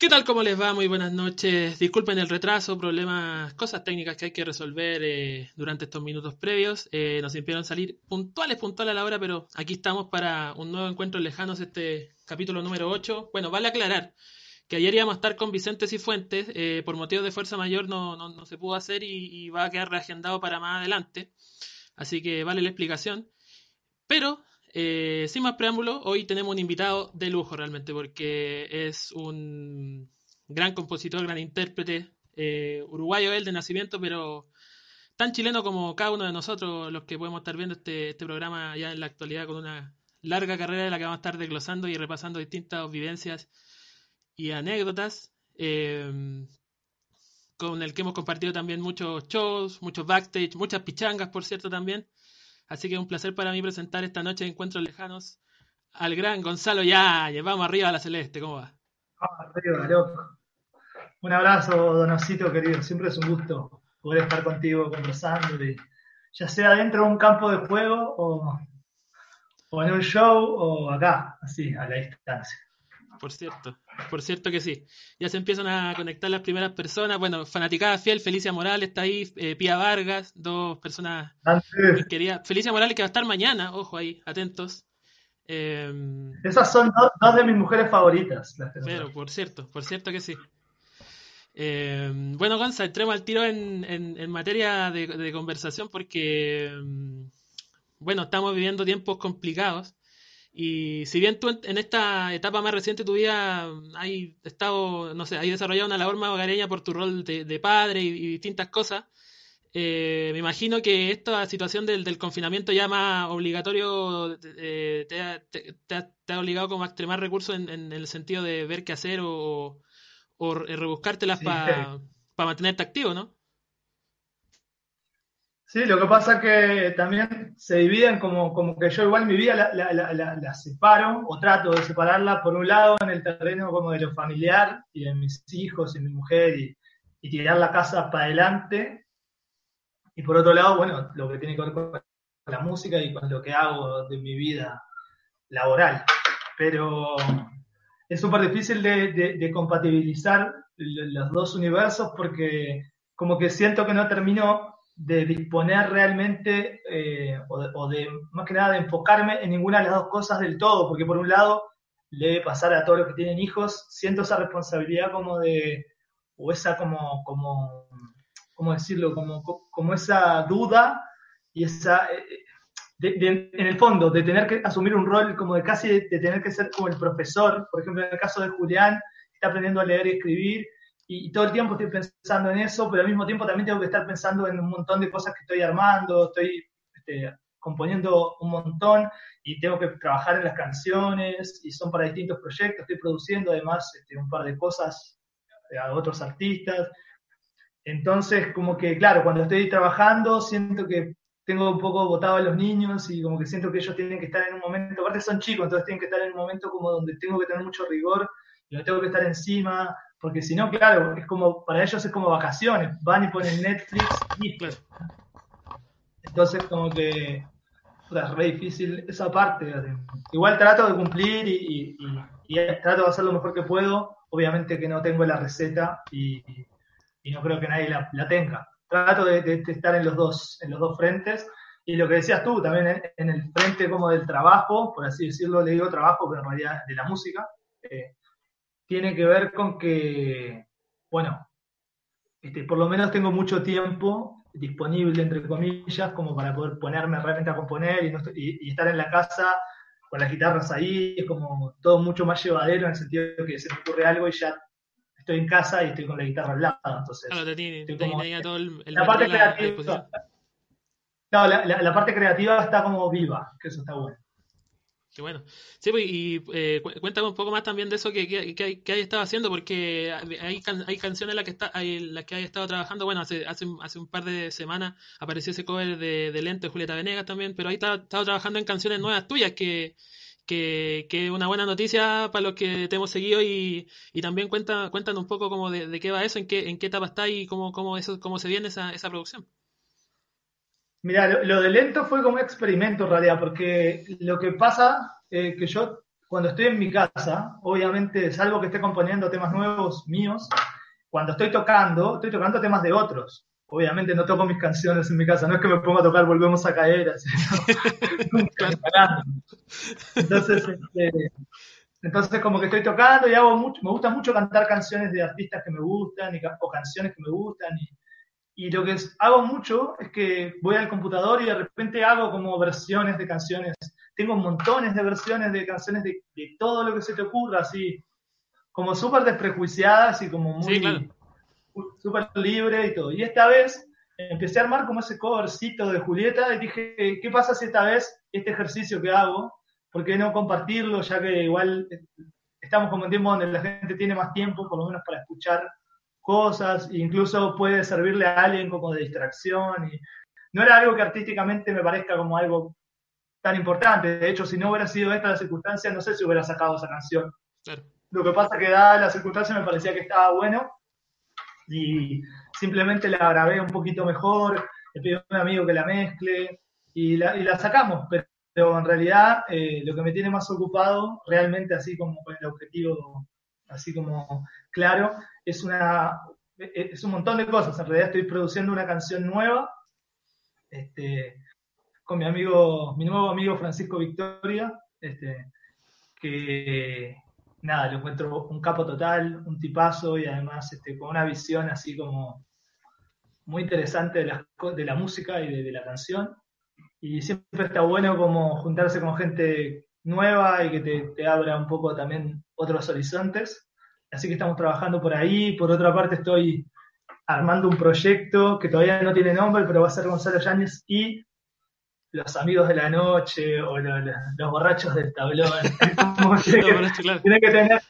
¿Qué tal? ¿Cómo les va? Muy buenas noches. Disculpen el retraso, problemas, cosas técnicas que hay que resolver eh, durante estos minutos previos. Eh, nos impidieron salir puntuales, puntuales a la hora, pero aquí estamos para un nuevo encuentro lejanos, este capítulo número 8. Bueno, vale aclarar que ayer íbamos a estar con Vicente Cifuentes, eh, por motivos de fuerza mayor no, se pudo hacer y, y, va a quedar reagendado para más adelante. Así que vale la explicación. Pero eh, sin más preámbulo, hoy tenemos un invitado de lujo realmente, porque es un gran compositor, gran intérprete, eh, uruguayo él de nacimiento, pero tan chileno como cada uno de nosotros, los que podemos estar viendo este, este programa ya en la actualidad con una larga carrera de la que vamos a estar desglosando y repasando distintas vivencias y anécdotas. Eh, con el que hemos compartido también muchos shows, muchos backstage, muchas pichangas, por cierto, también. Así que es un placer para mí presentar esta noche de Encuentros Lejanos al gran Gonzalo Yáñez. Vamos arriba a la celeste, ¿cómo va? Vamos arriba, loco. Un abrazo, Donosito querido. Siempre es un gusto poder estar contigo conversando, ya sea dentro de un campo de juego o, o en un show o acá, así, a la distancia. Por cierto, por cierto que sí. Ya se empiezan a conectar las primeras personas. Bueno, fanaticada fiel, Felicia Morales está ahí, eh, Pía Vargas, dos personas queridas. Felicia Morales que va a estar mañana, ojo ahí, atentos. Eh, Esas son dos, dos, de mis mujeres favoritas. Pero, por cierto, por cierto que sí. Eh, bueno, Gonza, entremos al tiro en, en, en materia de, de, conversación porque, bueno, estamos viviendo tiempos complicados. Y si bien tú en esta etapa más reciente de tu vida has estado, no sé, has desarrollado una labor más hogareña por tu rol de, de padre y, y, distintas cosas, eh, me imagino que esta situación del, del confinamiento ya más obligatorio eh, te, ha, te, te, ha, te, ha, obligado como a extremar recursos en, en, el sentido de ver qué hacer o, o rebuscártelas sí, para pa mantenerte activo, ¿no? Sí, lo que pasa es que también se dividen como, como que yo igual mi vida la, separo o trato de separarla por un lado en el terreno como de lo familiar y de mis hijos y mi mujer y, tirar la casa para adelante y por otro lado, bueno, lo que tiene que ver con la música y con lo que hago de mi vida laboral. Pero es súper difícil de, de, de compatibilizar los dos universos porque como que siento que no termino de disponer realmente eh, o, de, más que nada de enfocarme en ninguna de las dos cosas del todo, porque por un lado le debe pasar a todos los que tienen hijos, siento esa responsabilidad como de, o esa como, como, ¿cómo decirlo? Como, como esa duda y esa, eh, de, en el fondo, de tener que asumir un rol como de casi de, de tener que ser como el profesor, por ejemplo, en el caso de Julián, está aprendiendo a leer y escribir, y, todo el tiempo estoy pensando en eso, pero al mismo tiempo también tengo que estar pensando en un montón de cosas que estoy armando, estoy este, componiendo un montón y tengo que trabajar en las canciones y son para distintos proyectos, estoy produciendo además este, un par de cosas a otros artistas. Entonces, como que, claro, cuando estoy trabajando siento que tengo un poco botado a los niños y como que siento que ellos tienen que estar en un momento, aparte son chicos, entonces tienen que estar en un momento como donde tengo que tener mucho rigor, y no tengo que estar encima, porque si no, claro, es como, para ellos es como vacaciones, van y ponen Netflix y Entonces, como que puta, es re difícil esa parte. Igual trato de cumplir y, y, y, trato de hacer lo mejor que puedo. Obviamente que no tengo la receta y, y no creo que nadie la, la tenga. Trato de, de, de, estar en los dos, en los dos frentes. Y lo que decías tú, también en, en, el frente como del trabajo, por así decirlo, le digo trabajo, pero en realidad de la música. Eh, tiene que ver con que, bueno, este, por lo menos tengo mucho tiempo disponible, entre comillas, como para poder ponerme realmente a componer y, no estoy, y, y estar en la casa con las guitarras ahí, es como todo mucho más llevadero en el sentido de que se me ocurre algo y ya estoy en casa y estoy con la guitarra al lado. Entonces, claro, te tiene, te como, todo el, el la parte creativa. No, la, la, la, parte creativa está como viva, que eso está bueno. Qué bueno. Sí, pues, y eh, cuéntame un poco más también de eso que, que, hay, hay estado haciendo, porque hay, hay canciones en las que, está, hay, las que hay estado trabajando. Bueno, hace, hace, hace un par de semanas apareció ese cover de, de Lento de Julieta Venegas también, pero ahí está, estado trabajando en canciones nuevas tuyas, que, que, que una buena noticia para los que te hemos seguido y, y también cuenta, un poco como de, de, qué va eso, en qué, en qué etapa está y cómo, cómo, eso, cómo se viene esa, esa producción. Mira, lo, lo, de lento fue como un experimento en realidad, porque lo que pasa es eh, que yo cuando estoy en mi casa, obviamente, salvo que esté componiendo temas nuevos míos, cuando estoy tocando, estoy tocando temas de otros. Obviamente no toco mis canciones en mi casa, no es que me ponga a tocar Volvemos a caer, así, Entonces, este, entonces como que estoy tocando y hago mucho, me gusta mucho cantar canciones de artistas que me gustan y, o canciones que me gustan y, y lo que hago mucho es que voy al computador y de repente hago como versiones de canciones. Tengo montones de versiones de canciones de, todo lo que se te ocurra, así como súper desprejuiciadas y como muy súper libre y todo. Y esta vez empecé a armar como ese covercito de Julieta y dije, ¿qué pasa si esta vez este ejercicio que hago, por qué no compartirlo, ya que igual estamos como en tiempo donde la gente tiene más tiempo, por lo menos para escuchar cosas, incluso puede servirle a alguien como de distracción. Y no era algo que artísticamente me parezca como algo tan importante. De hecho, si no hubiera sido esta la circunstancia, no sé si hubiera sacado esa canción. Lo que pasa que dada la circunstancia me parecía que estaba bueno y simplemente la grabé un poquito mejor, le pedí a un amigo que la mezcle y la, y la sacamos, pero en realidad eh, lo que me tiene más ocupado, realmente así como con el objetivo, así como claro, es, una, es un montón de cosas. En realidad estoy produciendo una canción nueva este, con mi amigo, mi nuevo amigo Francisco Victoria, este, que nada, lo encuentro un capo total, un tipazo y además este, con una visión así como muy interesante de la, de la música y de, la canción. Y siempre está bueno como juntarse con gente nueva y que te, te abra un poco también otros horizontes. Así que estamos trabajando por ahí. Por otra parte, estoy armando un proyecto que todavía no tiene nombre, pero va a ser Gonzalo Yáñez y los amigos de la noche o los, borrachos del tablón. tiene, que, tener,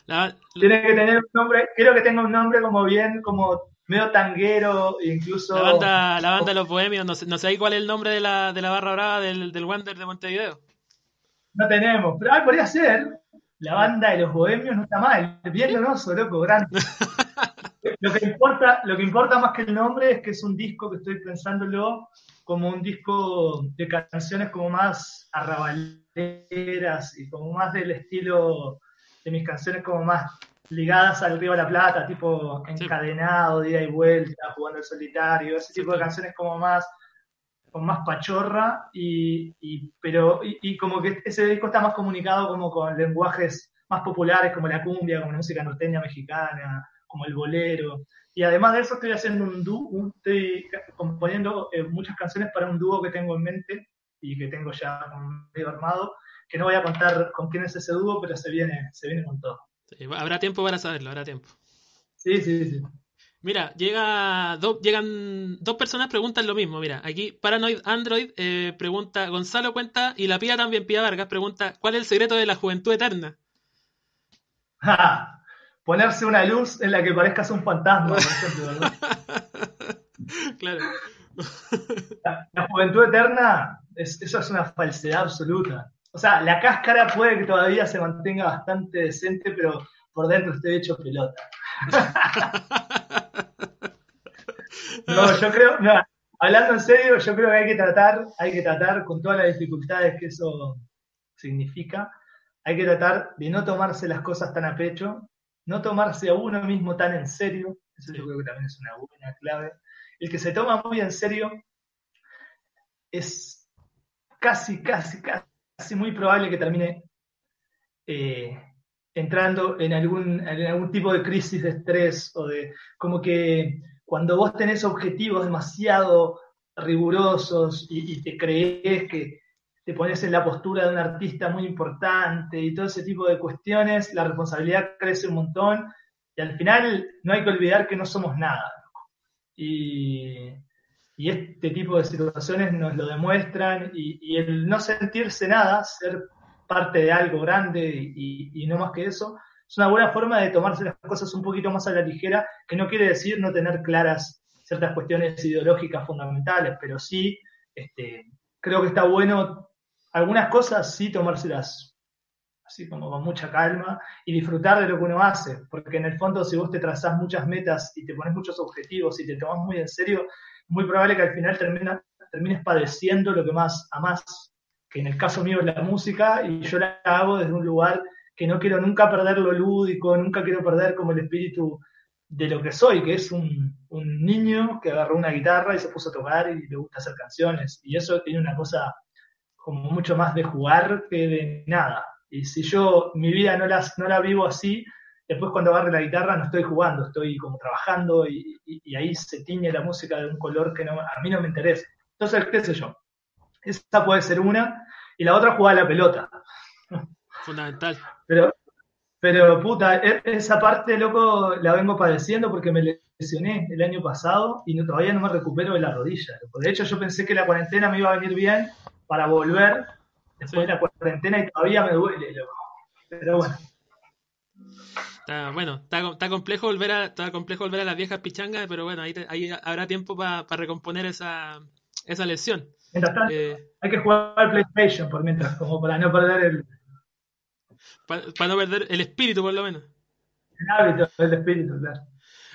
tiene que tener un nombre, quiero que tenga un nombre como bien, como medio tanguero, incluso... La banda, la banda de los bohemios, no sé, no sé cuál es el nombre de la, de la barra brava del, del Wander de Montevideo. No tenemos, pero ay, podría ser, la banda de los bohemios no está mal, bien loco, grande. lo, que importa, lo que importa más que el nombre es que es un disco que estoy pensándolo como un disco de canciones como más arrabaleras y como más del estilo de mis canciones como más ligadas al Río de la Plata, tipo encadenado, día y vuelta, jugando el solitario, ese tipo de canciones como más con más pachorra, y, pero, y, como que ese disco está más comunicado como con lenguajes más populares como la cumbia, como la música norteña mexicana, como el bolero. Y además de eso estoy haciendo un dúo, estoy componiendo eh, muchas canciones para un dúo que tengo en mente y que tengo ya medio armado, que no voy a contar con quién es ese dúo, pero se viene, se viene con todo. habrá tiempo para saberlo, habrá tiempo. Sí, sí, sí. Mira, llega llegan dos personas preguntan lo mismo. Mira, aquí Paranoid Android eh, pregunta, Gonzalo cuenta, y la Pía también, Pía Vargas, pregunta, ¿cuál es el secreto de la juventud eterna? ponerse una luz en la que parezcas un fantasma, por ejemplo, claro. La, juventud eterna, es, eso es una falsedad absoluta. O sea, la cáscara puede que todavía se mantenga bastante decente, pero por dentro esté hecho pelota. No, yo creo, hablando en serio, yo creo que hay que tratar, hay que tratar con todas las dificultades que eso significa, hay que tratar de no tomarse las cosas tan a pecho, no tomarse a uno mismo tan en serio, eso yo creo que también es una buena clave. El que se toma muy en serio es casi, casi, casi muy probable que termine eh, entrando en algún, en algún tipo de crisis de estrés o de como que cuando vos tenés objetivos demasiado rigurosos y, te crees que te pones en la postura de un artista muy importante y todo ese tipo de cuestiones, la responsabilidad crece un montón y al final no hay que olvidar que no somos nada. Y, este tipo de situaciones nos lo demuestran y, el no sentirse nada, ser parte de algo grande y no más que eso, es una buena forma de tomarse las cosas un poquito más a la ligera, que no quiere decir no tener claras ciertas cuestiones ideológicas fundamentales, pero sí, este, creo que está bueno algunas cosas sí tomárselas así como con mucha calma y disfrutar de lo que uno hace, porque en el fondo si vos te trazás muchas metas y te pones muchos objetivos y te tomas muy en serio, muy probable que al final termines padeciendo lo que más amás, que en el caso mío es la música y yo la hago desde un lugar que no quiero nunca perder lo lúdico, nunca quiero perder como el espíritu de lo que soy, que es un, un niño que agarró una guitarra y se puso a tocar y le gusta hacer canciones. Y eso tiene una cosa como mucho más de jugar que de nada. Y si yo mi vida no, las, no la vivo así, después cuando agarre la guitarra no estoy jugando, estoy como trabajando y, ahí se tiñe la música de un color que no, a mí no me interesa. Entonces, qué sé yo, esa puede ser una, y la otra jugar a la pelota. Fundamental. Pero, pero puta, e, esa parte, loco, la vengo padeciendo porque me lesioné el año pasado y no, todavía no me recupero de la rodilla. De hecho, yo pensé que la cuarentena me iba a venir bien para volver después de la cuarentena y todavía me duele, loco. Pero bueno. Está, bueno, está, complejo volver a, está complejo volver a las viejas pichangas, pero bueno, ahí, ahí habrá tiempo para recomponer esa, esa lesión. Mientras tanto, eh, hay que jugar al PlayStation por mientras, como para no perder el. Para, no perder el espíritu, por lo menos. El hábito, el espíritu, claro.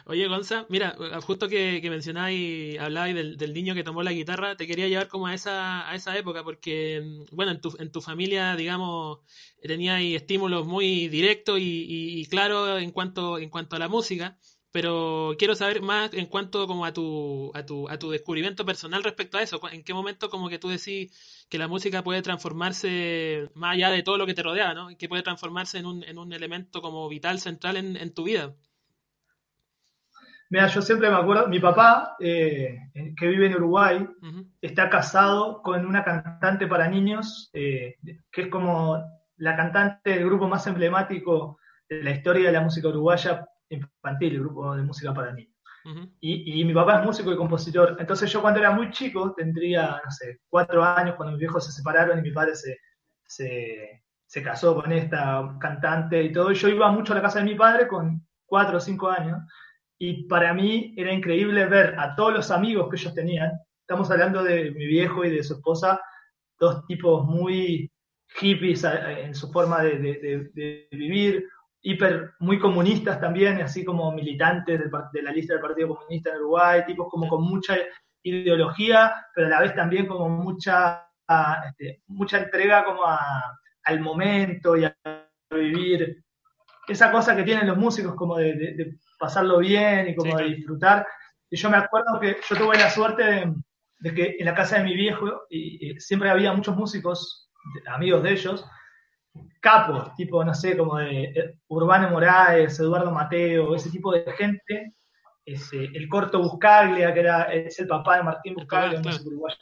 Oye, Gonza, mira, justo que, que mencionabas y hablabas del, del, niño que tomó la guitarra, te quería llevar como a esa, a esa época, porque, bueno, en tu, en tu familia, digamos, tenías estímulos muy directos y, y, claros en cuanto, en cuanto a la música, pero quiero saber más en cuanto como a tu, a tu, a tu descubrimiento personal respecto a eso. ¿En qué momento como que tú decís que la música puede transformarse más allá de todo lo que te rodea, ¿no? Que puede transformarse en un, en un elemento como vital, central en, en tu vida. Mira, yo siempre me acuerdo, mi papá, eh, que vive en Uruguay, está casado con una cantante para niños, eh, que es como la cantante del grupo más emblemático de la historia de la música uruguaya infantil, el grupo de música para niños. y, mi papá es músico y compositor. Entonces yo cuando era muy chico, tendría, no sé, cuatro años, cuando mis viejos se separaron y mi padre se, se, se casó con esta cantante y todo, y yo iba mucho a la casa de mi padre con cuatro o cinco años y para mí era increíble ver a todos los amigos que ellos tenían. Estamos hablando de mi viejo y de su esposa, dos tipos muy hippies en su forma de, vivir, hiper, muy comunistas también, así como militantes de, la lista del Partido Comunista en Uruguay, tipos como con mucha ideología, pero a la vez también como mucha, este, mucha entrega como al momento y a vivir. Esa cosa que tienen los músicos como de, pasarlo bien y como de disfrutar. Y yo me acuerdo que yo tuve la suerte de, que en la casa de mi viejo y, siempre había muchos músicos, amigos de ellos, capos, tipo, no sé, como de eh, Urbano Morales, Eduardo Mateo, ese tipo de gente. Ese, el corto Buscaglia, que era, es el papá de Martín Buscaglia, uruguayo.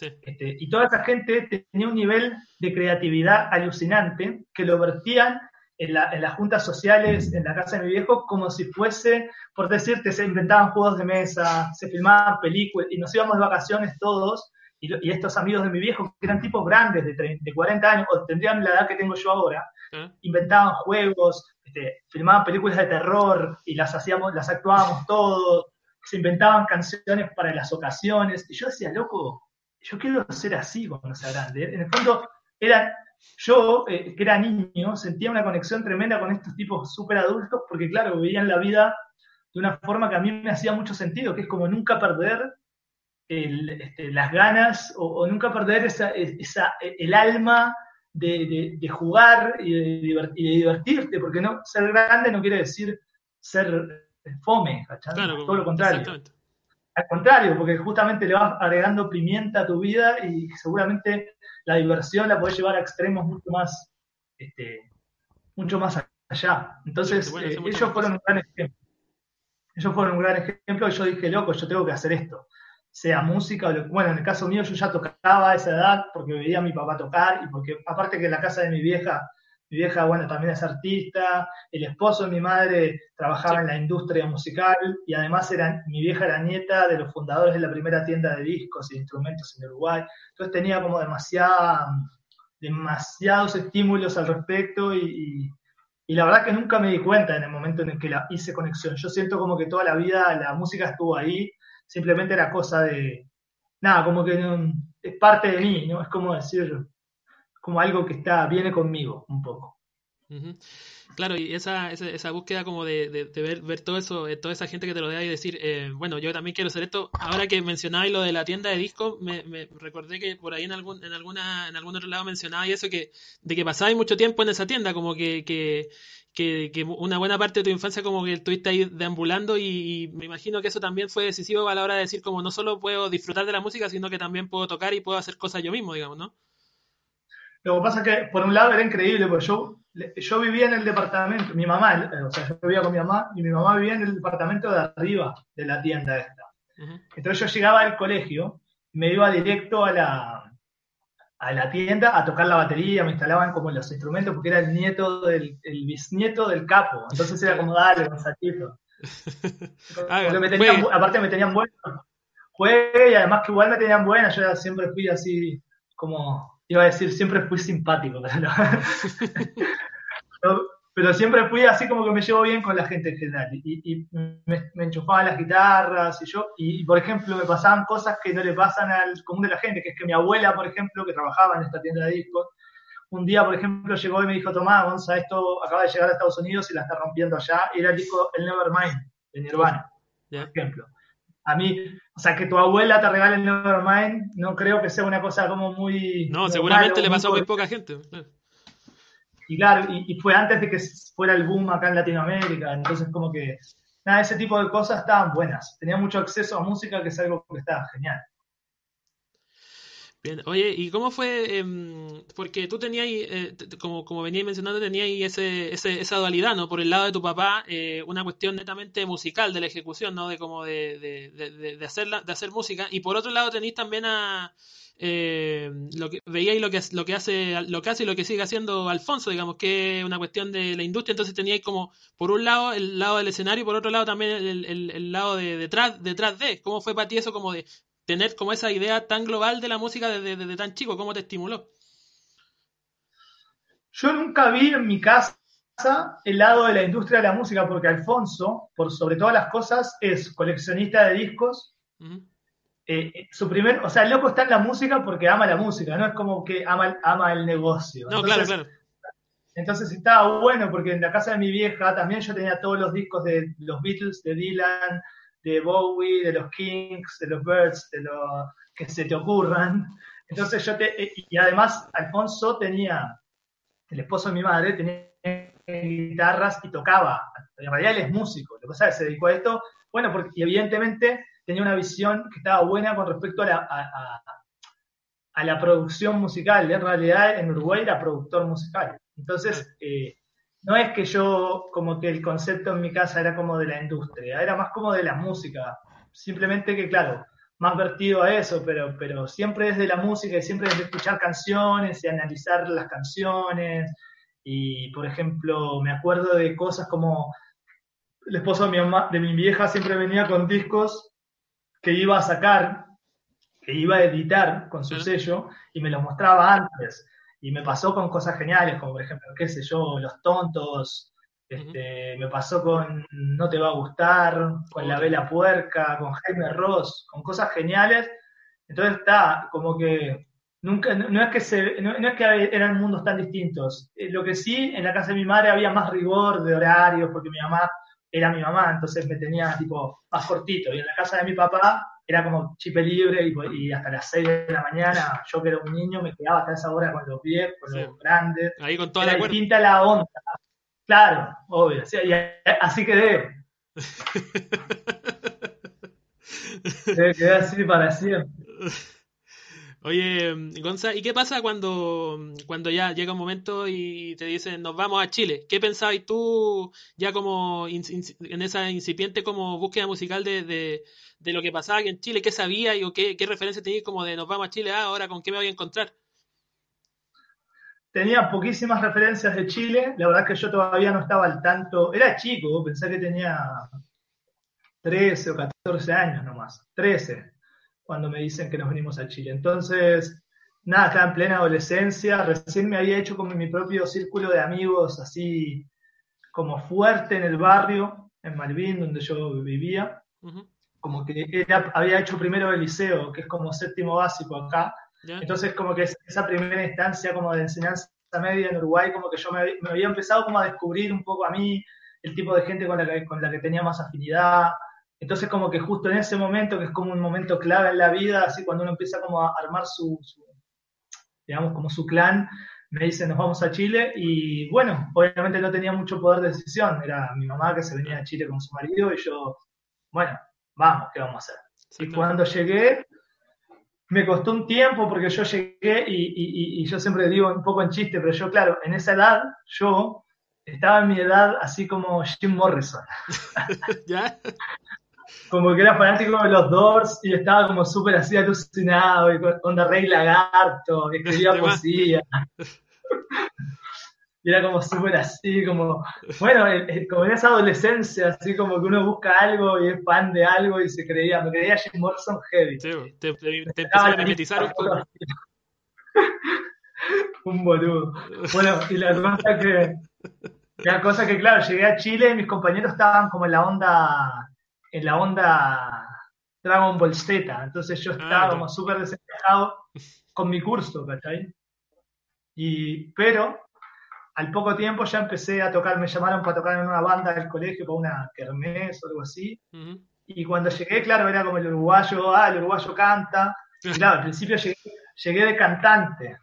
Este, y toda esa gente tenía un nivel de creatividad alucinante que lo vertían en, las juntas sociales en la casa de mi viejo como si fuese, por decirte, se inventaban juegos de mesa, se filmaban películas y nos íbamos de vacaciones todos. Y, estos amigos de mi viejo, que eran tipos grandes de, de 40 años, o tendrían la edad que tengo yo ahora, ¿Eh? inventaban juegos, este, filmaban películas de terror y las hacíamos, las actuábamos todos, se inventaban canciones para las ocasiones. Y yo decía, loco, yo quiero ser así cuando sea grande. En el fondo, eran yo, eh, que era niño, sentía una conexión tremenda con estos tipos súper adultos porque, claro, veían la vida de una forma que a mí me hacía mucho sentido, que es como nunca perder este, las ganas o, nunca perder esa, esa, el alma de, jugar y de, divertirte, porque no ser grande no quiere decir ser fome, Todo lo contrario. Al contrario, porque justamente le vas agregando pimienta a tu vida y seguramente la diversión la podés llevar a extremos mucho más, este, mucho más allá. Entonces, eh, ellos fueron un gran ejemplo. Ellos fueron un gran ejemplo y yo dije, loco, yo tengo que hacer esto. Sea música, o bueno, en el caso mío yo ya tocaba a esa edad porque veía a mi papá tocar y porque aparte que la casa de mi vieja mi vieja, bueno, también es artista, el esposo de mi madre trabajaba en la industria musical y además era, mi vieja era nieta de los fundadores de la primera tienda de discos e instrumentos en Uruguay. Entonces tenía como demasiada, demasiados estímulos al respecto y, y, la verdad que nunca me di cuenta en el momento en el que la hice conexión. Yo siento como que toda la vida la música estuvo ahí, simplemente era cosa de, nada, como que es parte de mí, ¿no? Es como decir, como algo que está, viene conmigo un poco. Claro, y esa, esa, esa, búsqueda como de, de, ver, ver todo eso, eh, toda esa gente que te lo rodea y decir, eh, bueno, yo también quiero hacer esto. Ahora que mencionabais lo de la tienda de discos, me, me, recordé que por ahí en algún, en alguna, en algún otro lado mencionabais eso que, de que pasabais mucho tiempo en esa tienda, como que, que, que, que, una buena parte de tu infancia como que estuviste ahí deambulando y, y, me imagino que eso también fue decisivo a la hora de decir como no solo puedo disfrutar de la música, sino que también puedo tocar y puedo hacer cosas yo mismo, digamos, ¿no? Lo que pasa es que, por un lado, era increíble, porque yo, yo vivía en el departamento, mi mamá, o sea, yo vivía con mi mamá, y mi mamá vivía en el departamento de arriba de la tienda esta. Entonces yo llegaba al colegio, me iba directo a la, a la tienda a tocar la batería, me instalaban como los instrumentos, porque era el nieto del, el bisnieto del capo. Entonces era como, dale, Gonzalito. ah, me tenían, aparte me tenían buena. Juegue y además que igual me tenían buena, yo siempre fui así como iba a decir, siempre fui simpático, pero, siempre fui así como que me llevo bien con la gente en general. Y, me, me, enchufaban las guitarras y yo, y, por ejemplo me pasaban cosas que no le pasan al común de la gente, que es que mi abuela, por ejemplo, que trabajaba en esta tienda de discos, un día, por ejemplo, llegó y me dijo, Tomás, Gonza, esto acaba de llegar a Estados Unidos y la está rompiendo allá, y era el disco El Nevermind, de Nirvana, por ejemplo a mí, o sea, que tu abuela te regale el Nevermind, no creo que sea una cosa como muy... No, seguramente le pasó a muy poca gente. Y claro, y, fue antes de que fuera el boom acá en Latinoamérica, entonces como que, nada, ese tipo de cosas estaban buenas. Tenía mucho acceso a música, que es algo que estaba genial. Bien, oye, ¿y cómo fue? Em, porque tú tenías, eh, como, como venías mencionando, tenías ese, ese, esa dualidad, ¿no? Por el lado de tu papá, eh, una cuestión netamente musical de la ejecución, ¿no? De como de, de, de, hacer, de hacer música. Y por otro lado tenéis también a... Eh, lo que veíais lo que lo que hace lo que hace y lo que sigue haciendo Alfonso digamos que es una cuestión de la industria entonces teníais como por un lado el lado del escenario y por otro lado también el, el lado de detrás detrás de cómo fue para ti eso como de tener como esa idea tan global de la música desde, tan chico? ¿Cómo te estimuló? Yo nunca vi en mi casa el lado de la industria de la música, porque Alfonso, por sobre todas las cosas, es coleccionista de discos. Eh, eh, su primer, o sea, el loco está en la música porque ama la música, no es como que ama, ama el negocio. No, claro, claro. Entonces estaba bueno porque en la casa de mi vieja también yo tenía todos los discos de los Beatles, de Dylan, de Bowie, de los Kings, de los Birds, de los que se te ocurran. Entonces yo te, eh, y además Alfonso tenía, el esposo de mi madre, tenía guitarras y tocaba. En realidad él es músico, lo que pasa es se dedicó a esto, bueno, porque evidentemente tenía una visión que estaba buena con respecto a la, a, la producción musical. En realidad en Uruguay era productor musical. Entonces, eh, no es que yo, como que el concepto en mi casa era como de la industria, era más como de la música. Simplemente que, claro, más vertido a eso, pero, pero siempre desde la música y siempre desde escuchar canciones y analizar las canciones. Y, por ejemplo, me acuerdo de cosas como el esposo de mi, mamá, de mi vieja siempre venía con discos que iba a sacar, que iba a editar con su sello, y me los mostraba antes. Y me pasó con cosas geniales, como por ejemplo, qué sé yo, Los Tontos, este, me pasó con No Te Va a Gustar, con La Vela Puerca, con Jaime Ross, con cosas geniales. Entonces está como que nunca, no, es que se, no, es que eran mundos tan distintos. Eh, lo que sí, en la casa de mi madre había más rigor de horarios, porque mi mamá era mi mamá, entonces me tenía tipo más cortito. Y en la casa de mi papá era como chipe libre y, hasta las 6 de la mañana, yo que era un niño, me quedaba hasta esa hora con los pies, con los grandes. Ahí con toda era la distinta la onda. Claro, obvio. Así, quedé. quedé así para siempre. Oye, Gonza, ¿y qué pasa cuando, cuando ya llega un momento y te dicen nos vamos a Chile? ¿Qué pensabas tú ya como en esa incipiente como búsqueda musical de, de, lo que pasaba aquí en Chile? ¿Qué sabías y o qué, qué referencia tenías como de nos vamos a Chile? Ah, ahora con qué me voy a encontrar? Tenía poquísimas referencias de Chile, la verdad que yo todavía no estaba al tanto, era chico, pensé que tenía 13 o 14 años nomás, 13 cuando me dicen que nos venimos a Chile. Entonces, nada, estaba en plena adolescencia, recién me había hecho como mi propio círculo de amigos, así como fuerte en el barrio, en Malvin, donde yo vivía. Como que había hecho primero el liceo, que es como séptimo básico acá. Entonces, como que esa primera instancia como de enseñanza media en Uruguay, como que yo me, había empezado como a descubrir un poco a mí el tipo de gente con la que, con la que tenía más afinidad. Entonces como que justo en ese momento, que es como un momento clave en la vida, así cuando uno empieza como a armar su, su digamos, como su clan, me dicen nos vamos a Chile y bueno, obviamente no tenía mucho poder de decisión, era mi mamá que se venía a Chile con su marido y yo, bueno, vamos, ¿qué vamos a hacer? y cuando llegué, me costó un tiempo porque yo llegué y, y, yo siempre digo un poco en chiste, pero yo, claro, en esa edad, yo estaba en mi edad así como Jim Morrison. ¿Ya? Como que era fanático de los Doors y estaba como súper así alucinado y con onda rey lagarto, escribía poesía. y era como súper así, como, bueno, como en esa adolescencia, así como que uno busca algo y es fan de algo y se creía, me creía Jim Morrison heavy. Sí, te, te, a mimetizar un poco. un boludo. Bueno, y la cosa que, la cosa que, claro, llegué a Chile y mis compañeros estaban como en la onda, en la onda Dragon Ball Z, entonces yo estaba ah, como súper desencajado con mi curso, ¿cachai? Y, pero al poco tiempo ya empecé a tocar, me llamaron para tocar en una banda del colegio, para una kermés o algo así. Y cuando llegué, claro, era como el uruguayo, ah, el uruguayo canta. Y claro, al principio llegué, de cantante.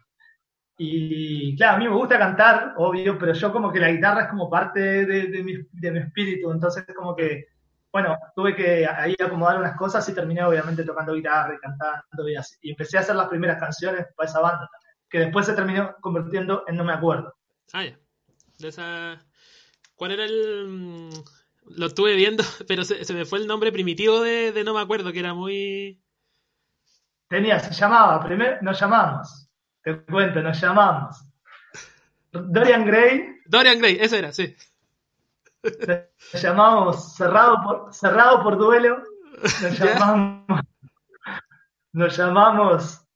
Y claro, a mí me gusta cantar, obvio, pero yo como que la guitarra es como parte de, mi, de mi, espíritu, entonces como que, bueno, tuve que ahí acomodar unas cosas y terminé obviamente tocando guitarra y cantando y así. Y empecé a hacer las primeras canciones para esa banda también, que después se terminó convirtiendo en No Me Acuerdo. Ah, ya. De esa... ¿Cuál era el...? Mm, lo estuve viendo, pero se, me fue el nombre primitivo de, No Me Acuerdo, que era muy... Tenía, se llamaba, primero nos llamamos. Te cuento, nos llamamos. Dorian Gray. Dorian Gray, ese era, sí. Nos llamamos Cerrado por, cerrado por Duelo. Nos llamamos... Nos llamamos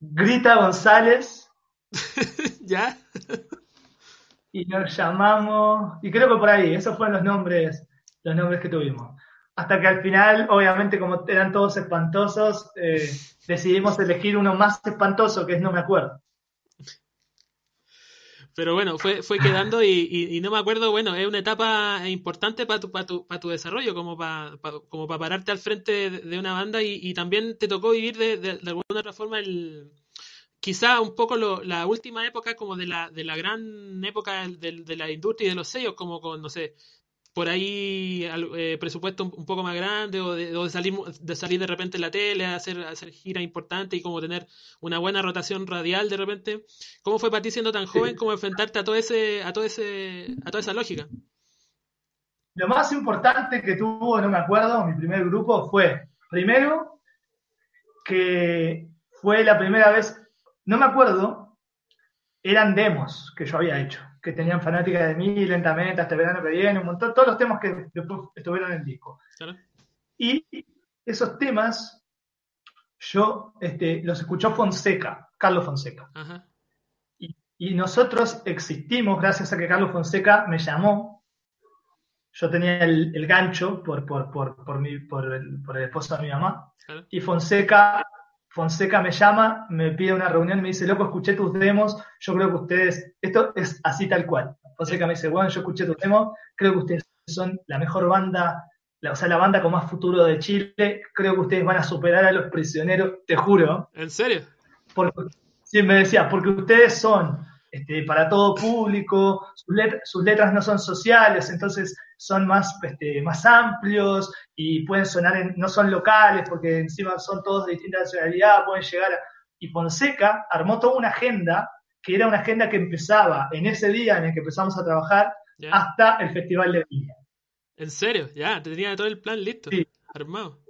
Grita González. ¿Ya? y nos llamamos, y creo que por ahí, esos fueron los nombres, los nombres que tuvimos. Hasta que al final, obviamente, como eran todos espantosos, eh, decidimos elegir uno más espantoso, que es No Me Acuerdo. Pero bueno, fue, fue quedando y, no me acuerdo, bueno, es una etapa importante para tu, para tu, tu desarrollo, como para, como para pararte al frente de, una banda y, también te tocó vivir de, de alguna otra forma el, quizá un poco la última época como de la, de la gran época de, la industria y de los sellos, como con, no sé, por ahí eh, presupuesto un, poco más grande o de, salir, de salir de repente en la tele, hacer, hacer giras importantes y como tener una buena rotación radial de repente. ¿Cómo fue para ti siendo tan joven como enfrentarte a todo ese, a todo ese, a toda esa lógica? Lo más importante que tuvo, no me acuerdo, mi primer grupo fue, primero, que fue la primera vez no me acuerdo, eran demos que yo había hecho, que tenían fanática de mí lentamente hasta el verano que viene, un montón, todos los temas que después estuvieron en el disco. Y esos temas yo este, los escuchó Fonseca, Carlos Fonseca. Y, nosotros existimos gracias a que Carlos Fonseca me llamó. Yo tenía el, gancho por, por, por, por, mi, por, el, por el esposo de mi mamá. Y Fonseca Fonseca me llama, me pide una reunión, me dice, loco, escuché tus demos, yo creo que ustedes, esto es así tal cual. Fonseca me dice, bueno, yo escuché tus demos, creo que ustedes son la mejor banda, o sea, la banda con más futuro de Chile, creo que ustedes van a superar a los prisioneros, te juro. ¿En serio? Porque, sí, me decía, porque ustedes son este, para todo público, sus, letras no son sociales, entonces son más, este, más amplios y pueden sonar, en, no son locales porque encima son todos de distinta nacionalidad, pueden llegar a... Y Fonseca armó toda una agenda que era una agenda que empezaba en ese día en el que empezamos a trabajar hasta el Festival de Viña. ¿En serio? Ya, te tenía todo el plan listo, armado.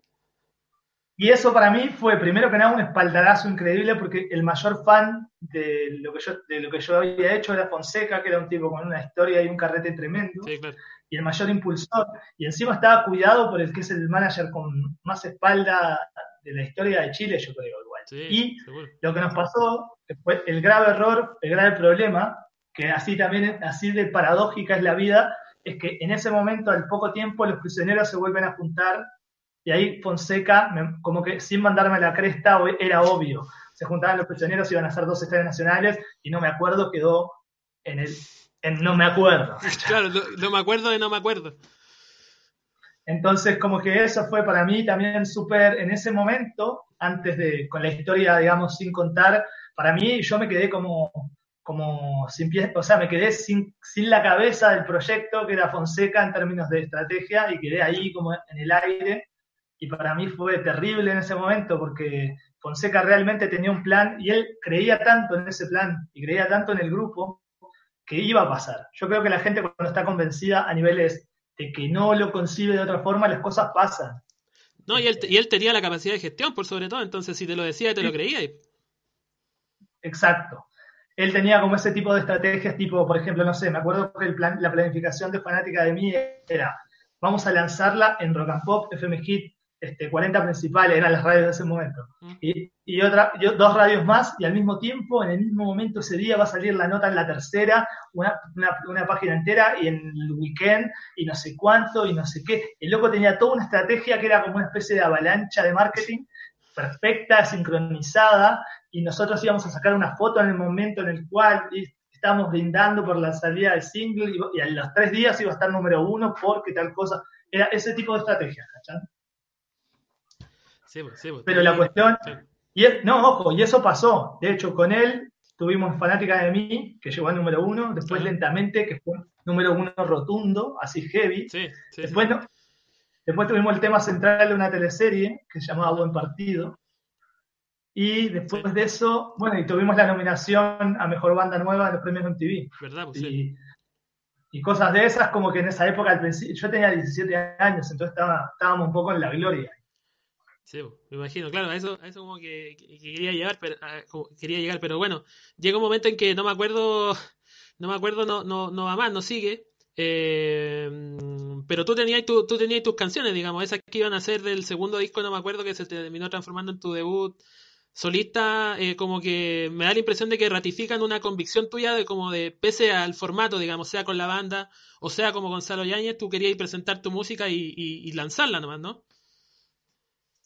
Y eso para mí fue, primero que nada, un espaldarazo increíble porque el mayor fan de lo que yo, de lo que yo había hecho era Fonseca, que era un tipo con una historia y un carrete tremendo. Y el mayor impulsor. Y encima estaba cuidado por el que es el manager con más espalda de la historia de Chile, yo creo, igual. y lo que nos pasó fue el grave error, el grave problema, que así también, así de paradójica es la vida, es que en ese momento, al poco tiempo, los prisioneros se vuelven a juntar y ahí Fonseca, como que sin mandarme la cresta, era obvio. Se juntaban los prisioneros, iban a hacer dos estadios nacionales, y no me acuerdo, quedó en el en no me acuerdo. Claro, no, me acuerdo de no me acuerdo. Entonces, como que eso fue para mí también súper, en ese momento, antes de, con la historia, digamos, sin contar, para mí yo me quedé como, como sin pie, o sea, me quedé sin, sin la cabeza del proyecto que era Fonseca en términos de estrategia y quedé ahí como en el aire. Y para mí fue terrible en ese momento porque Fonseca realmente tenía un plan y él creía tanto en ese plan y creía tanto en el grupo que iba a pasar. Yo creo que la gente cuando está convencida a niveles de que no lo concibe de otra forma, las cosas pasan. No, y él, y él tenía la capacidad de gestión, por sobre todo, entonces si te lo decía, te lo creía. Exacto. Él tenía como ese tipo de estrategias, tipo, por ejemplo, no sé, me acuerdo que el plan, la planificación de Fanática de mí era, vamos a lanzarla en Rock and Pop, FM Hit, este, 40 principales eran las radios de ese momento. Y, y otra, dos radios más, y al mismo tiempo, en el mismo momento, ese día va a salir la nota en la tercera, una, una, página entera, y en el weekend, y no sé cuánto, y no sé qué. El loco tenía toda una estrategia que era como una especie de avalancha de marketing, perfecta, sincronizada, y nosotros íbamos a sacar una foto en el momento en el cual estábamos brindando por la salida del single, y, a los tres días iba a estar número uno porque tal cosa. Era ese tipo de estrategia, ¿cachai? Pues, pues, Pero la cuestión, y no, ojo, y eso pasó. De hecho, con él tuvimos Fanática de mí, que llegó al número uno, después Lentamente, que fue número uno rotundo, así heavy. después, después tuvimos el tema central de una teleserie que se llamaba Buen Partido. Y después de eso, bueno, y tuvimos la nominación a Mejor Banda Nueva de los premios MTV. ¿Verdad? Pues y, y cosas de esas, como que en esa época, al yo tenía 17 años, entonces estaba, estábamos un poco en la gloria. Sí, me imagino, claro, a eso, eso como que, quería llegar, pero quería llegar, pero bueno, llega un momento en que no me acuerdo, no me acuerdo, no, no, no va más, no sigue. Eh, pero tú tenías, tú, tú tenías tus canciones, digamos, esas que iban a ser del segundo disco, no me acuerdo, que se terminó transformando en tu debut solista, eh, como que me da la impresión de que ratifican una convicción tuya de como de, pese al formato, digamos, sea con la banda, o sea como Gonzalo Yáñez, tú querías presentar tu música y, y lanzarla nomás, ¿no?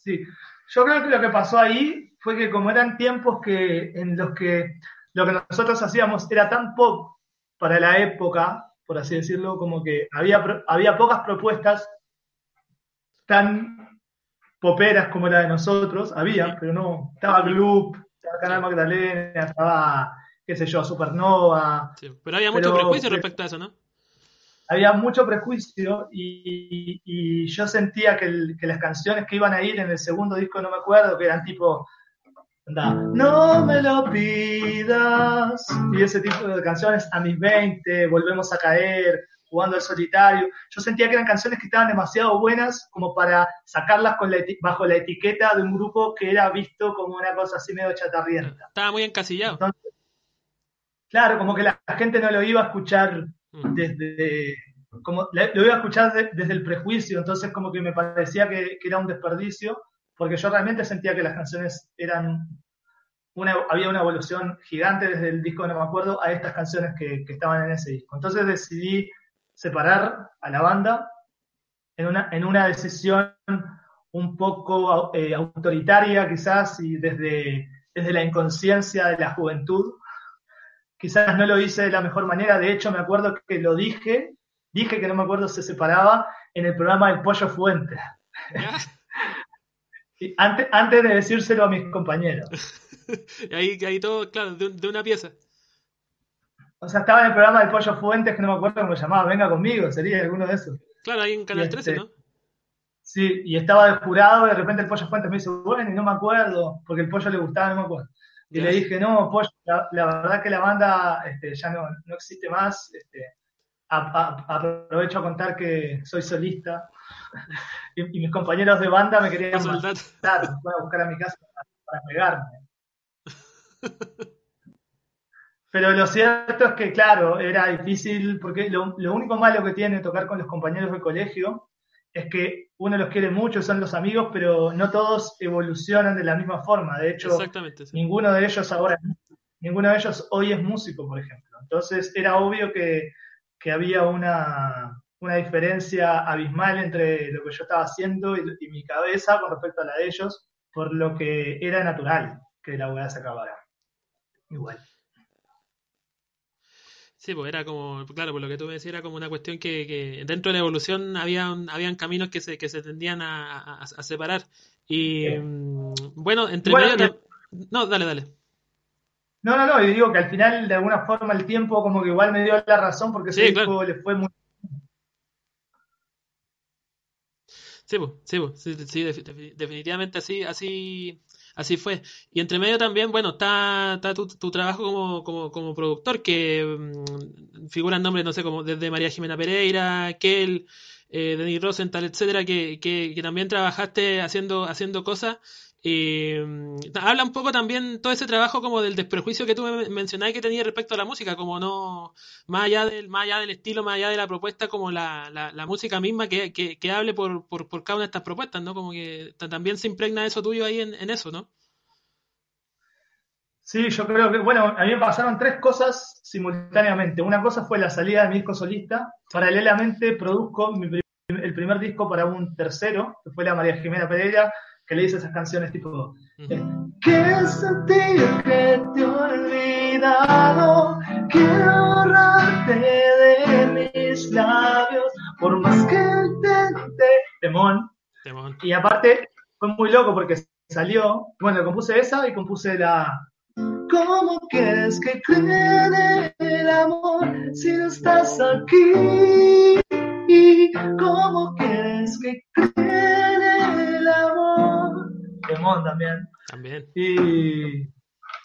Sí, yo creo que lo que pasó ahí fue que como eran tiempos que en los que lo que nosotros hacíamos era tan pop para la época, por así decirlo, como que había, había pocas propuestas tan poperas como la de nosotros, había, pero no, estaba Gloop, estaba Canal Magdalena, estaba, qué sé yo, Supernova. pero había mucho prejuicio respecto a eso, ¿no? Había mucho prejuicio y, yo sentía que, las canciones que iban a ir en el segundo disco, no me acuerdo, que eran tipo, no me lo pidas, y ese tipo de canciones, a mis 20, volvemos a caer, jugando al solitario, yo sentía que eran canciones que estaban demasiado buenas como para sacarlas con bajo la etiqueta de un grupo que era visto como una cosa así medio chatarrienta. Estaba muy encasillado. claro, como que la gente no lo iba a escuchar. Desde, como, lo iba a escuchar desde el prejuicio, entonces como que me parecía que, era un desperdicio, porque yo realmente sentía que las canciones eran, una, había una evolución gigante desde el disco, no me acuerdo, a estas canciones que, estaban en ese disco. Entonces decidí separar a la banda en una, en una decisión un poco eh, autoritaria quizás y desde, desde la inconsciencia de la juventud, quizás no lo hice de la mejor manera, de hecho me acuerdo que lo dije, dije que no me acuerdo se separaba en el programa del Pollo Fuente. antes, antes de decírselo a mis compañeros. ahí, ahí todo, claro, de, una pieza. O sea, estaba en el programa del Pollo Fuentes, que no me acuerdo cómo se llamaba, Venga conmigo, sería alguno de esos. Claro, ahí en Canal 13, este, ¿no? Sí, y estaba de jurado y de repente el Pollo Fuentes me dice, bueno, y no me acuerdo, porque el pollo le gustaba, no me acuerdo. Y le dije, no, pues la, verdad que la banda este, ya no, no, existe más. Este, aprovecho a contar que soy solista y, mis compañeros de banda me querían matar, me a buscar a mi casa para, pegarme. Pero lo cierto es que, claro, era difícil, porque lo, lo, único malo que tiene tocar con los compañeros del colegio es que uno los quiere mucho, son los amigos, pero no todos evolucionan de la misma forma. De hecho, ninguno de ellos ahora, ninguno de ellos hoy es músico, por ejemplo. Entonces era obvio que, había una, una diferencia abismal entre lo que yo estaba haciendo y, mi cabeza con respecto a la de ellos, por lo que era natural que la hueá se acabara. Igual. Sí, pues era como, claro, por lo que tú me decías, era como una cuestión que, dentro de la evolución había, habían caminos que se, que se tendían a, separar. Y mm, bueno, entre medio... No, dale, dale. No, no, no, y digo que al final, de alguna forma, el tiempo como que igual me dio la razón porque ese le fue muy Sí, sí, sí, definitivamente así, así, así fue. Y entre medio también, bueno, está, está tu, trabajo como, como, como, productor, que mm, figuran nombres, no sé, como desde María Jimena Pereira, Kel, eh, Denis Rosenthal, etcétera, que, que, que, también trabajaste haciendo, haciendo cosas eh, habla un poco también todo ese trabajo como del desprejuicio que tú me mencionabas que tenía respecto a la música, como no, más allá del, más allá del estilo, más allá de la propuesta, como la, la, música misma que, que, hable por, por, por, cada una de estas propuestas, ¿no? Como que también se impregna eso tuyo ahí en, eso, ¿no? Sí, yo creo que, bueno, a mí me pasaron tres cosas simultáneamente. Una cosa fue la salida de mi disco solista. Paralelamente produzco el primer disco para un tercero, que fue la María Jimena Pereira, que le dice esas canciones tipo ¿Qué sentir que te he olvidado? Quiero borrarte de mis labios Por más que intente Temón Y aparte fue muy loco porque salió Bueno, compuse esa y compuse la ¿Cómo quieres que cree el amor si no estás aquí? ¿Cómo quieres que cree el amor también. También. Y,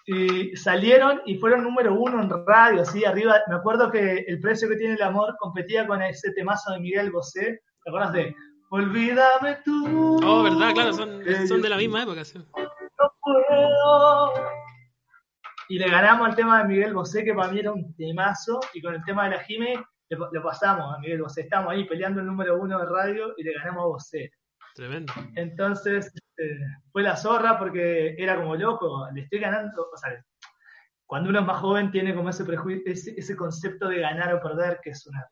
y, salieron y fueron número uno en radio, así arriba. Me acuerdo que el precio que tiene el amor competía con ese temazo de Miguel Bosé. ¿Te acuerdas de Olvídame tú? Oh, verdad, claro, son, son de la misma época. No puedo. Y le ganamos al tema de Miguel Bosé, que para mí era un temazo, y con el tema de la Jime le, pasamos a Miguel Bosé. Estamos ahí peleando el número uno de radio y le ganamos a Bosé. Tremendo. Entonces, este, fue la zorra porque era como loco, le estoy ganando, o sea, cuando uno es más joven tiene como ese prejuicio, ese, concepto de ganar o perder, que es una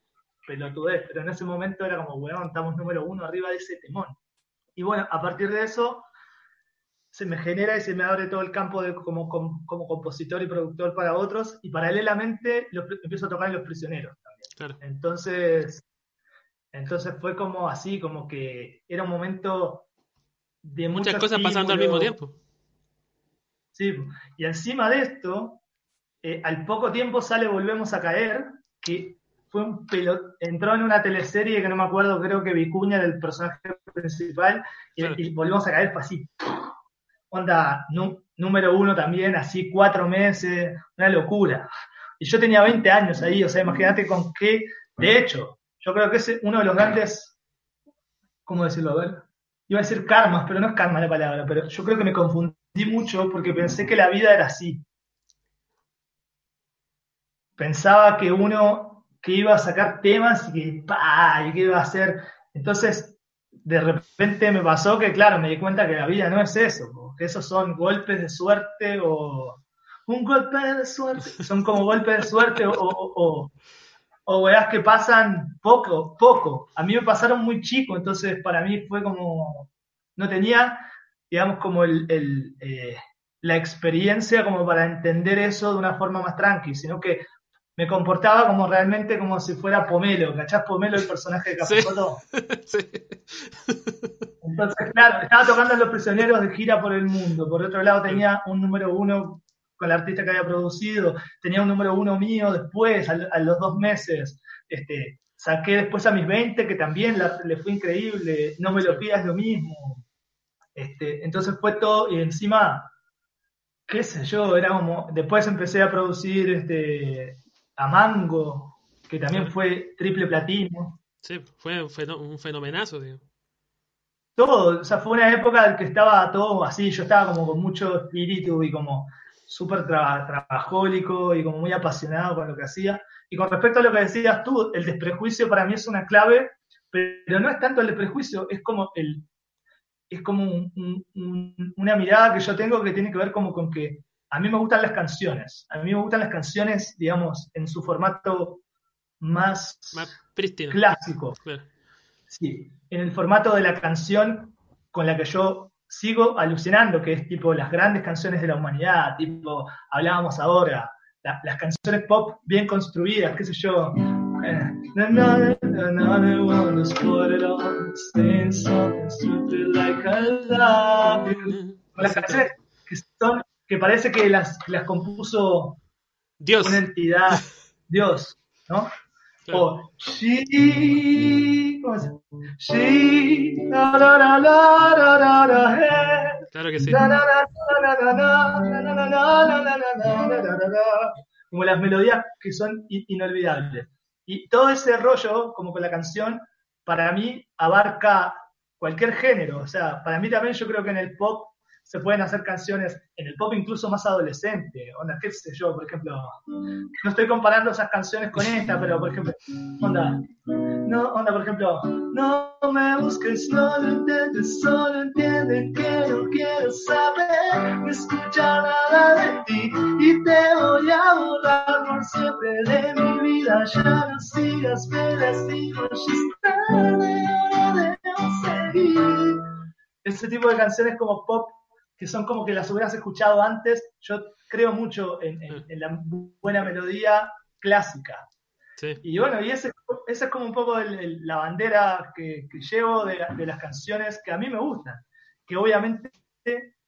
pelotudez, pero en ese momento era como, weón, estamos número uno arriba de ese temón. Y bueno, a partir de eso se me genera y se me abre todo el campo de, como, como, compositor y productor para otros, y paralelamente empiezo a tocar en Los Prisioneros también. Entonces, entonces fue como así, como que era un momento de muchas cosas pasando al mismo tiempo. Sí, y encima de esto, eh, al poco tiempo sale Volvemos a Caer, que fue un pelot entró en una teleserie que no me acuerdo, creo que Vicuña del personaje principal, y, Volvemos a Caer fue así, onda número uno también, así cuatro meses, una locura. Y yo tenía 20 años ahí, o sea, imagínate con qué, de hecho, yo creo que es uno de los grandes, ¿cómo decirlo? A ver, iba a decir karmas, pero no es karma la palabra, pero yo creo que me confundí mucho porque pensé que la vida era así. Pensaba que uno que iba a sacar temas y que, ¡pah! y que iba a hacer. Entonces, de repente me pasó que, claro, me di cuenta que la vida no es eso, que esos son golpes de suerte o un golpe de suerte, son como golpes de suerte o, o weas que pasan poco, poco. A mí me pasaron muy chico, entonces para mí fue como, no tenía, digamos, como el, el eh, la experiencia como para entender eso de una forma más tranqui, sino que me comportaba como realmente como si fuera Pomelo, ¿cachás Pomelo el personaje de Café Sí. Entonces, claro, estaba tocando a los prisioneros de gira por el mundo. Por otro lado, tenía un número uno con el artista que había producido, tenía un número uno mío después, a, los dos meses, este, saqué después a mis 20, que también le fue increíble, no me lo pidas lo mismo. Este, entonces fue todo, y encima, qué sé yo, era como, después empecé a producir este, a Mango, que también fue triple platino. Sí, fue un fenomenazo, digo. Todo, o sea, fue una época en que estaba todo así, yo estaba como con mucho espíritu y como súper trabajólico y como muy apasionado con lo que hacía. Y con respecto a lo que decías tú, el desprejuicio para mí es una clave, pero no es tanto el desprejuicio, es como el es como una mirada que yo tengo que tiene que ver como con que a mí me gustan las canciones, a mí me gustan las canciones, digamos, en su formato más, Más clásico. Claro. Sí, en el formato de la canción con la que yo sigo alucinando, que es tipo las grandes canciones de la humanidad, tipo, hablábamos ahora, la- las canciones pop bien construidas, qué sé yo. eh, na, na, na, na, na, wanna put it on, saying something stupid like I love you. Las canciones que, son, que parece que las, las compuso Dios. una entidad, Dios, ¿no? O sí, ¿cómo es? Sí, la la la la la la. Claro que sí. Como las melodías que son inolvidables. Y todo ese rollo, como con la canción, para mí abarca cualquier género. O sea, para mí también yo creo que en el pop se pueden hacer canciones, en el pop incluso más adolescente. Onda, qué sé yo, por ejemplo, no estoy comparando esas canciones con esta, pero por ejemplo, onda, no, onda, por ejemplo, no me busques, no lo intentes, solo entiende que no quiero saber, no escuchar nada de ti y te voy a borrar por siempre de mi vida. Ya no sigas, me lastimo, ya es tarde, ahora debo seguir. Ese tipo de canciones como pop que son como que las hubieras escuchado antes, yo creo mucho en, en- en la buena melodía clásica. Sí. Y bueno, y ese, esa es como un poco el- el- la bandera que, que llevo de, de las canciones que a mí me gustan, que obviamente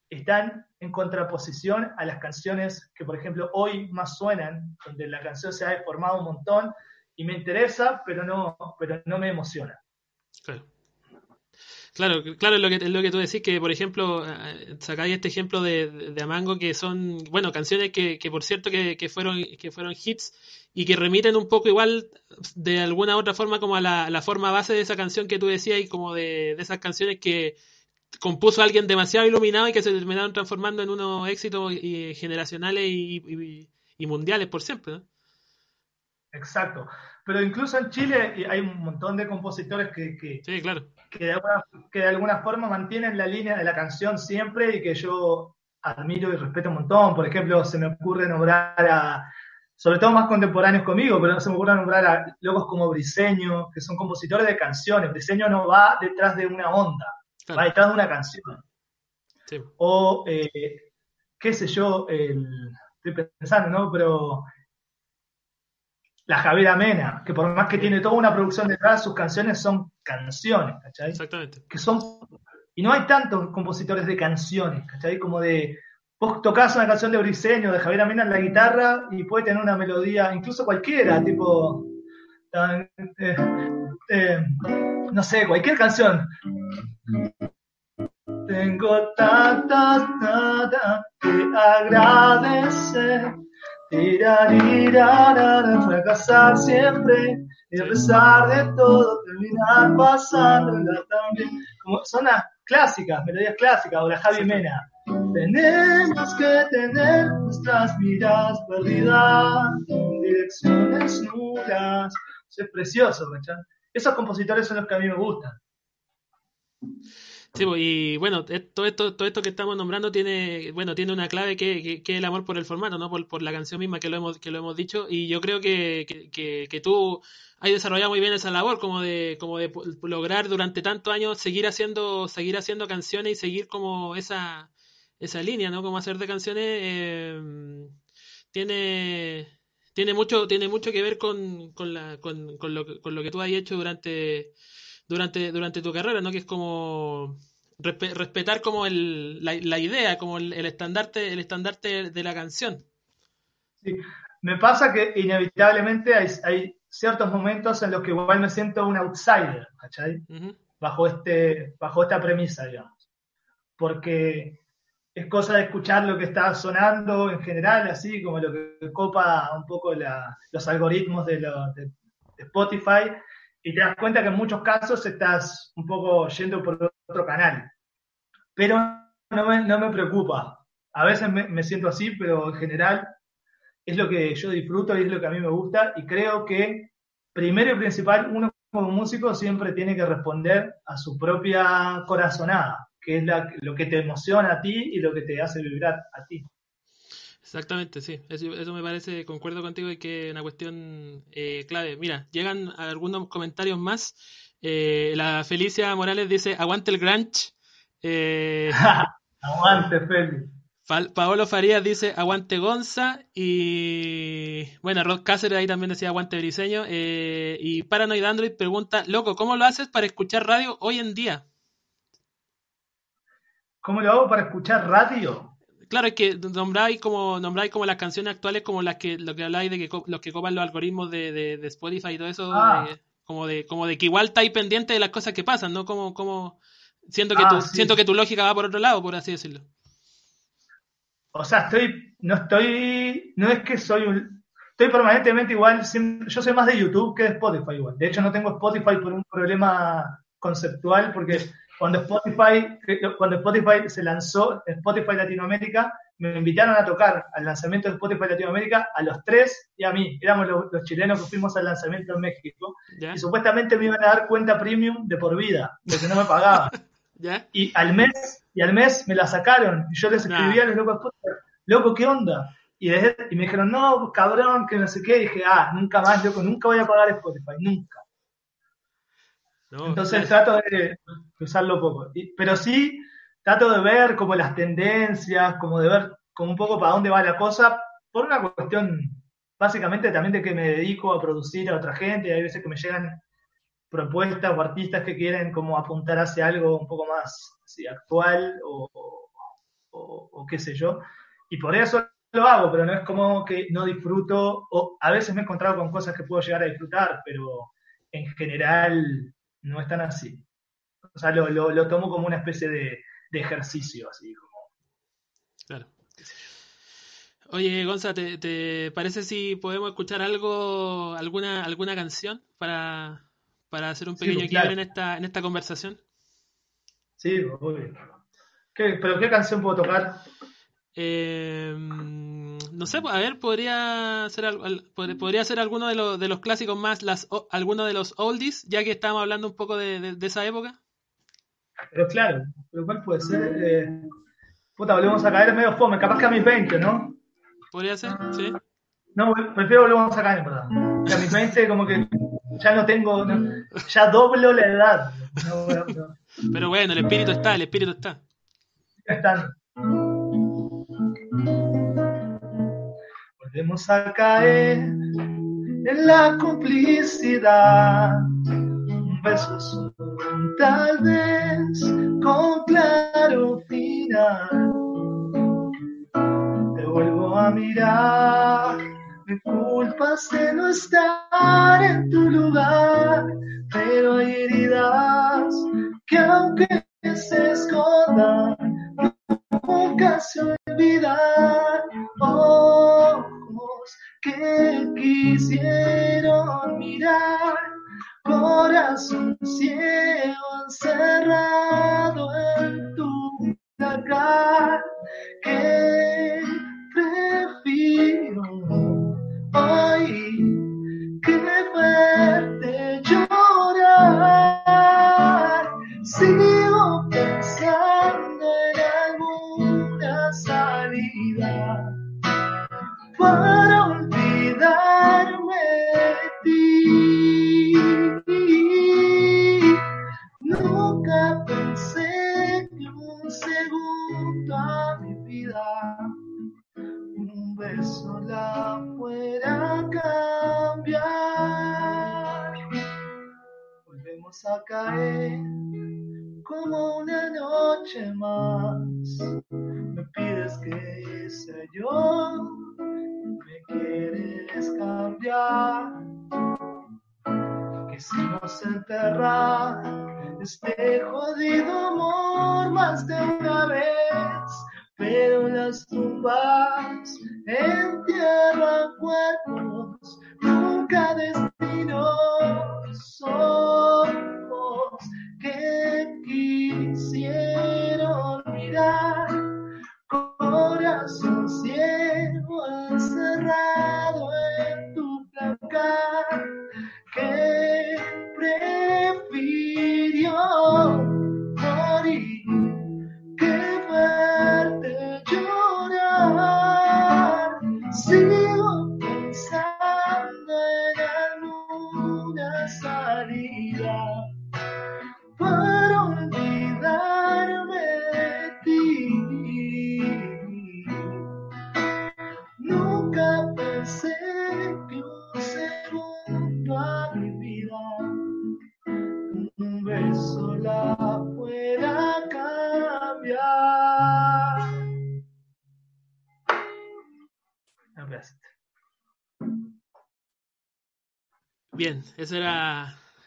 están en contraposición a las canciones que, por ejemplo, hoy más suenan, donde la canción se ha deformado un montón y me interesa, pero no, pero no me emociona. Claro. Claro, claro, es lo que, es lo que tú decís, que por ejemplo, eh, sacáis este ejemplo de, de, Amango, que son, bueno, canciones que, que por cierto que, que fueron, que fueron hits y que remiten un poco igual de alguna u otra forma como a la, la forma base de esa canción que tú decías y como de, de esas canciones que compuso alguien demasiado iluminado y que se terminaron transformando en unos éxitos y, generacionales y, y, y mundiales por siempre, ¿no? Exacto. Pero incluso en Chile hay un montón de compositores que, que, Sí, claro. Que, de alguna, que de alguna forma mantienen la línea de la canción siempre y que yo admiro y respeto un montón. Por ejemplo, se me ocurre nombrar a, sobre todo más contemporáneos conmigo, pero se me ocurre nombrar a locos como Briseño, que son compositores de canciones. Briseño no va detrás de una onda, Claro. va detrás de una canción. Sí. O, eh, qué sé yo, el, estoy pensando, ¿no? Pero la Javiera Mena, que por más que tiene toda una producción detrás, sus canciones son canciones, ¿cachai? Exactamente. Que son, y no hay tantos compositores de canciones, ¿cachai? Como de, vos tocás una canción de Briseño, de Javiera Mena en la guitarra y puede tener una melodía, incluso cualquiera, tipo, tan, eh, eh, no sé, cualquier canción. Tengo tantas nada que agradecer. Fracasar siempre y a pesar de todo terminar pasándola también. Como son las clásicas, melodías clásicas, o la Javi Mena. Tenemos que tener nuestras vidas perdidas en direcciones nulas. Eso es precioso, ¿cachai? Esos compositores son los que a mí me gustan. Sí, pues, y bueno, eh, todo esto, todo esto que estamos nombrando tiene, bueno, tiene una clave que, que, es el amor por el formato, ¿no? Por, por la canción misma que lo hemos, que lo hemos dicho, y yo creo que, que, tú has desarrollado muy bien esa labor, como de, como de lograr durante tantos años seguir haciendo, seguir haciendo canciones y seguir como esa, esa línea, ¿no? Como hacer de canciones, eh, tiene, tiene mucho, tiene mucho que ver con, con la, con, con lo, con lo que tú has hecho durante, durante, durante tu carrera, ¿no? Que es como respe- respetar como el, la, la idea, como el, el estandarte, el estandarte de la canción. Sí. Me pasa que inevitablemente hay, hay ciertos momentos en los que igual me siento un outsider, ¿cachai? Ujú, Bajo, este, bajo esta premisa, digamos. Porque es cosa de escuchar lo que está sonando en general, así como lo que copa un poco la- los algoritmos de, lo- de- de Spotify, y te das cuenta que en muchos casos estás un poco yendo por otro canal. Pero no me, no me preocupa. A veces me, siento así, pero en general es lo que yo disfruto y es lo que a mí me gusta, y creo que primero y principal, uno como músico siempre tiene que responder a su propia corazonada, que es la- lo que te emociona a ti y lo que te hace vibrar a ti. Exactamente, sí. Eso, eso me parece, concuerdo contigo, y que es una cuestión eh, clave. Mira, llegan algunos comentarios más. Eh, la Felicia Morales dice, aguante el grunge. Eh, aguante, Feli. Paolo Farías dice aguante Gonza y bueno, Rod Cáceres ahí también decía aguante Briseño eh, y Paranoid Android pregunta, loco, ¿cómo lo haces para escuchar radio hoy en día? ¿Cómo lo hago para escuchar radio? Claro, es que nombráis como nombráis como las canciones actuales como las que lo que habláis de que los que copan los algoritmos de, de, Spotify y todo eso, ah. como de como de que igual estáis pendiente de las cosas que pasan, ¿no? Como como siento que ah, siento que tu lógica va por otro lado, por así decirlo. O sea, estoy, no estoy, no es que soy un, estoy permanentemente igual, yo soy más de YouTube que de Spotify igual. De hecho, no tengo Spotify por un problema conceptual, porque cuando Spotify, cuando Spotify se lanzó, Spotify Latinoamérica, me invitaron a tocar al lanzamiento de Spotify Latinoamérica a los tres y a mí. Éramos los, chilenos que fuimos al lanzamiento en México. Y supuestamente me iban a dar cuenta premium de por vida, porque no me pagaban. Y al mes y al mes me la sacaron. Y yo les escribía a los locos, loco, ¿qué onda? Y, y, me dijeron, no, cabrón, que no sé qué. Y dije, ah, nunca más, loco, nunca voy a pagar Spotify, nunca. Entonces trato de, usarlo poco. pero sí, trato de ver como las tendencias, como de ver como un poco para dónde va la cosa, por una cuestión básicamente también de que me dedico a producir a otra gente. Hay veces que me llegan propuestas o artistas que quieren como apuntar hacia algo un poco más actual o, qué sé yo. Y por eso lo hago, pero no es como que no disfruto, o a veces me he encontrado con cosas que puedo llegar a disfrutar, pero en general no es tan así. O sea, lo, tomo como una especie de, ejercicio, así como. Claro. Oye, Gonza, ¿te, parece si podemos escuchar algo, alguna, alguna canción para, para hacer un pequeño sí, en esta, en esta conversación? Sí, muy bien. ¿Pero qué canción puedo tocar? Em, no sé, a ver, podría ser, podría ser alguno de los, de los clásicos más, las, alguno de los oldies, ya que estábamos hablando un poco de, esa época. Pero claro, pero ¿cuál puede ser? Eh, puta, volvemos a caer medio fome, capaz que a mis 20, ¿no? Podría ser, sí. No, prefiero volvemos a caer, verdad. Que a mis 20 como que ya no tengo, ya doblo la edad. No, pero bueno, el espíritu está, el espíritu está. Están. Volvemos a caer en la complicidad. Un beso azul, tal vez con claro final. Te vuelvo a mirar. Me culpas de no estar en tu lugar, pero hay heridas que aunque se escondan, nunca se olvidan. Ojos que quisieron mirar, corazón ciego encerrado en tu placar, que prefiero hoy que verte llorar. Sigo pensando en alguna salida para caer como una noche más. Me pides que sea yo, me quieres cambiar. Que si nos enterra este jodido amor más de una vez, pero las tumbas entierran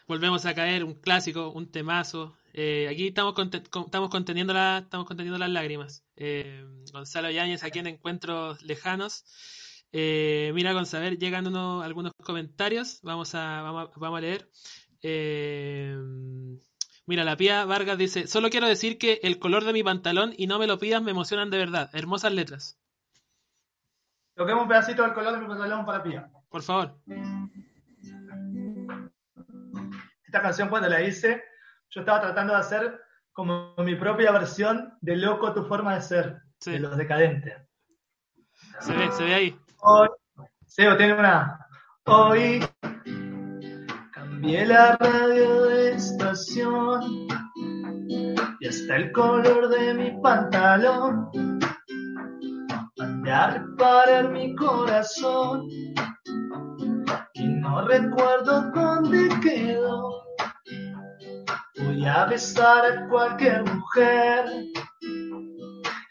Volvemos a caer, un clásico, un temazo. Eh, aquí estamos, estamos, conteniendo la, estamos conteniendo las lágrimas. Eh, Gonzalo Yáñez aquí en Encuentros Lejanos. Eh, mira, saber, llegan unos, algunos comentarios. Vamos a, vamos a, vamos a leer. mira, la Pía Vargas dice: Solo quiero decir que el color de mi pantalón y no me lo pidas me emocionan de verdad. Hermosas letras. Toquemos un pedacito del color de mi pantalón para Pía. Por favor. Esta canción, cuando la hice, yo estaba tratando de hacer como mi propia versión de Loco tu forma de ser, de los decadentes. Se ve, se ve ahí. Hoy, Seo tiene una. Hoy cambié la radio de estación y hasta el color de mi pantalón. Mandé a reparar mi corazón no recuerdo dónde quedó. Voy a besar a cualquier mujer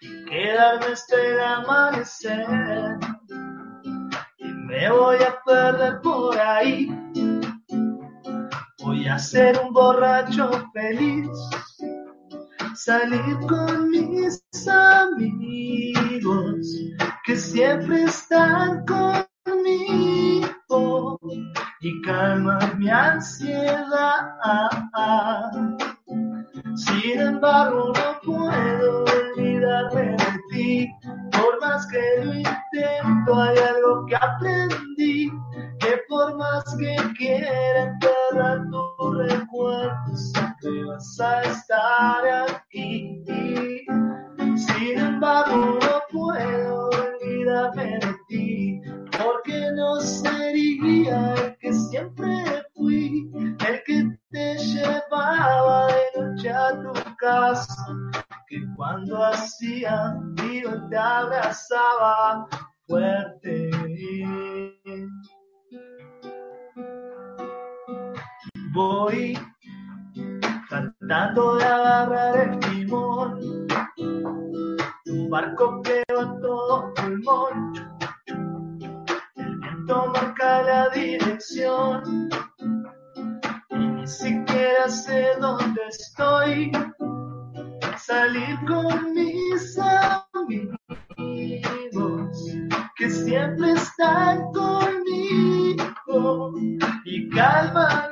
y quedarme hasta el amanecer. Y me voy a perder por ahí. Voy a ser un borracho feliz. Salir con mis amigos que siempre están conmigo y calmar mi ansiedad. Sin embargo, no puedo olvidarme de ti. Por más que lo intento, hay algo que aprendí. Que por más que quiera enterrar tu recuerdo, siempre vas a estar aquí. Sin embargo, no puedo olvidarme de ti, porque no sería el que siempre fui, el que te llevaba de noche a tu casa, que cuando hacía frío te abrazaba fuerte. Voy tratando de agarrar el timón, un barco que va todo pulmón, viento marca la dirección y ni siquiera sé dónde estoy. Salir con mis amigos que siempre están conmigo y calman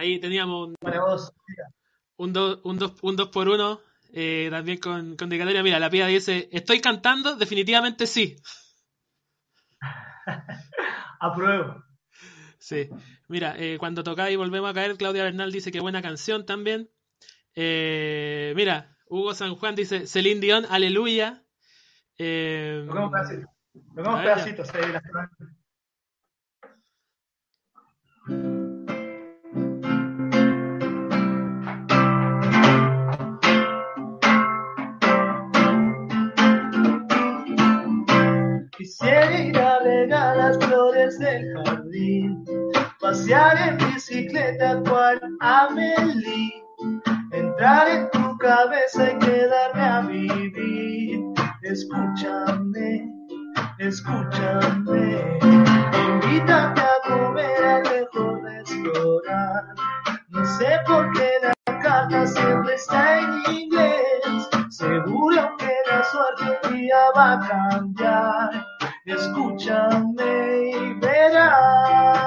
ahí teníamos un, Para vos, un, do- un, dos, un dos por uno eh, también con, con. Mira, la pía dice, ¿estoy cantando? Definitivamente sí. apruebo. Sí. Mira, eh, cuando tocáis y volvemos a caer, Claudia Bernal dice que buena canción también. Eh, mira, Hugo San Juan dice, Celine Dion, aleluya. Eh, pedacitos. Ya. pedacitos ahí. las- Quisiera ir a regar las flores del jardín, pasear en bicicleta cual Amelie, entrar en tu cabeza y quedarme a vivir. Escúchame, escúchame, invítame a comer al mejor restaurante. No sé por qué la carta siempre está en inglés, seguro que la suerte un día va a cambiar escúchame y verás.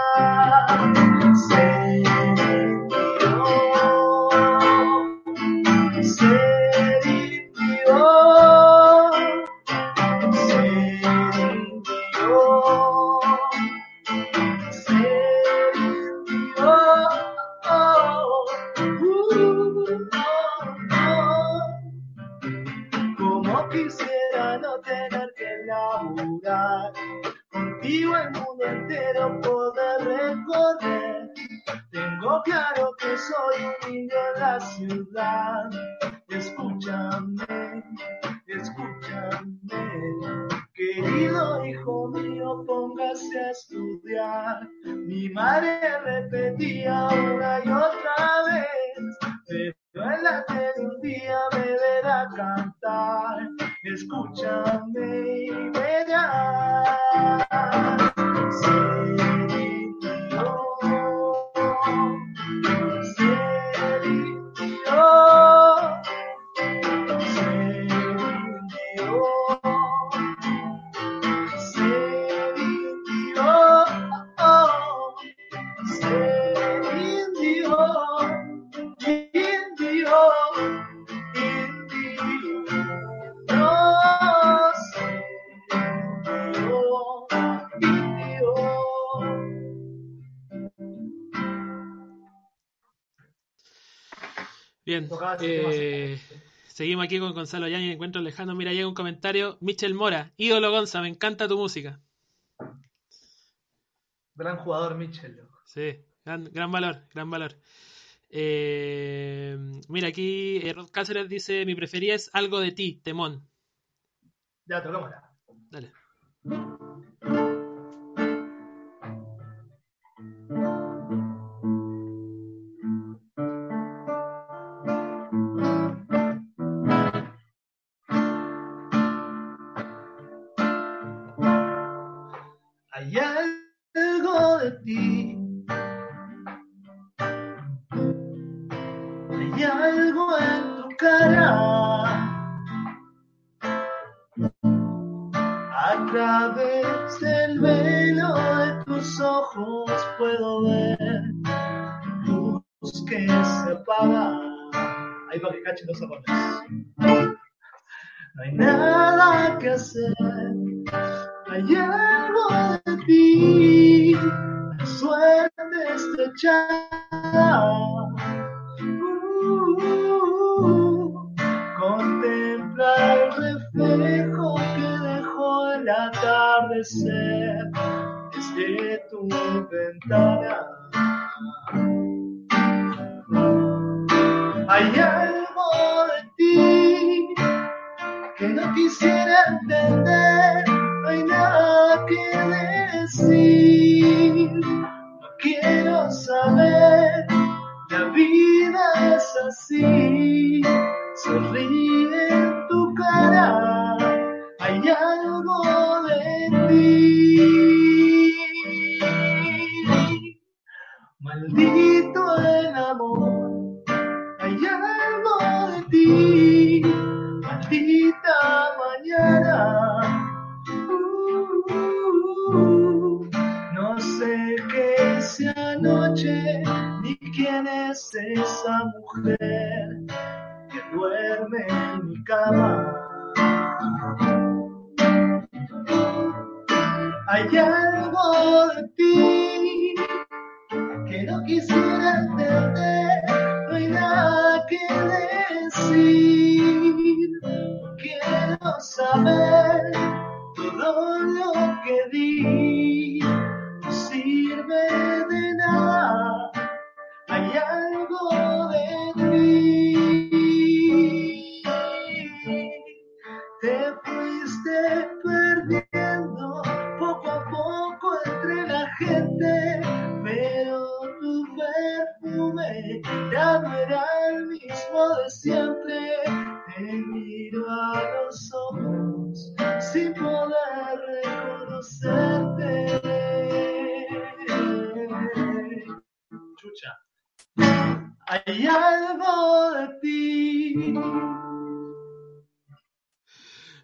Este eh, seguimos aquí con Gonzalo Yáñez, Encuentro Lejano. Mira, llega un comentario. Michel Mora, ídolo Gonza, me encanta tu música. Gran jugador, Michel. Sí, gran, valor, gran valor. Eh, mira, aquí eh, Rod Cáceres dice: Mi preferida es algo de ti, Temón. Ya, tocámosla. Dale.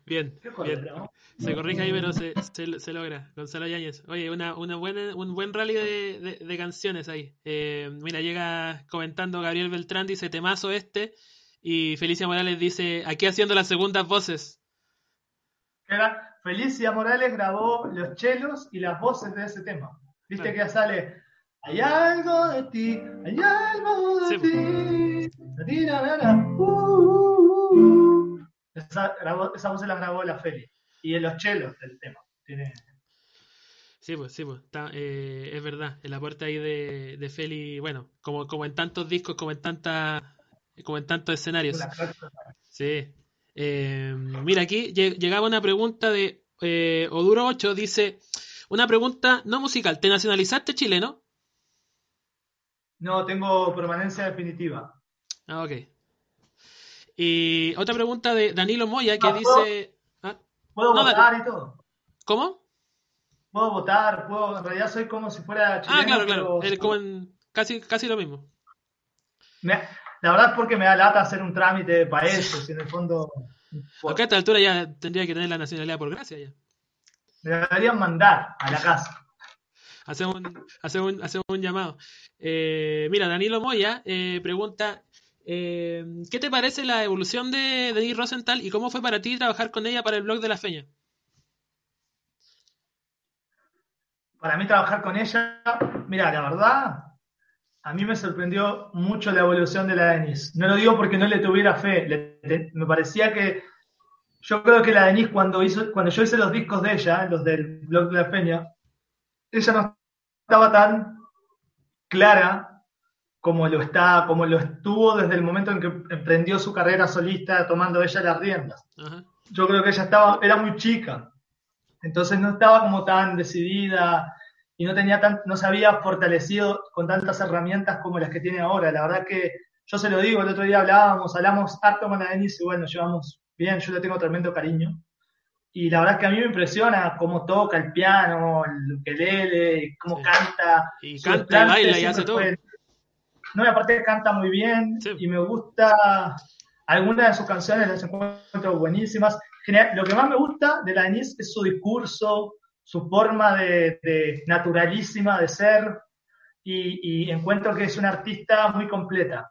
Bien, bien. Se corrige ahí, pero se, se, logra. Gonzalo Yáñez. Oye, una, una buena, un buen rally de, de, canciones ahí. Eh, mira, llega comentando Gabriel Beltrán, dice temazo este. Y Felicia Morales dice, aquí haciendo las segundas voces. Felicia Morales grabó los chelos y las voces de ese tema. Viste que ya sale, hay algo de ti, hay algo de ti. Uh, uh, esa, esa voz la grabó la Feli. Y en los chelos del tema. Tiene... Sí, pues, sí, pues, eh, es verdad, el aporte ahí de, de Feli, bueno, como, como en tantos discos, como en tantas como en tantos escenarios. Sí. Eh, mira, aquí llegaba una pregunta de eh, Oduro 8, dice, una pregunta no musical, ¿te nacionalizaste chileno? No, tengo permanencia definitiva. Ah, ok. Y otra pregunta de Danilo Moya que dice... ¿ah? ¿Puedo votar y todo? ¿Cómo? Puedo votar, puedo, en realidad soy como si fuera chileno. Ah, claro, claro, como casi, casi lo mismo. la verdad es porque me da lata hacer un trámite para eso, si en el fondo... Acá a esta altura ya tendría que tener la nacionalidad por gracia ya. Me deberían mandar a la casa. Hacemos un, un, llamado. Eh, mira, Danilo Moya eh, pregunta, eh, ¿qué te parece la evolución de Denise Rosenthal y cómo fue para ti trabajar con ella para el blog de la feña? Para mí trabajar con ella, mira, la verdad, a mí me sorprendió mucho la evolución de la Denise. No lo digo porque no le tuviera fe, me parecía que yo creo que la Denise cuando hizo, cuando yo hice los discos de ella, los del blog de la feña, ella no estaba tan clara como lo está, como lo estuvo desde el momento en que emprendió su carrera solista tomando ella las riendas. Yo creo que ella estaba, era muy chica, entonces no estaba como tan decidida y no tenía tan, no se había fortalecido con tantas herramientas como las que tiene ahora. La verdad que yo se lo digo, el otro día hablábamos, hablamos harto con la Denise y bueno, llevamos bien, yo le tengo tremendo cariño. Y la verdad es que a mí me impresiona cómo toca el piano, el ukelele, cómo canta. Y canta, y baila y hace todo. No, y aparte canta muy bien y me gusta, algunas de sus canciones las encuentro buenísimas. Lo que más me gusta de la Denise es su discurso, su forma de, naturalísima de ser y, y encuentro que es una artista muy completa.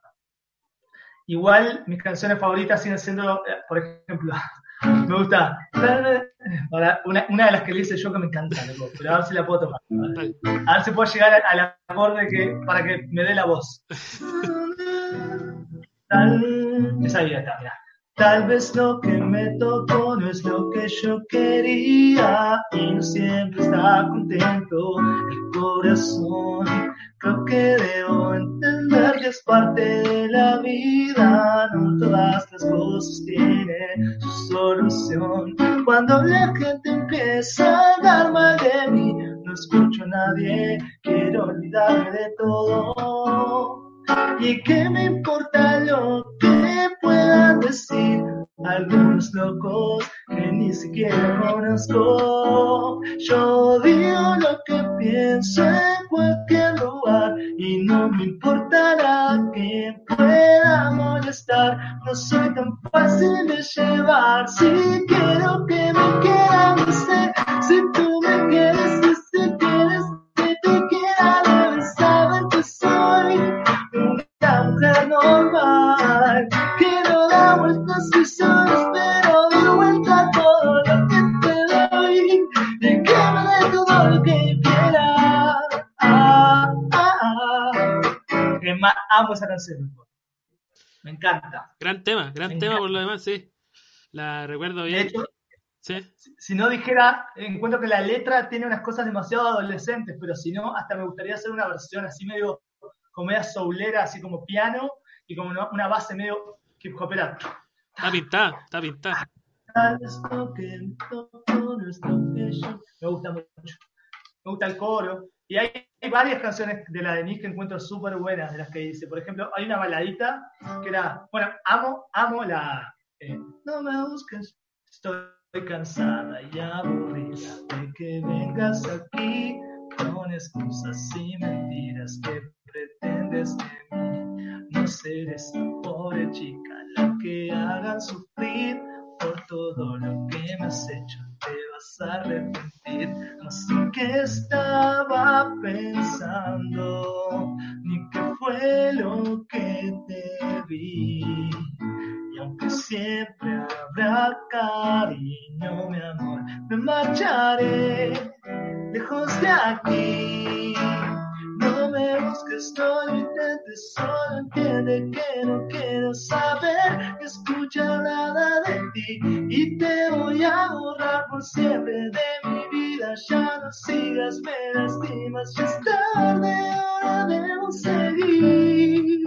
Igual mis canciones favoritas siguen siendo, eh, por ejemplo, me gusta. Una, una, de las que le hice yo que me encanta, pero a ver si la puedo tocar. A ver si puedo llegar al acorde que, para que me dé la voz. Esa vida está, mira. Tal vez lo que me tocó no es lo que yo quería y no siempre está contento el corazón. Creo que debo entender que es parte de la vida, no todas las cosas tienen su solución. Cuando la gente empieza a hablar mal de mí, no escucho a nadie, quiero olvidarme de todo. ¿Y qué me importa lo que puedan decir algunos locos que ni siquiera conozco? Yo digo lo que pienso en cualquier lugar y no me importará que pueda molestar. No soy tan fácil de llevar si quiero que me quieran decir, esa canción. Me encanta. Gran tema, gran tema por lo demás, sí. La recuerdo bien. De hecho, ¿Sí? si no dijera, encuentro que la letra tiene unas cosas demasiado adolescentes, pero si no, hasta me gustaría hacer una versión así medio comedia soulera, así como piano, y como una, base medio hip hopera. Está pintada, está pintada. Me gusta mucho. Me gusta el coro. Y hay, varias canciones de la Denise que encuentro súper buenas de las que dice. Por ejemplo, hay una baladita que era, bueno, amo, amo la... Eh, no me busques, estoy cansada y aburrida de que vengas aquí con excusas y mentiras que pretendes de mí. No ser esa pobre chica la que hagan sufrir por todo lo que me has hecho, te arrepentir. No sé qué estaba pensando, ni qué fue lo que te vi. Y aunque siempre habrá cariño, mi amor, me marcharé lejos de aquí. No me busques, no lo solo entiende que no quiero saber, escucha nada de ti y te voy a borrar por siempre de mi vida. Ya no sigas, me lastimas, ya es tarde, ahora debo seguir.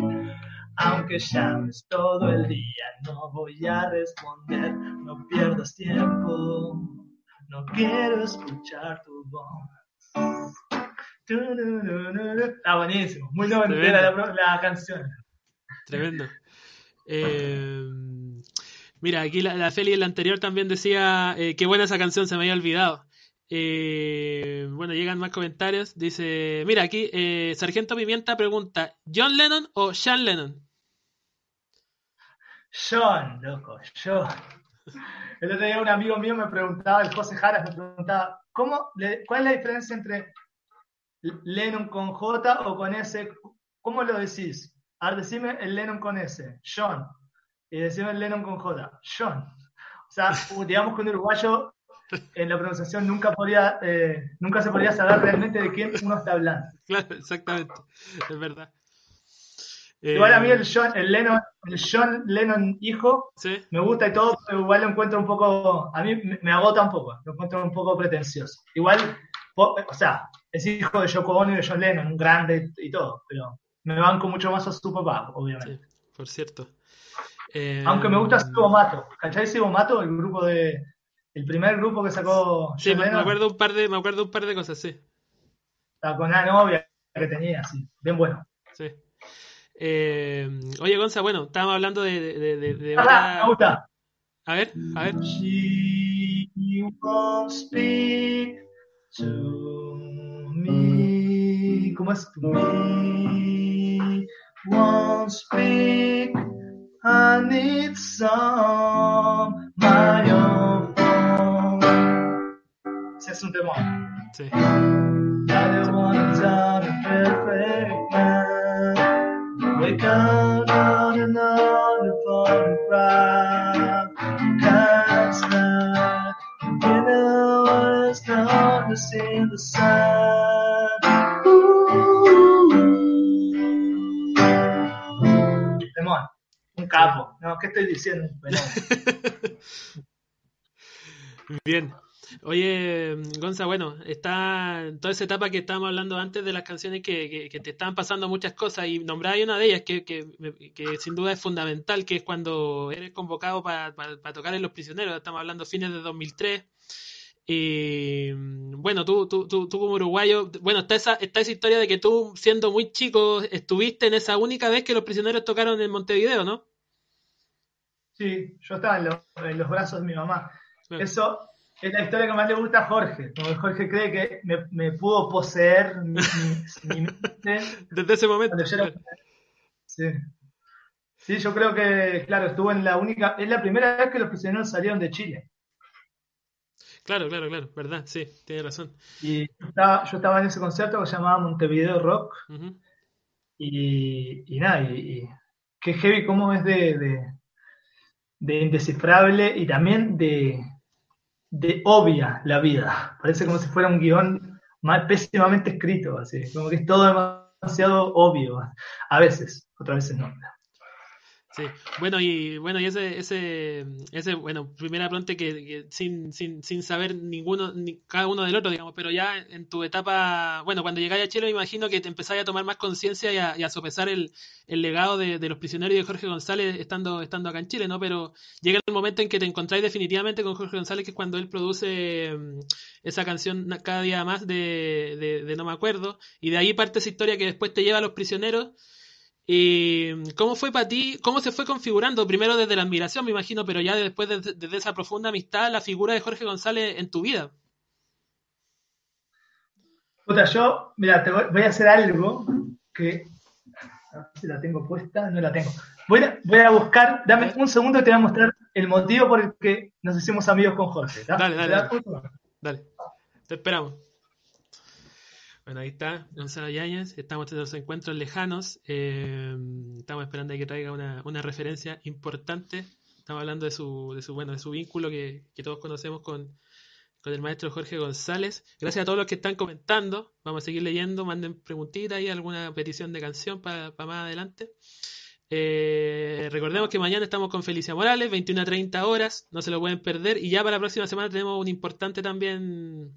Aunque llames todo el día, no voy a responder, no pierdas tiempo, no quiero escuchar tu voz. Está buenísimo, muy noventera la, la canción. Tremendo. Eh, mira, aquí la, la Feli en la anterior también decía eh, qué buena esa canción, se me había olvidado. Eh, bueno, llegan más comentarios. Dice, mira, aquí Sargento Pimienta pregunta, ¿John Lennon o Sean Lennon? John, loco, John. El otro día un amigo mío me preguntaba, el José Jaras me preguntaba, ¿cómo, le- ¿cuál es la diferencia entre Lennon con J o con S? ¿Cómo lo decís? A ver, decime el Lennon con S, John. Y decime el Lennon con J, John. O sea, digamos que un uruguayo en la pronunciación nunca podría, eh, nunca se podría saber realmente de quién uno está hablando. Claro, exactamente, es verdad. Igual a mí Eh, el John, el Lennon, el John Lennon hijo, Sí, me gusta y todo, pero igual lo encuentro un poco, a mí me, agota un poco, lo encuentro un poco pretencioso. Igual, o sea, es hijo de Yoko Ono y de John Lennon, un grande y todo, pero me banco mucho más a su papá, obviamente. sí, por cierto. Eh, Aunque me gusta Sibo Mato, ¿cachai Sibo Mato? El grupo de, el primer grupo que sacó Sí, John me, acuerdo un par de, me acuerdo un par de cosas, sí. la con la novia que tenía, así, bien bueno. sí. Eh, oye, Gonza, bueno, estábamos hablando de, de, de- de Ah, otra- me gusta. A ver, a ver. She won't speak to me. ¿Cómo es? To me. Won't speak. I need some my own phone. Ese es un temor. Sí. I don't wanna turn a perfect man. Wake up estoy diciendo? Bueno, Bien. Oye, Gonza, bueno, está toda esa etapa que estábamos hablando antes de las canciones que, que- te estaban pasando muchas cosas y nombraba una de ellas que, que, que sin duda es fundamental, que es cuando eres convocado para tocar en Los Prisioneros, estamos hablando fines de 2003. Y bueno, tú, tú, tú, tú como uruguayo, bueno, está esa, está esa historia de que tú, siendo muy chico, estuviste en esa única vez que Los Prisioneros tocaron en Montevideo, ¿no? Sí, yo estaba en los, en los brazos de mi mamá. Claro. Eso es la historia que más le gusta a Jorge. Como Jorge cree que me, me pudo poseer mi, mi- mi mente Desde ese momento. era- Sí. Sí, yo creo que, claro, estuvo en la única, es la primera vez que los prisioneros salieron de Chile. Claro, claro, claro, verdad, sí, tiene razón. Y yo estaba, yo estaba en ese concierto que se llamaba Montevideo Rock. Y, y nada, y, y qué heavy cómo es de, de, de indescifrable y también de, de obvia la vida. Parece como si fuera un guion mal, pésimamente escrito, así, como que es todo demasiado obvio. A veces, otras veces no. Sí, bueno, y bueno, y ese, ese, ese, bueno, primera pronto que, sin, sin, sin saber ninguno, ni cada uno del otro, digamos, pero ya en tu etapa, bueno, cuando llegáis a Chile me imagino que te empezáis a tomar más conciencia y y a sopesar el, el legado de, de los prisioneros y de Jorge González estando, estando acá en Chile, ¿no? Pero llega el momento en que te encontráis definitivamente con Jorge González, que es cuando él produce mm, esa canción cada día más de, de, de No me acuerdo, y de ahí parte esa historia que después te lleva a los prisioneros. ¿Y cómo fue para ti? ¿Cómo se fue configurando? Primero desde la admiración, me imagino, pero ya después desde, desde esa profunda amistad, la figura de Jorge González en tu vida. Puta, yo, mira, te voy, voy a hacer algo que. Si la tengo puesta, no la tengo. Voy a, voy a buscar, dame un segundo y te voy a mostrar el motivo por el que nos hicimos amigos con Jorge. ¿tá? Dale, dale, ¿Te das dale. Dale, te esperamos. Bueno, ahí está Gonzalo Yáñez. Estamos en los encuentros lejanos. eh, estamos esperando a que traiga una, una referencia importante. Estamos hablando de su, de su, bueno, de su vínculo que, todos conocemos con, con el maestro Jorge González. Gracias a todos los que están comentando. Vamos a seguir leyendo. Manden preguntitas y alguna petición de canción para más adelante. Eh, recordemos que mañana estamos con Felicia Morales, 21 a 30 horas, no se lo pueden perder. Y ya para la próxima semana tenemos un importante también.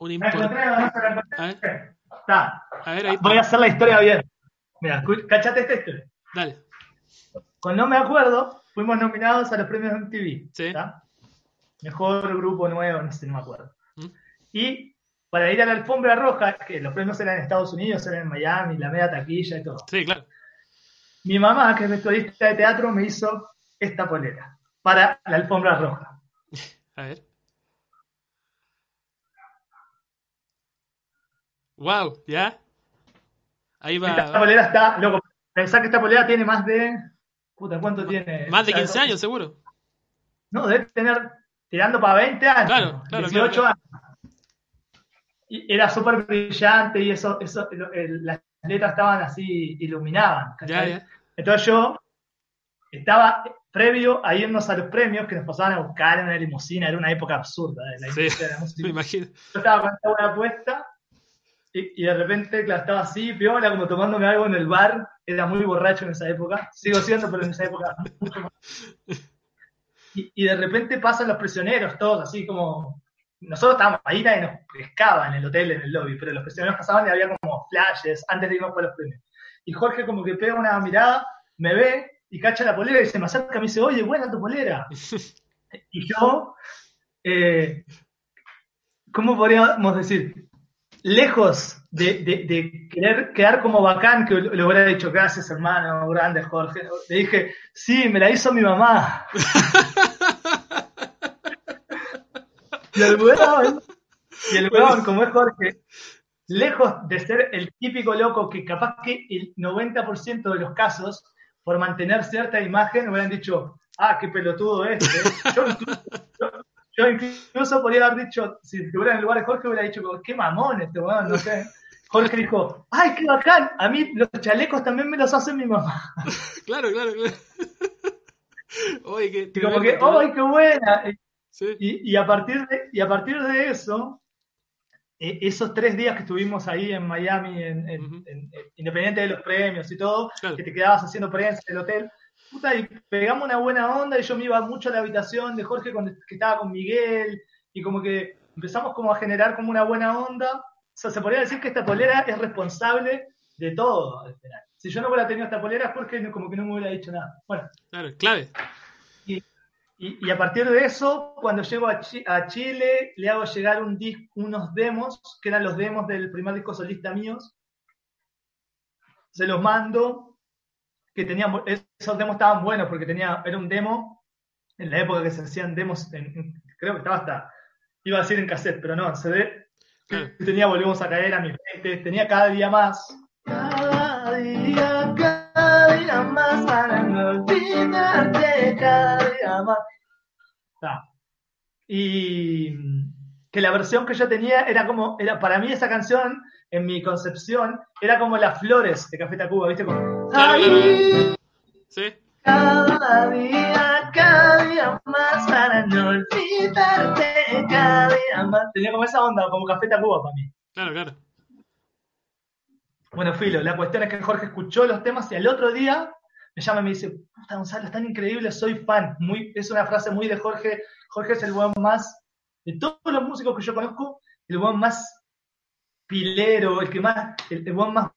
Un La impor- encontré, no se la encontré. A ver, Está. a ver, ahí Voy a hacer la historia bien. Mira, cachate esta historia. Dale. Con No Me Acuerdo, fuimos nominados a los premios MTV. Sí. Mejor grupo nuevo, no sé, no me acuerdo. ¿Mm? Y para ir a la alfombra roja, que los premios eran en Estados Unidos, eran en Miami, la media taquilla y todo. Sí, claro. Mi mamá, que es vestuarista de teatro, me hizo esta polera para la alfombra roja. A ver. Wow, ¿ya? Ahí Esta va. polera está, loco, pensá que esta polera tiene más de... Puta, ¿cuánto tiene? Más de O sea, 15 años, seguro. No, debe tener tirando para 20 años. Claro, claro, 18 claro, años. Y era súper brillante y eso, eso el- las letras estaban así, iluminaban. Ya, ya. Entonces yo estaba previo a irnos a los premios que nos pasaban a buscar en una limusina, era una época absurda de la Sí, de la música. me imagino. Yo estaba con esta buena puesta y, y de repente claro, estaba así, piola, como tomándome algo en el bar. Era muy borracho en esa época. Sigo siendo, pero en esa época mucho más. Y, y de repente pasan los prisioneros, todos así como. Nosotros estábamos ahí, nadie nos pescaba en el hotel, en el lobby, pero los prisioneros pasaban y había como flashes antes de irnos por los premios. Y Jorge, como que pega una mirada, me ve y cacha la polera y se me acerca y me dice: Oye, buena tu polera. Y yo, eh, ¿cómo podríamos decir? Lejos de, de- de querer quedar como bacán, que le hubiera dicho gracias hermano, grande Jorge, le dije, sí, me la hizo mi mamá. y el weón, y el weón, como es Jorge, lejos de ser el típico loco que capaz que el 90% de los casos, por mantener cierta imagen, hubieran dicho, ah, qué pelotudo este. Yo yo- yo incluso podría haber dicho, si estuviera en el lugar de Jorge, hubiera dicho, qué mamón este weón, no sé. Jorge dijo, ay, qué bacán, a mí los chalecos también me los hace mi mamá. Claro, claro, claro. Oye, qué Y como que, tremendo, ay, qué buena. Sí. Y, y a partir de, y a partir de eso, eh, esos tres días que estuvimos ahí en Miami, en, independiente de los premios y todo, Claro. que te quedabas haciendo prensa en el hotel, puta, y pegamos una buena onda y yo me iba mucho a la habitación de Jorge cuando que estaba con Miguel y como que empezamos como a generar como una buena onda. O sea, se podría decir que esta polera es responsable de todo. Si yo no hubiera tenido esta polera porque no- como que no me hubiera dicho nada. Bueno, Claro, clave. y, y- y a partir de eso, cuando llego a, Chi- a Chile, le hago llegar un unos demos, que eran los demos del primer disco solista míos. Se los mando, que tenían, esos demos estaban buenos porque tenía, era un demo en la época que se hacían demos, en- en- creo que estaba hasta, iba a decir en cassette, pero no, en CD. Tenía Volvemos a caer a mis 20, tenía cada día más. Cada día, cada día más para no olvidarte, cada día más. Está. Y que la versión que yo tenía era como, era para mí esa canción, en mi concepción, era como las flores de Café Tacuba, ¿viste? Como, "Ay, Sí. cada día, cada día más para no olvidarte, cada día más. Tenía como esa onda, como Café Tacuba para mí. Claro, claro. Bueno, Filo, la cuestión es que Jorge escuchó los temas y al otro día me llama y me dice, puta Gonzalo, es tan increíble, soy fan. Muy, es una frase muy de Jorge. Jorge es el buen más, de todos los músicos que yo conozco, el buen más pilero, el que más, el, el buen más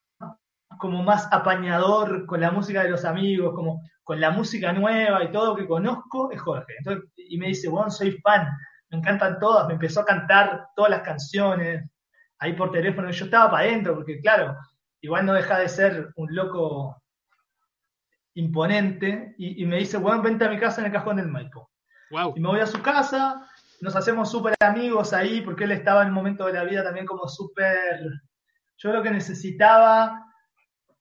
como más apañador con la música de los amigos, como con la música nueva y todo que conozco, es Jorge. Entonces, y me dice, bueno, soy fan, me encantan todas, me empezó a cantar todas las canciones ahí por teléfono, yo estaba para adentro, porque claro, igual no deja de ser un loco imponente, y, y me dice, bueno, vente a mi casa en el cajón del Maipo. Wow. Y me voy a su casa, nos hacemos súper amigos ahí, porque él estaba en un momento de la vida también como súper... Yo lo que necesitaba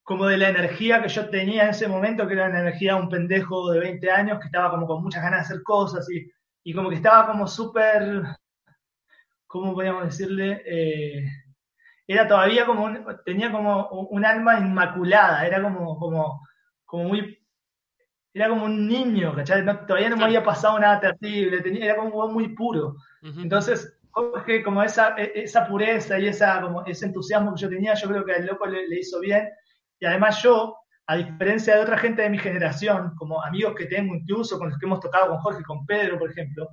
como de la energía que yo tenía en ese momento, que era una energía de un pendejo de 20 años que estaba como con muchas ganas de hacer cosas y, y como que estaba como súper, ¿cómo podríamos decirle? Eh, era todavía como, un, tenía como un alma inmaculada, era como, como, como muy, era como un niño, ¿cachai? todavía no me había pasado nada terrible, tenía, era como muy puro. Entonces, que como esa, e, esa pureza y esa, como ese entusiasmo que yo tenía, yo creo que al loco le, le hizo bien y además yo, a diferencia de otra gente de mi generación, como amigos que tengo incluso, con los que hemos tocado con Jorge, con Pedro, por ejemplo,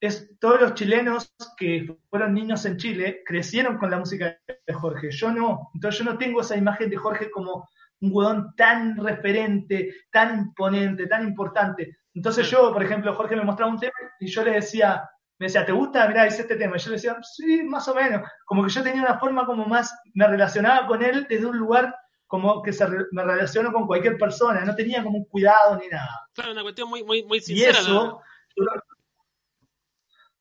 es todos los chilenos que fueron niños en Chile crecieron con la música de Jorge. Yo no. Entonces yo no tengo esa imagen de Jorge como un huevón tan referente, tan imponente, tan importante. Entonces yo, por ejemplo, Jorge me mostraba un tema y yo le decía, me decía, ¿te gusta? Mirá, dice este tema. Y yo le decía, sí, más o menos. Como que yo tenía una forma como más, me relacionaba con él desde un lugar como que se me relaciono con cualquier persona, no tenía como un cuidado ni nada. Claro, una cuestión muy, muy, muy sincera. Y eso,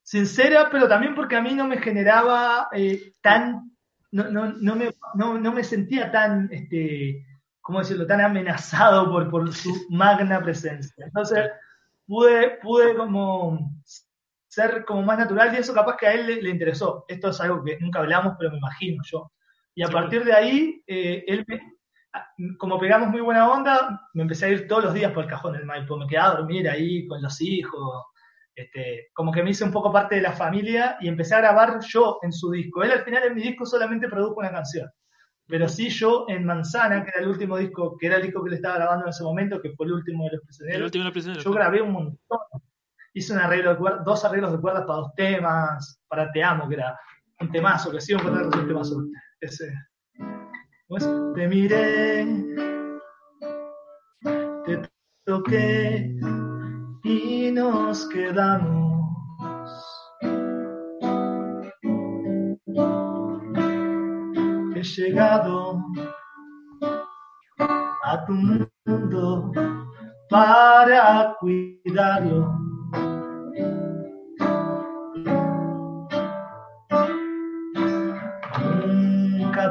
sincera, pero también porque a mí no me generaba eh, tan, no, no, no, me, no, no, me sentía tan, este, ¿cómo decirlo?, tan amenazado por, por su magna presencia. Entonces, pude, pude como ser como más natural y eso capaz que a él le, le interesó. Esto es algo que nunca hablamos, pero me imagino yo. Y a partir de ahí, eh, él me, como pegamos muy buena onda, me empecé a ir todos los días por el cajón del Maipo, me quedaba a dormir ahí con los hijos, este, como que me hice un poco parte de la familia y empecé a grabar yo en su disco. Él al final en mi disco solamente produjo una canción, pero sí yo en Manzana, que era el último disco, que era el disco que le estaba grabando en ese momento, que fue el último de los prisioneros, yo grabé un montón. Hice un arreglo de dos arreglos de cuerdas para dos temas, para Te Amo, que era un temazo, que sí, un temazo. Ese, pues te miré, te toqué y nos quedamos. He llegado a tu mundo para cuidarlo.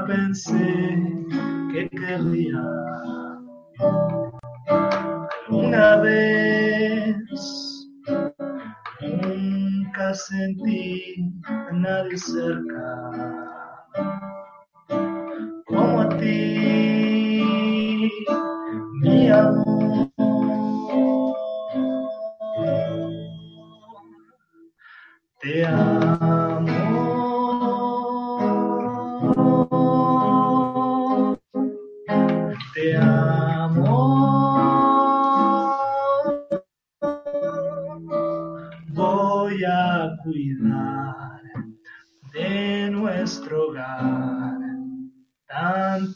Pensé que querría una vez. Nunca sentí nadie cerca como a ti, mi amor. Te amo.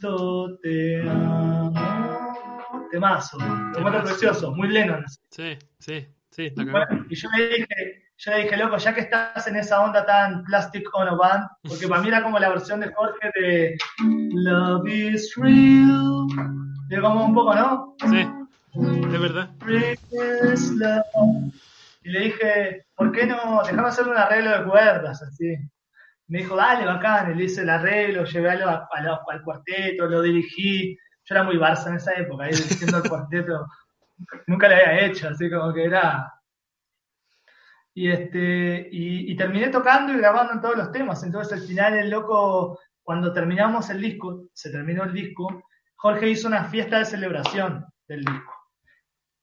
Tanto te amo. Temazo, temazo precioso, muy Lennon. Sí, sí, sí. y yo le dije, yo le dije, loco, ya que estás en esa onda tan Plastic on a Band, porque para mí era como la versión de Jorge de Love is Real. De como un poco, ¿no? Sí, de verdad. Y le dije, ¿por qué no? Dejame hacer un arreglo de cuerdas, así. Me dijo, dale, bacán. Le hice el arreglo, llevé a al cuarteto, lo dirigí. Yo era muy Barça en esa época, ahí dirigiendo el cuarteto. Nunca lo había hecho, así como que era. Y, este, y, terminé tocando y grabando en todos los temas. Entonces, al final, el loco, cuando terminamos el disco, se terminó el disco, Jorge hizo una fiesta de celebración del disco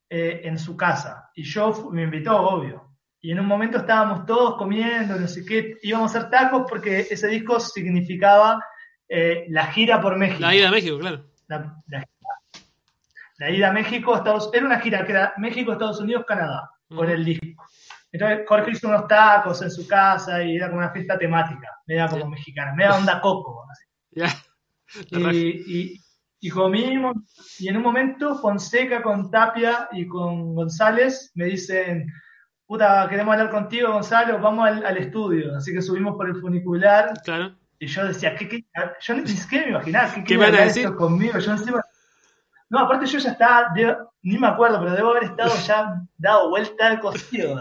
eh, en su casa. Y yo me invitó, obvio. Y en un momento estábamos todos comiendo, no sé qué, íbamos a hacer tacos porque ese disco significaba eh, la gira por México. La ida a México, claro. La, ida a México, Estados Era una gira que era México, Estados Unidos, Canadá, con el disco. Entonces Jorge hizo unos tacos en su casa y era como una fiesta temática, media como mexicana, media onda coco. Y, y comimos, y en un momento Fonseca con Tapia y con González me dicen, puta, queremos hablar contigo, Gonzalo, vamos al, estudio. Así que subimos por el funicular. Claro. Y yo decía, ¿qué, qué? Yo ni siquiera me imaginaba, ¿qué, ¿Qué van a decir? conmigo? Yo no, aparte yo ya estaba, ni me acuerdo, pero debo haber estado ya dado vuelta al cocido.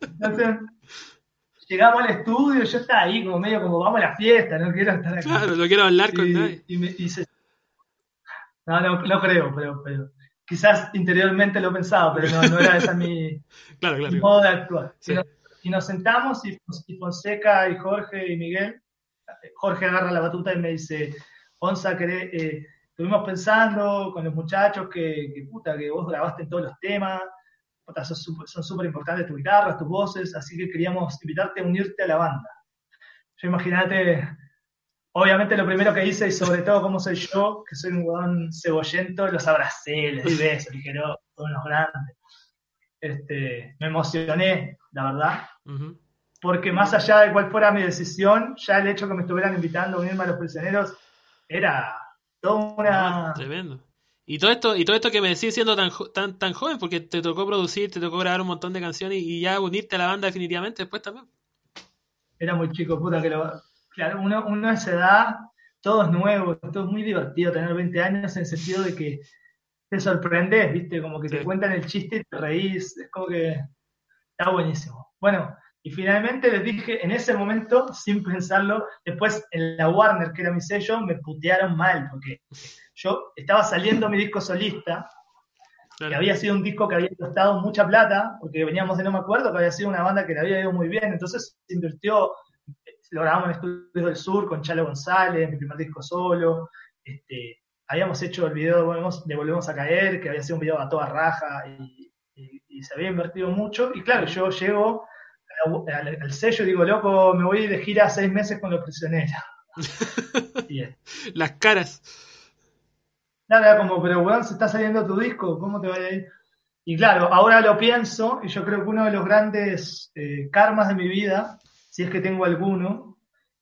Entonces, llegamos al estudio, yo estaba ahí como medio como vamos a la fiesta, no quiero estar aquí. Claro, no quiero hablar con nadie. Y, me, y No, no, no creo, pero, pero quizás interiormente lo he pensado, pero no, no era esa mi, claro, claro. modo de actuar. Sí. Y, nos, sentamos y, y, Fonseca y Jorge y Miguel, Jorge agarra la batuta y me dice, Onza, eh, estuvimos pensando con los muchachos que, que, puta, que vos grabaste en todos los temas, puta, son súper importantes tus guitarras, tus voces, así que queríamos invitarte a unirte a la banda. Yo imagínate, obviamente lo primero que hice, y sobre todo como soy yo, que soy un huevón cebollento, los abracé, les di besos, dije, no, son unos grandes. Este, me emocioné, la verdad, porque más allá de cuál fuera mi decisión, ya el hecho que me estuvieran invitando a unirme a los prisioneros era toda una... tremendo. Y todo esto, y todo esto que me decís siendo tan, tan, tan joven, porque te tocó producir, te tocó grabar un montón de canciones y ya unirte a la banda definitivamente después también. Era muy chico, puta que lo, claro, uno, uno esa edad, todo es nuevo, todo es muy divertido tener 20 años en el sentido de que te sorprendes, ¿viste? Como que te cuentan el chiste y te reís, es como que está buenísimo. Bueno, y finalmente les dije, en ese momento, sin pensarlo, después en la Warner, que era mi sello, me putearon mal, porque yo estaba saliendo mi disco solista, que había sido un disco que había costado mucha plata, porque veníamos de no me acuerdo, que había sido una banda que le había ido muy bien, entonces se invirtió lo grabamos en Estudios del Sur con Chalo González, mi primer disco solo. Este, habíamos hecho el video de Volvemos a Caer, que había sido un video a toda raja y, se había invertido mucho. Y claro, yo llego al, sello y digo, loco, me voy de gira seis meses con los prisioneros. Las caras. Nada, como, pero weón, se está saliendo tu disco, ¿cómo te va a ir? Y claro, ahora lo pienso, y yo creo que uno de los grandes eh, karmas de mi vida si es que tengo alguno,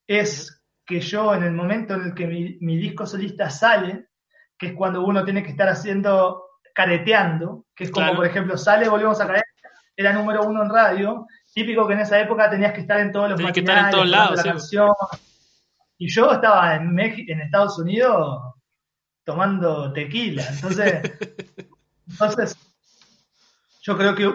es que yo en el momento en el que mi, disco solista sale, que es cuando uno tiene que estar haciendo, careteando, que es como por ejemplo sale, volvemos a caer, era número uno en radio, típico que en esa época tenías que estar en todos los tenías que estar en todos lados, y yo estaba en México, en Estados Unidos tomando tequila, entonces, entonces yo creo que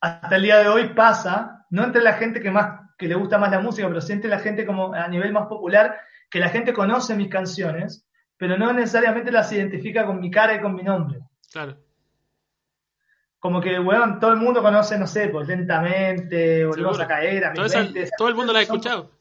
hasta el día de hoy pasa, no entre la gente que más que le gusta más la música, pero siente la gente como a nivel más popular, que la gente conoce mis canciones, pero no necesariamente las identifica con mi cara y con mi nombre. Claro. Como que, weón, todo el mundo conoce, no sé, pues lentamente, volvemos a caer, a todo, todo el mundo la ha escuchado.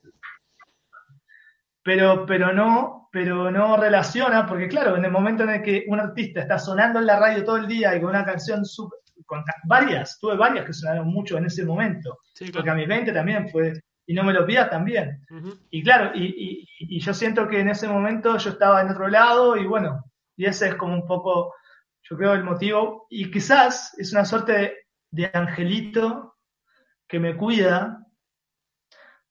Pero, pero no, pero no relaciona, porque claro, en el momento en el que un artista está sonando en la radio todo el día y con una canción super, con varias, tuve varias que sonaron mucho en ese momento, porque a mis 20 también fue, y no me lo pidas también. Y claro, y, yo siento que en ese momento yo estaba en otro lado y bueno, y ese es como un poco, yo creo, el motivo, y quizás es una suerte de, angelito que me cuida,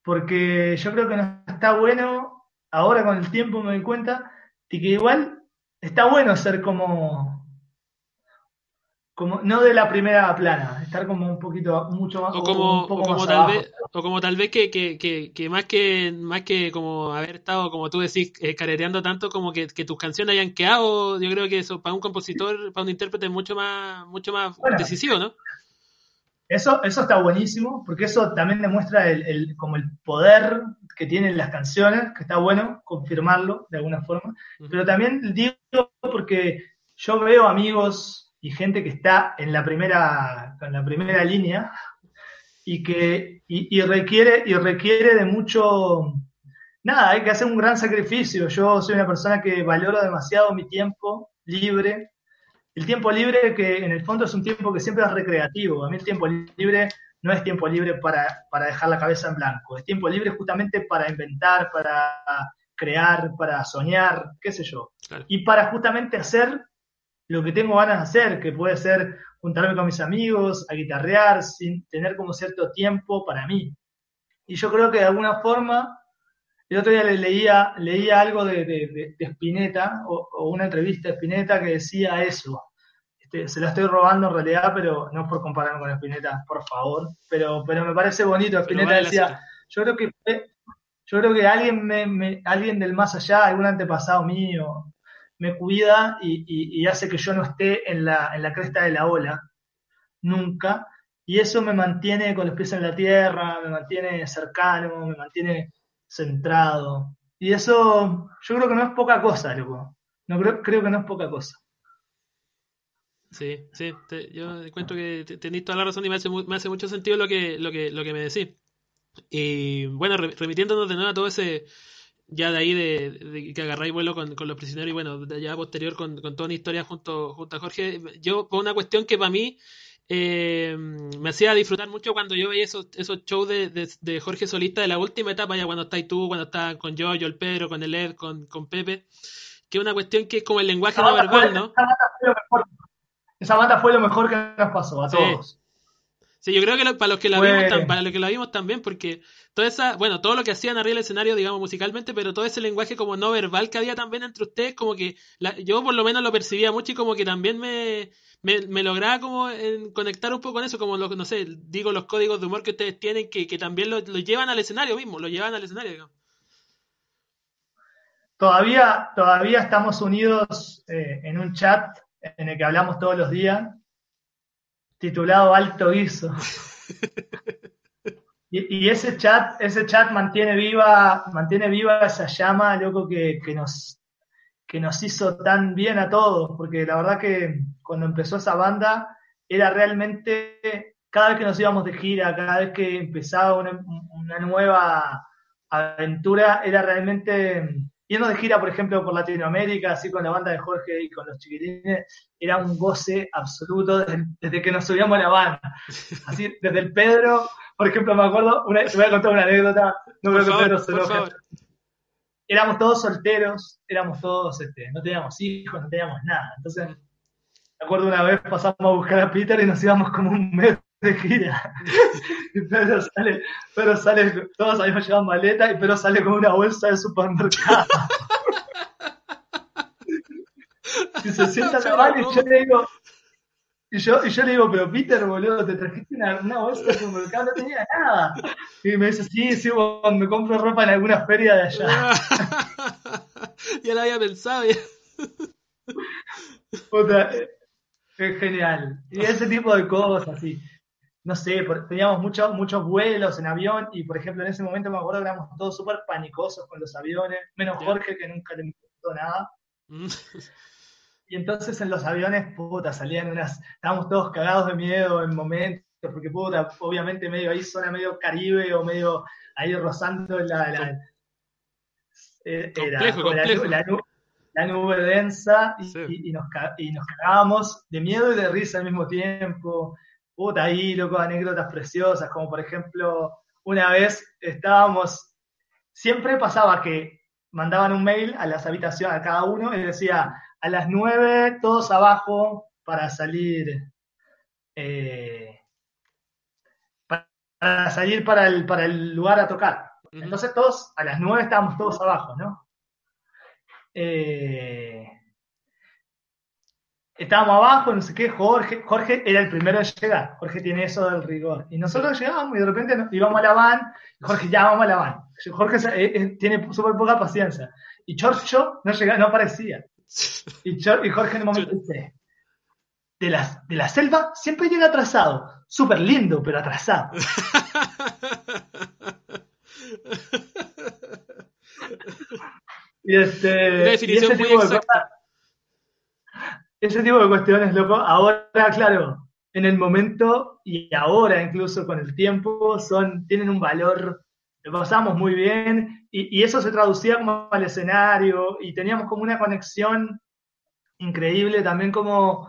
porque yo creo que no está bueno, ahora con el tiempo me doy cuenta, de que igual está bueno ser como como no de la primera plana, estar como un poquito mucho más o como, como tal vez o como tal vez que, que, que, más que más que como haber estado como tú decís eh, careteando tanto como que, tus canciones hayan quedado yo creo que eso para un compositor para un intérprete es mucho más mucho más decisivo no eso eso está buenísimo porque eso también demuestra el, el, como el poder que tienen las canciones que está bueno confirmarlo de alguna forma. Pero también digo porque yo veo amigos y gente que está en la primera, en la primera línea y que y, requiere, y requiere de mucho, nada, hay que hacer un gran sacrificio. Yo soy una persona que valoro demasiado mi tiempo libre. El tiempo libre que en el fondo es un tiempo que siempre es recreativo. A mí el tiempo libre no es tiempo libre para, para dejar la cabeza en blanco. Es tiempo libre justamente para inventar, para crear, para soñar, qué sé yo. Y para justamente hacer lo que tengo ganas de hacer, que puede ser juntarme con mis amigos, a guitarrear, sin tener como cierto tiempo para mí. Y yo creo que de alguna forma, el otro día le leía, leía algo de, de, Spinetta, o, una entrevista de Spinetta que decía eso. Este, se la estoy robando en realidad, pero no por compararme con Spinetta, por favor. Pero, pero me parece bonito. Spinetta decía, yo creo que yo creo que alguien, me, alguien del más allá, algún antepasado mío, me cuida y, hace que yo no esté en la, en la cresta de la ola, nunca. Y eso me mantiene con los pies en la tierra, me mantiene cercano, me mantiene centrado. Y eso yo creo que no es poca cosa, loco. No creo, creo que no es poca cosa. Sí, sí, yo encuentro que tenéis toda la razón y me hace, me hace mucho sentido lo que, lo que, lo que me decís. Y bueno, remitiéndonos de nuevo a todo ese, ya de ahí de, que agarráis vuelo con, los prisioneros y bueno, de allá posterior con, con, toda una historia junto, junto a Jorge, yo por una cuestión que para mí eh, me hacía disfrutar mucho cuando yo veía esos, esos shows de, de, Jorge Solista de la última etapa, ya cuando estáis tú, cuando estás con yo, yo el Pedro, con el Ed, con, con Pepe, que es una cuestión que es como el lenguaje no verbal, ¿no? Esa banda fue lo mejor que nos pasó a todos. Sí, yo creo que para los que la vimos, para los que la vimos también, porque toda esa, bueno, todo lo que hacían arriba del escenario, digamos, musicalmente, pero todo ese lenguaje como no verbal que había también entre ustedes, como que yo por lo menos lo percibía mucho y como que también me, me, lograba como conectar un poco con eso, como, lo, no sé, digo, los códigos de humor que ustedes tienen, que, también lo, llevan al escenario mismo, lo llevan al escenario, digamos. Todavía, todavía estamos unidos eh, en un chat en el que hablamos todos los días titulado Alto Guiso. Y, ese chat, ese chat mantiene viva, mantiene viva esa llama, loco, que, nos, que nos hizo tan bien a todos, porque la verdad que cuando empezó esa banda era realmente, cada vez que nos íbamos de gira, cada vez que empezaba una, una nueva aventura, era realmente yendo de gira, por ejemplo, por Latinoamérica, así con la banda de Jorge y con los chiquilines, era un goce absoluto desde, que nos subíamos a la banda. Así, desde el Pedro, por ejemplo, me acuerdo, una, te voy a contar una anécdota, no creo que Pedro se Éramos todos solteros, éramos todos, este, no teníamos hijos, no teníamos nada. Entonces, me acuerdo una vez pasamos a buscar a Peter y nos íbamos como un mes de gira. Y Pedro sale, Pedro sale, todos habíamos llevado maleta y Pedro sale con una bolsa de supermercado. y se sienta la mano y yo le digo, y yo, y yo le digo, pero Peter, boludo, te trajiste una, una bolsa de supermercado, no tenía nada. Y me dice, sí, sí, me compro ropa en alguna feria de allá. ya lo había pensado. Ya. Es genial. Y ese tipo de cosas, sí no sé, teníamos muchos muchos vuelos en avión y, por ejemplo, en ese momento me acuerdo que éramos todos súper panicosos con los aviones, menos Jorge que nunca le importó nada. Mm. Y entonces en los aviones, puta, salían unas, estábamos todos cagados de miedo en momentos, porque puta, obviamente medio ahí zona medio caribe o medio ahí rozando la, la, eh, la, nube densa y, nos, y nos cagábamos de miedo y de risa al mismo tiempo puta, ahí, loco, anécdotas preciosas, como por ejemplo, una vez estábamos, siempre pasaba que mandaban un mail a las habitaciones, a cada uno, y decía, a las nueve, todos abajo para salir, eh, para salir para el, para el lugar a tocar. Entonces todos, a las nueve estábamos todos abajo, ¿no? Eh, estábamos abajo, no sé qué, Jorge, Jorge era el primero en llegar, Jorge tiene eso del rigor. Y nosotros llegábamos y de repente íbamos a la van, Jorge ya vamos a la van. Jorge eh, eh, tiene súper poca paciencia. Y Chorcho no llegaba, no aparecía. Y, Jorge en un momento dice, de la, de la selva siempre llega atrasado, súper lindo, pero atrasado. y este, definición muy exacta ese tipo de cuestiones, loco, ahora, claro, en el momento y ahora incluso con el tiempo, son, tienen un valor, lo pasamos muy bien y, eso se traducía como al escenario y teníamos como una conexión increíble también como,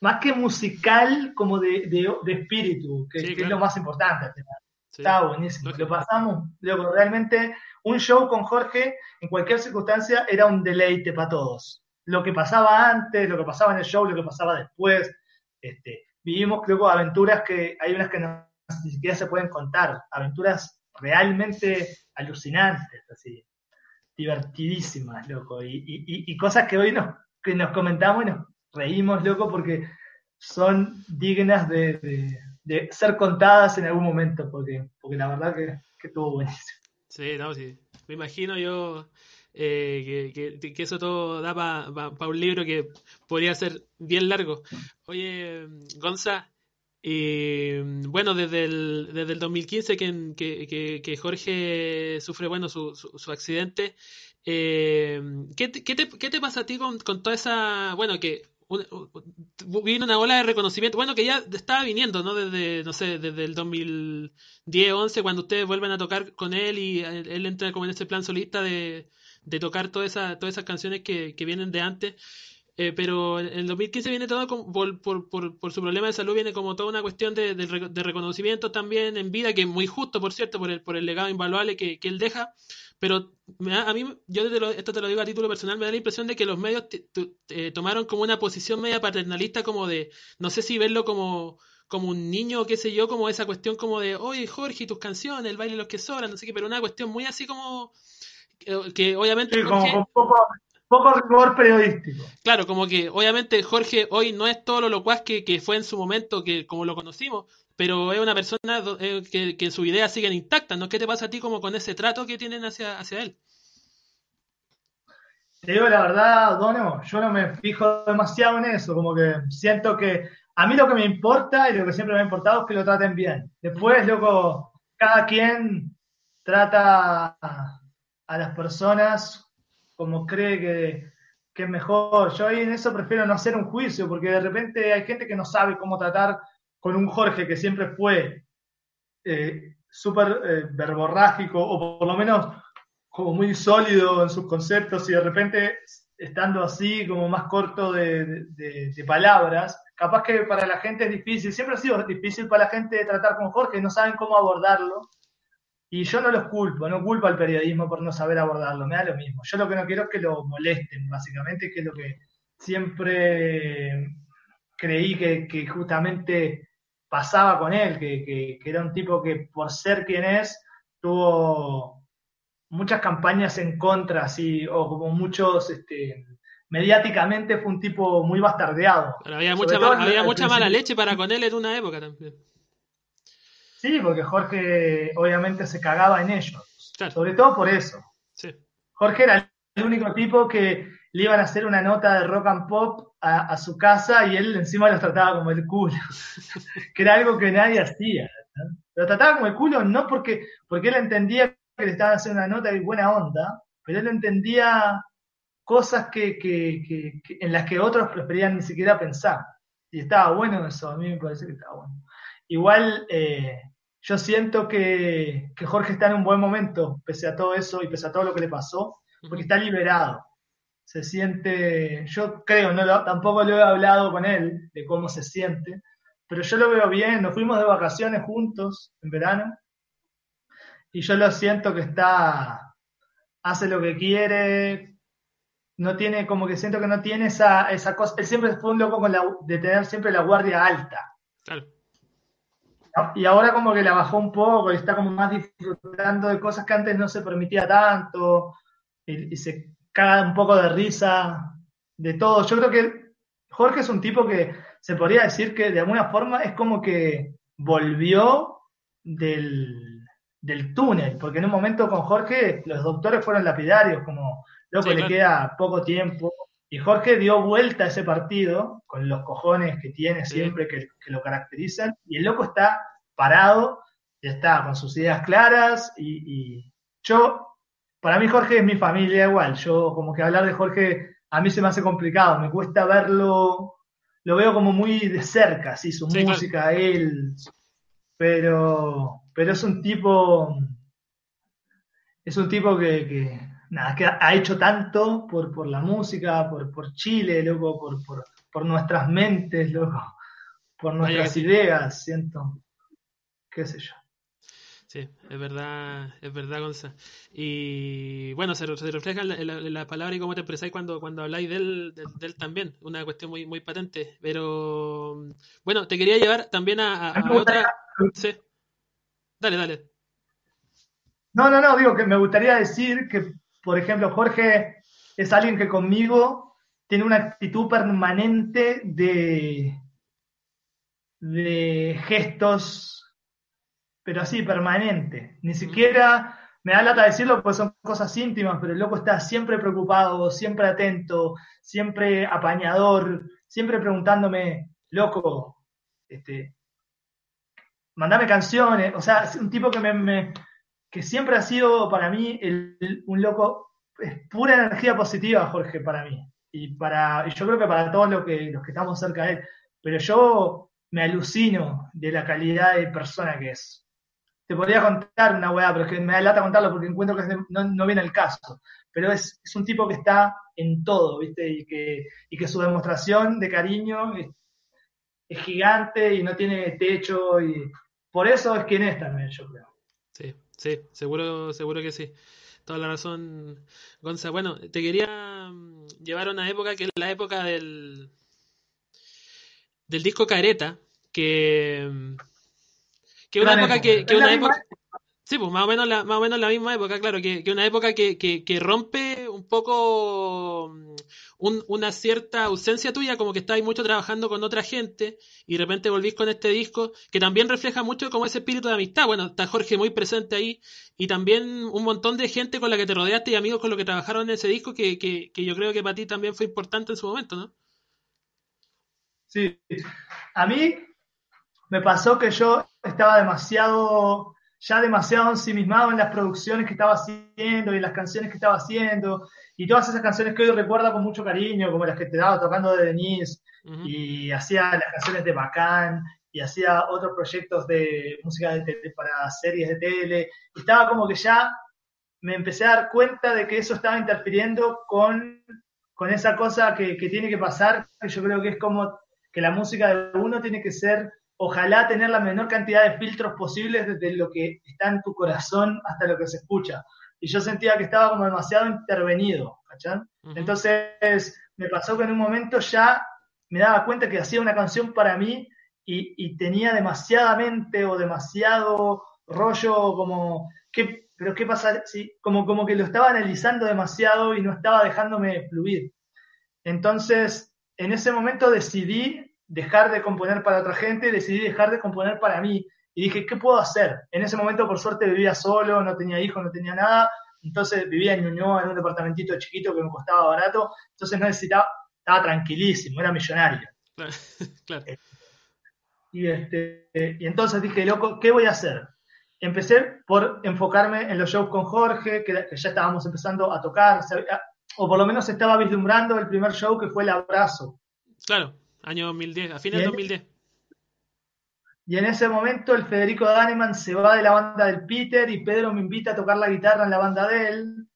más que musical, como de, de, espíritu, que, es lo más importante. Está buenísimo. Lo pasamos, loco, realmente un show con Jorge en cualquier circunstancia era un deleite para todos lo que pasaba antes, lo que pasaba en el show, lo que pasaba después. Este, vivimos, creo, aventuras que hay unas que ni siquiera se pueden contar, aventuras realmente alucinantes, así, divertidísimas, loco, y, cosas que hoy nos, que nos comentamos y nos reímos, loco, porque son dignas de, ser contadas en algún momento, porque, porque la verdad que, que estuvo buenísimo. Sí, no, sí. Me imagino yo eh, que, que, eso todo da para un libro que podría ser bien largo. Oye, Gonza, Y bueno, desde el, desde el 2015 que, que, que Jorge sufre bueno su, su, accidente, eh, ¿qué, te, ¿qué, te, pasa a ti con, con toda esa, bueno, que vino una ola de reconocimiento, bueno, que ya estaba viniendo, ¿no? Desde, no sé, desde el 2010, 11, cuando ustedes vuelven a tocar con él y él, entra como en ese plan solista de, de tocar toda esa, todas esas canciones que, que vienen de antes. Eh, pero en el 2015 viene todo por, por, por, su problema de salud, viene como toda una cuestión de, de, reconocimiento también en vida, que es muy justo, por cierto, por el, por el legado invaluable que, que él deja. Pero a mí, yo esto te lo digo a título personal, me da la impresión de que los medios tomaron como una posición media paternalista, como de, no sé si verlo como, como un niño, qué sé yo, como esa cuestión como de, oye Jorge, tus canciones, el baile los que sobran, no sé qué, pero una cuestión muy así como que, obviamente... Sí, como con poco, poco rigor periodístico. Claro, como que obviamente Jorge hoy no es todo lo locuaz que, que fue en su momento, que como lo conocimos, pero es una persona eh, que, que sus ideas siguen intactas, ¿no? ¿Qué te pasa a ti como con ese trato que tienen hacia, hacia él? Te digo la verdad, Dono, yo no me fijo demasiado en eso, como que siento que a mí lo que me importa y lo que siempre me ha importado es que lo traten bien. Después, loco, cada quien trata a las personas como cree que, es mejor. Yo ahí en eso prefiero no hacer un juicio, porque de repente hay gente que no sabe cómo tratar con un Jorge que siempre fue eh, súper eh, verborrágico, o por lo menos como muy sólido en sus conceptos, y de repente estando así, como más corto de, de, palabras, capaz que para la gente es difícil, siempre ha sido difícil para la gente tratar con Jorge, no saben cómo abordarlo. Y yo no los culpo, no culpo al periodismo por no saber abordarlo, me da lo mismo. Yo lo que no quiero es que lo molesten, básicamente, que es lo que siempre creí que, justamente pasaba con él, que, era un tipo que por ser quien es, tuvo muchas campañas en contra, así, o como muchos, este, mediáticamente fue un tipo muy bastardeado. había mucha, había mucha mala leche para con él en una época también. Sí, porque Jorge obviamente se cagaba en ellos. Sobre todo por eso. Jorge era el único tipo que le iban a hacer una nota de rock and pop a, su casa y él encima los trataba como el culo. que era algo que nadie hacía. Lo trataba como el culo no porque, porque él entendía que le estaban haciendo una nota de buena onda, pero él entendía cosas que, que, en las que otros preferían ni siquiera pensar. Y estaba bueno eso, a mí me parece que estaba bueno. Igual, eh, yo siento que, Jorge está en un buen momento, pese a todo eso y pese a todo lo que le pasó, porque está liberado. Se siente, yo creo, no tampoco lo he hablado con él de cómo se siente, pero yo lo veo bien. Nos fuimos de vacaciones juntos en verano y yo lo siento que está, hace lo que quiere, no tiene, como que siento que no tiene esa, esa cosa. Él siempre fue un loco con la, de tener siempre la guardia alta. Claro. Y ahora como que la bajó un poco y está como más disfrutando de cosas que antes no se permitía tanto y, se caga un poco de risa de todo. Yo creo que Jorge es un tipo que se podría decir que de alguna forma es como que volvió del, del túnel, porque en un momento con Jorge los doctores fueron lapidarios, como loco, le queda poco tiempo. Y Jorge dio vuelta a ese partido con los cojones que tiene siempre que, lo caracterizan. Y el loco está parado, está con sus ideas claras. Y, yo, para mí Jorge es mi familia igual. Yo como que hablar de Jorge a mí se me hace complicado. Me cuesta verlo, lo veo como muy de cerca, sí, su música, él. Pero, pero es un tipo, es un tipo que nada, que ha hecho tanto por, por la música, por, por Chile, loco, por, por, por nuestras mentes, loco, por nuestras ideas, siento, qué sé yo. Sí, es verdad, es verdad, Gonza. Y bueno, se, refleja en la, palabra y cómo te expresáis cuando, cuando habláis de él, de, él, también, una cuestión muy, muy patente. Pero bueno, te quería llevar también a, a otra. Sí. Dale, dale. No, no, no, digo que me gustaría decir que por ejemplo, Jorge es alguien que conmigo tiene una actitud permanente de, de gestos, pero así, permanente. Ni siquiera me da lata decirlo porque son cosas íntimas, pero el loco está siempre preocupado, siempre atento, siempre apañador, siempre preguntándome, loco, este, mandame canciones, o sea, es un tipo que me, que siempre ha sido para mí un loco, es pura energía positiva, Jorge, para mí. Y para, y yo creo que para todos los que, los que estamos cerca de él. Pero yo me alucino de la calidad de persona que es. Te podría contar una weá, pero es que me da lata contarlo porque encuentro que no, viene el caso. Pero es, es, un tipo que está en todo, ¿viste? Y que, y que su demostración de cariño es, es gigante y no tiene techo y por eso es quien es también, yo creo. Sí, sí, seguro, seguro que sí. Toda la razón, Gonza. Bueno, te quería mm, llevar a una época que es la época del, del disco Careta, que, mm, que una época, que, que una época, Sí, pues más o menos la, más o menos la misma época, claro, que, que una época que, que, que, rompe un poco mm, un, una cierta ausencia tuya, como que estabas mucho trabajando con otra gente y de repente volvís con este disco, que también refleja mucho como ese espíritu de amistad. Bueno, está Jorge muy presente ahí y también un montón de gente con la que te rodeaste y amigos con los que trabajaron en ese disco, que, que, que yo creo que para ti también fue importante en su momento, ¿no? Sí, a mí me pasó que yo estaba demasiado ya demasiado ensimismado en las producciones que estaba haciendo y en las canciones que estaba haciendo. Y todas esas canciones que hoy recuerdo con mucho cariño, como las que te daba tocando de Denise y hacía las canciones de Bacán y hacía otros proyectos de música de para series de tele. Y estaba como que ya me empecé a dar cuenta de que eso estaba interfiriendo con, con esa cosa que, que tiene que pasar, que yo creo que es como que la música de uno tiene que ser ojalá tener la menor cantidad de filtros posibles desde lo que está en tu corazón hasta lo que se escucha. Y yo sentía que estaba como demasiado intervenido. Entonces me pasó que en un momento ya me daba cuenta que hacía una canción para mí y, tenía demasiadamente o demasiado rollo como, ¿qué, pero qué pasa? Sí, como, como que lo estaba analizando demasiado y no estaba dejándome fluir. Entonces, en ese momento decidí dejar de componer para otra gente, decidí dejar de componer para mí. Y dije, ¿qué puedo hacer? En ese momento, por suerte, vivía solo, no tenía hijos, no tenía nada. Entonces vivía en Ñuñoa, en un departamentito chiquito que me costaba barato. Entonces no necesitaba, estaba tranquilísimo, era millonario. Claro. Eh, y, este, y entonces dije, loco, ¿qué voy a hacer? Empecé por enfocarme en los shows con Jorge, que, ya estábamos empezando a tocar, o por lo menos estaba vislumbrando el primer show que fue El Abrazo. Claro. Año 2010, a fines de 2010. Y en ese momento el Federico Daneman se va de la banda del Peter y Pedro me invita a tocar la guitarra en la banda de él.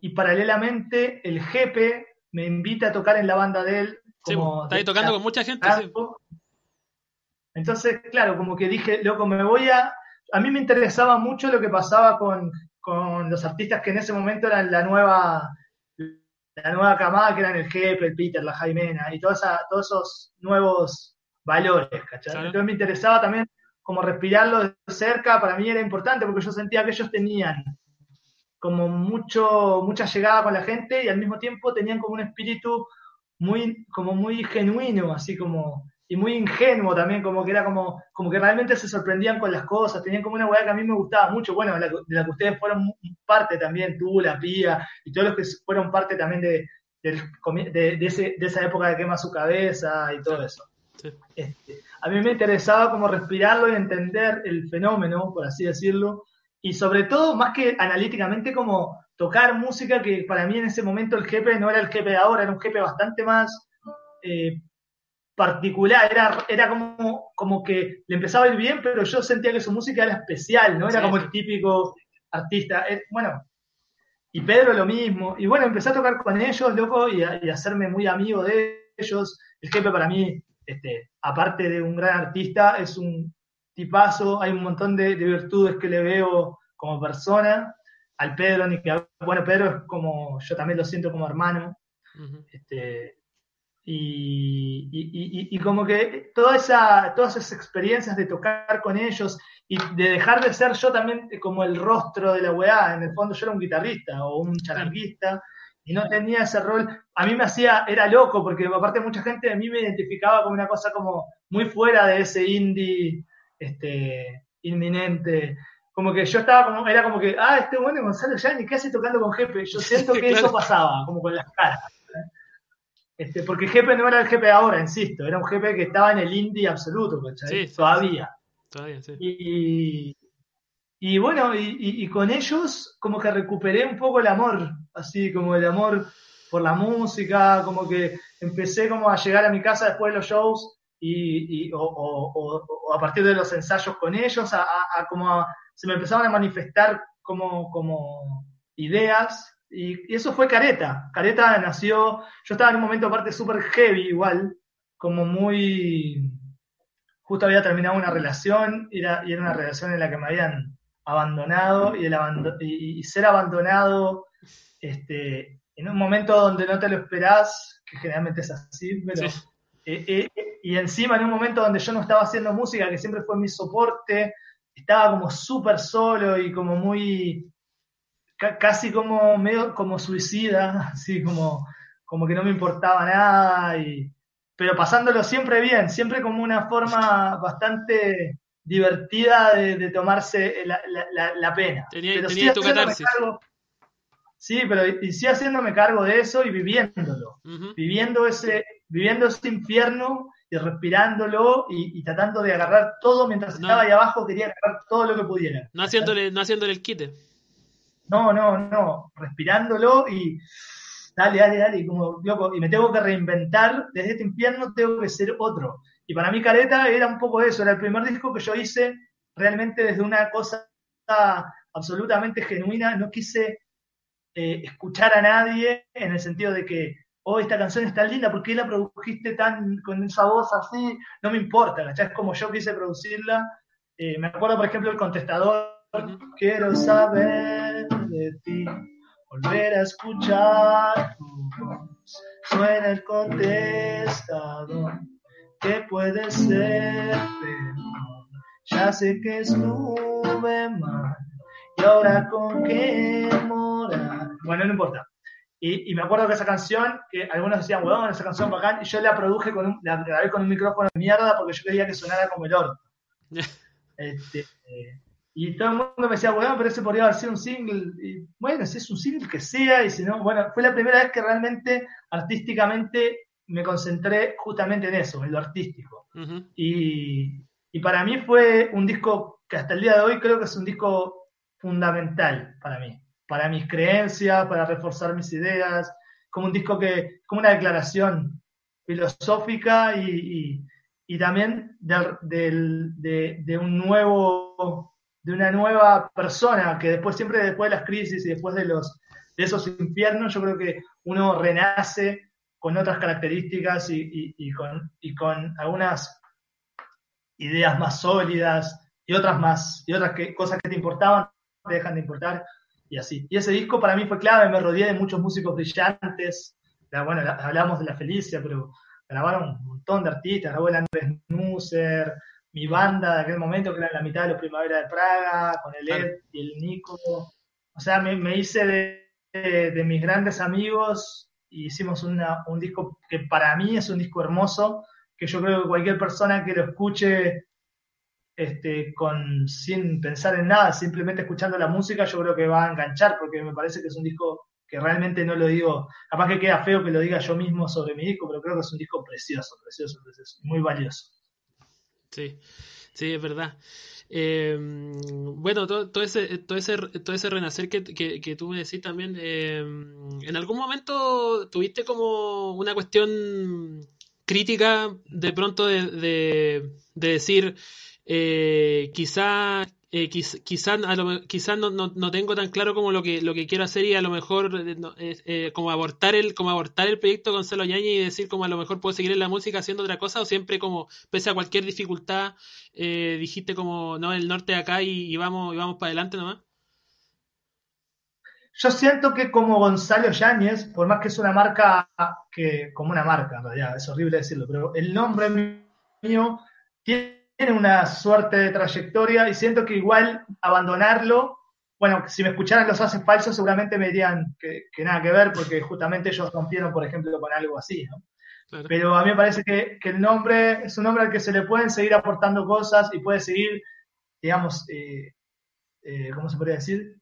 Y paralelamente el Jepe me invita a tocar en la banda de él. Como está ahí tocando con mucha gente. Entonces, claro, como que dije, loco, me voy a... A mí me interesaba mucho lo que pasaba con, con los artistas que en ese momento eran la nueva la nueva camada que eran el jefe, el Peter, la Jaimena y todos esos nuevos valores, ¿cachai? Entonces me interesaba también como respirarlo de cerca, para mí era importante porque yo sentía que ellos tenían como mucho, mucha llegada con la gente y al mismo tiempo tenían como un espíritu muy, como muy genuino, así como y muy ingenuo también, como que era como, como que realmente se sorprendían con las cosas, tenían como una weá que a mí me gustaba mucho, bueno, de la, que ustedes fueron parte también, tú, la Pía, y todos los que fueron parte también de, de, ese, de esa época de quema su cabeza y todo eso. Este, a mí me interesaba como respirarlo y entender el fenómeno, por así decirlo, y sobre todo, más que analíticamente, como tocar música que para mí en ese momento el jefe no era el jefe de ahora, era un jefe bastante más eh, particular, era, era como, como que le empezaba a ir bien, pero yo sentía que su música era especial, no era como el típico artista. Eh, bueno, y Pedro lo mismo. Y bueno, empecé a tocar con ellos, loco, y, a, hacerme muy amigo de ellos. El jefe para mí, este, aparte de un gran artista, es un tipazo, hay un montón de, virtudes que le veo como persona. Al Pedro, ni que, bueno, Pedro es como, yo también lo siento como hermano. este, y, y, como que toda esa, todas esas experiencias de tocar con ellos y de dejar de ser yo también como el rostro de la weá, en el fondo yo era un guitarrista o un charanguista y no tenía ese rol, a mí me hacía, era loco porque aparte mucha gente a mí me identificaba como una cosa como muy fuera de ese indie este, inminente, como que yo estaba como, era como que, ah, este bueno Gonzalo ni ¿qué hace tocando con jefe? Yo siento que eso pasaba, como con las caras. Este, porque Jepe no era el Jepe ahora, insisto, era un Jepe que estaba en el indie absoluto, ¿cachai? Todavía. Todavía, sí. Y, y bueno, y, y, con ellos como que recuperé un poco el amor, así como el amor por la música, como que empecé como a llegar a mi casa después de los shows y, y o, o, o, a partir de los ensayos con ellos, a, a, como se me empezaban a manifestar como, como ideas y, eso fue Careta. Careta nació, yo estaba en un momento aparte súper heavy igual, como muy, justo había terminado una relación y era, y era una relación en la que me habían abandonado y, el y, ser abandonado este, en un momento donde no te lo esperás, que generalmente es así, pero... Eh, eh, y encima en un momento donde yo no estaba haciendo música, que siempre fue mi soporte, estaba como súper solo y como muy, casi como medio como suicida, así como, como que no me importaba nada, y, pero pasándolo siempre bien, siempre como una forma bastante divertida de, tomarse la, la, pena. Tenía, pero tenía tu catarsis. sí, pero y, sí haciéndome cargo de eso y viviéndolo, viviendo, ese, viviendo ese infierno y respirándolo y, tratando de agarrar todo mientras estaba ahí abajo, quería agarrar todo lo que pudiera. No haciéndole, no haciéndole el quite. No, no, no, respirándolo y dale, dale, dale, y como loco, y me tengo que reinventar, desde este infierno tengo que ser otro. Y para mí Careta era un poco eso, era el primer disco que yo hice realmente desde una cosa absolutamente genuina, no quise eh, escuchar a nadie en el sentido de que, oh, esta canción está linda, ¿por qué la produjiste tan con esa voz así? No me importa, ¿cachai? Es como yo quise producirla. Eh, me acuerdo, por ejemplo, el contestador, quiero saber de ti, volver a escuchar tu voz, suena el contestador que puede ser Ya sé que estuve mal y ahora con qué morar. Bueno, no importa. Y, me acuerdo que esa canción, que algunos decían, weón, esa canción bacán, y yo la produje con un, la grabé con un micrófono de mierda porque yo quería que sonara como el orto. este, eh, y todo el mundo me decía, weón, pero ese podría haber sido un single. Y bueno, si es un single que sea, y si no, bueno, fue la primera vez que realmente artísticamente me concentré justamente en eso, en lo artístico. y, y, para mí fue un disco que hasta el día de hoy creo que es un disco fundamental para mí, para mis creencias, para reforzar mis ideas, como un disco que, como una declaración filosófica y, y, también de, de, un nuevo, de una nueva persona que después, siempre después de las crisis y después de los de esos infiernos, yo creo que uno renace con otras características y, con, y con algunas ideas más sólidas y otras más, y otras cosas que te importaban te dejan de importar y así. Y ese disco para mí fue clave, me rodeé de muchos músicos brillantes, bueno, hablamos de La Felicia, pero grabaron un montón de artistas, grabó Andrés Nusser, mi banda de aquel momento, que era la mitad de los Primavera de Praga, con el Ed y el Nico. O sea, me, hice de, de, mis grandes amigos hicimos una, un disco que para mí es un disco hermoso, que yo creo que cualquier persona que lo escuche este, con, sin pensar en nada, simplemente escuchando la música, yo creo que va a enganchar, porque me parece que es un disco que realmente no lo digo, capaz que queda feo que lo diga yo mismo sobre mi disco, pero creo que es un disco precioso, precioso, precioso, muy valioso. Sí, sí, es verdad. Eh, bueno, todo, todo, ese, todo, ese, todo ese renacer que, que, tú me decís también, eh, ¿en algún momento tuviste como una cuestión crítica de pronto de, de decir, eh, quizá eh, quizás no, no, no, tengo tan claro como lo que lo que quiero hacer y a lo mejor eh, eh, como abortar el como abortar el proyecto con Celo Yañez y decir como a lo mejor puedo seguir en la música haciendo otra cosa o siempre como pese a cualquier dificultad eh, dijiste como no el norte de acá y, vamos y vamos para adelante nomás. Yo siento que como Gonzalo Yáñez, por más que es una marca que, como una marca en realidad, es horrible decirlo, pero el nombre mío tiene tiene una suerte de trayectoria y siento que igual abandonarlo, bueno, si me escucharan los haces falsos seguramente me dirían que, nada que ver porque justamente ellos rompieron, por ejemplo, con algo así, ¿no? Pero a mí me parece que, el nombre es un nombre al que se le pueden seguir aportando cosas y puede seguir, digamos, eh, eh, ¿cómo se podría decir?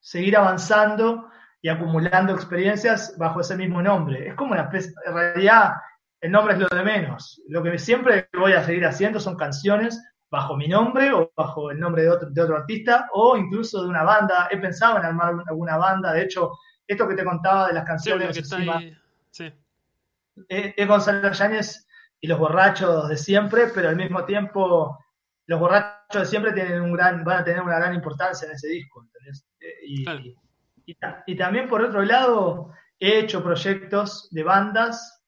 Seguir avanzando y acumulando experiencias bajo ese mismo nombre. Es como una especie, en realidad el nombre es lo de menos. Lo que siempre voy a seguir haciendo son canciones bajo mi nombre o bajo el nombre de otro, de otro artista o incluso de una banda. He pensado en armar alguna banda, de hecho, esto que te contaba de las canciones... Sí, es, Gonzalo Yáñez y los borrachos de siempre, pero al mismo tiempo los borrachos de siempre tienen un gran, van a tener una gran importancia en ese disco, eh, Y, también por otro lado, he hecho proyectos de bandas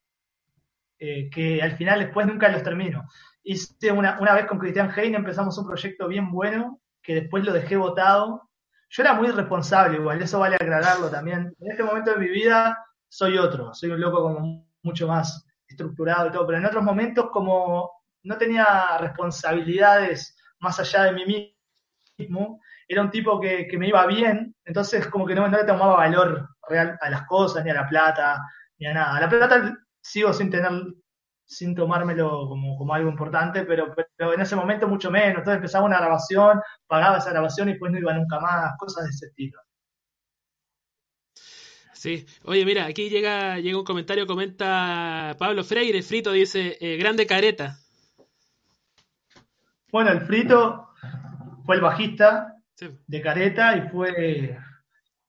eh, que al final después nunca los termino. Hice una, una vez con Cristian Heine, empezamos un proyecto bien bueno, que después lo dejé votado. Yo era muy responsable igual, eso vale aclararlo también. En este momento de mi vida soy otro, soy un loco como mucho más estructurado y todo, pero en otros momentos como no tenía responsabilidades más allá de mí mismo, era un tipo que, me iba bien, entonces como que no, no, le tomaba valor real a las cosas, ni a la plata, ni a nada. La plata sigo sin tener, sin tomármelo como, como algo importante, pero, pero, en ese momento mucho menos. Entonces empezaba una grabación, pagaba esa grabación y después no iba nunca más, cosas de ese estilo. Sí, oye, mira, aquí llega, llega un comentario, comenta Pablo Freire, Frito dice, eh, grande careta. Bueno, el Frito fue el bajista de careta y fue,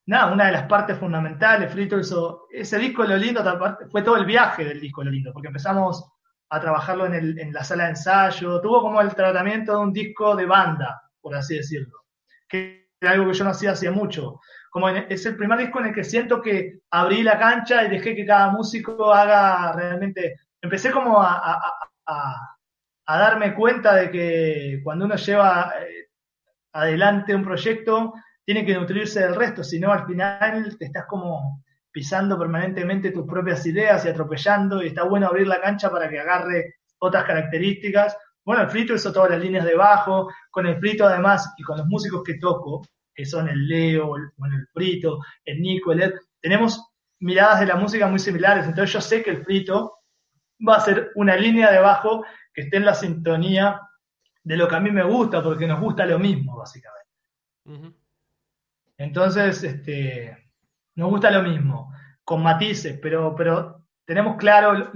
nada, una de las partes fundamentales. Frito hizo, ese disco Lo Lindo fue todo el viaje del disco Lo Lindo, porque empezamos a trabajarlo en, la sala de ensayo, tuvo como el tratamiento de un disco de banda, por así decirlo, que era algo que yo no hacía hacía mucho como es el primer disco en el que siento que abrí la cancha y dejé que cada músico haga realmente, empecé como a, darme cuenta de que cuando uno lleva eh, adelante un proyecto, tiene que nutrirse del resto, si no al final te estás como pisando permanentemente tus propias ideas y atropellando, y está bueno abrir la cancha para que agarre otras características. Bueno, el frito hizo todas las líneas de bajo, con el frito además y con los músicos que toco, que son el Leo, el, el Frito, el Nico, el Ed, tenemos miradas de la música muy similares, entonces yo sé que el Frito va a ser una línea de bajo que esté en la sintonía de lo que a mí me gusta, porque nos gusta lo mismo, básicamente. Entonces, este, nos gusta lo mismo, con matices, pero, pero tenemos claro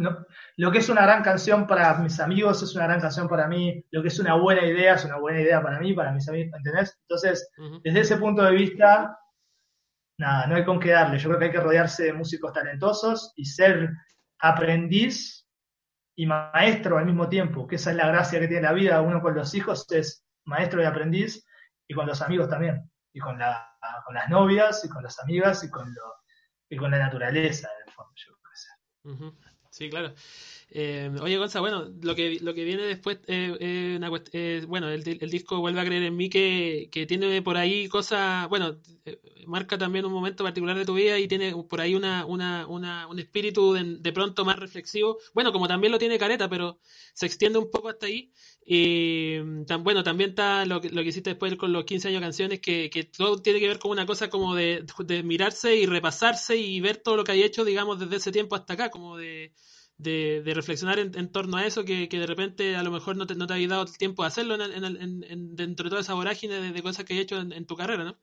lo que es una gran canción para mis amigos, es una gran canción para mí, lo que es una buena idea es una buena idea para mí, para mis amigos, ¿entendés? Entonces, desde ese punto de vista, nada, no hay con qué darle. Yo creo que hay que rodearse de músicos talentosos y ser aprendiz y maestro al mismo tiempo, que esa es la gracia que tiene la vida. Uno con los hijos es maestro y aprendiz y con los amigos también, y con, la, con las novias y con las amigas y con, lo, y con la naturaleza, en el fondo. Yo Sí, claro. Eh, oye, Gonza, bueno, lo que, lo que viene después, eh, eh, bueno, el, disco vuelve a creer en mí que, tiene por ahí cosas, bueno, marca también un momento particular de tu vida y tiene por ahí una, una, una un espíritu de, pronto más reflexivo, bueno, como también lo tiene Careta, pero se extiende un poco hasta ahí. Y tan, bueno, también está lo lo que hiciste después con los 15 años de canciones, que, todo tiene que ver con una cosa como de, mirarse y repasarse y ver todo lo que hay hecho, digamos, desde ese tiempo hasta acá, como de de, reflexionar en, torno a eso, que, de repente a lo mejor no te, no te dado el tiempo de hacerlo en, en, dentro de toda esa vorágine de, cosas que he hecho en, tu carrera, ¿no?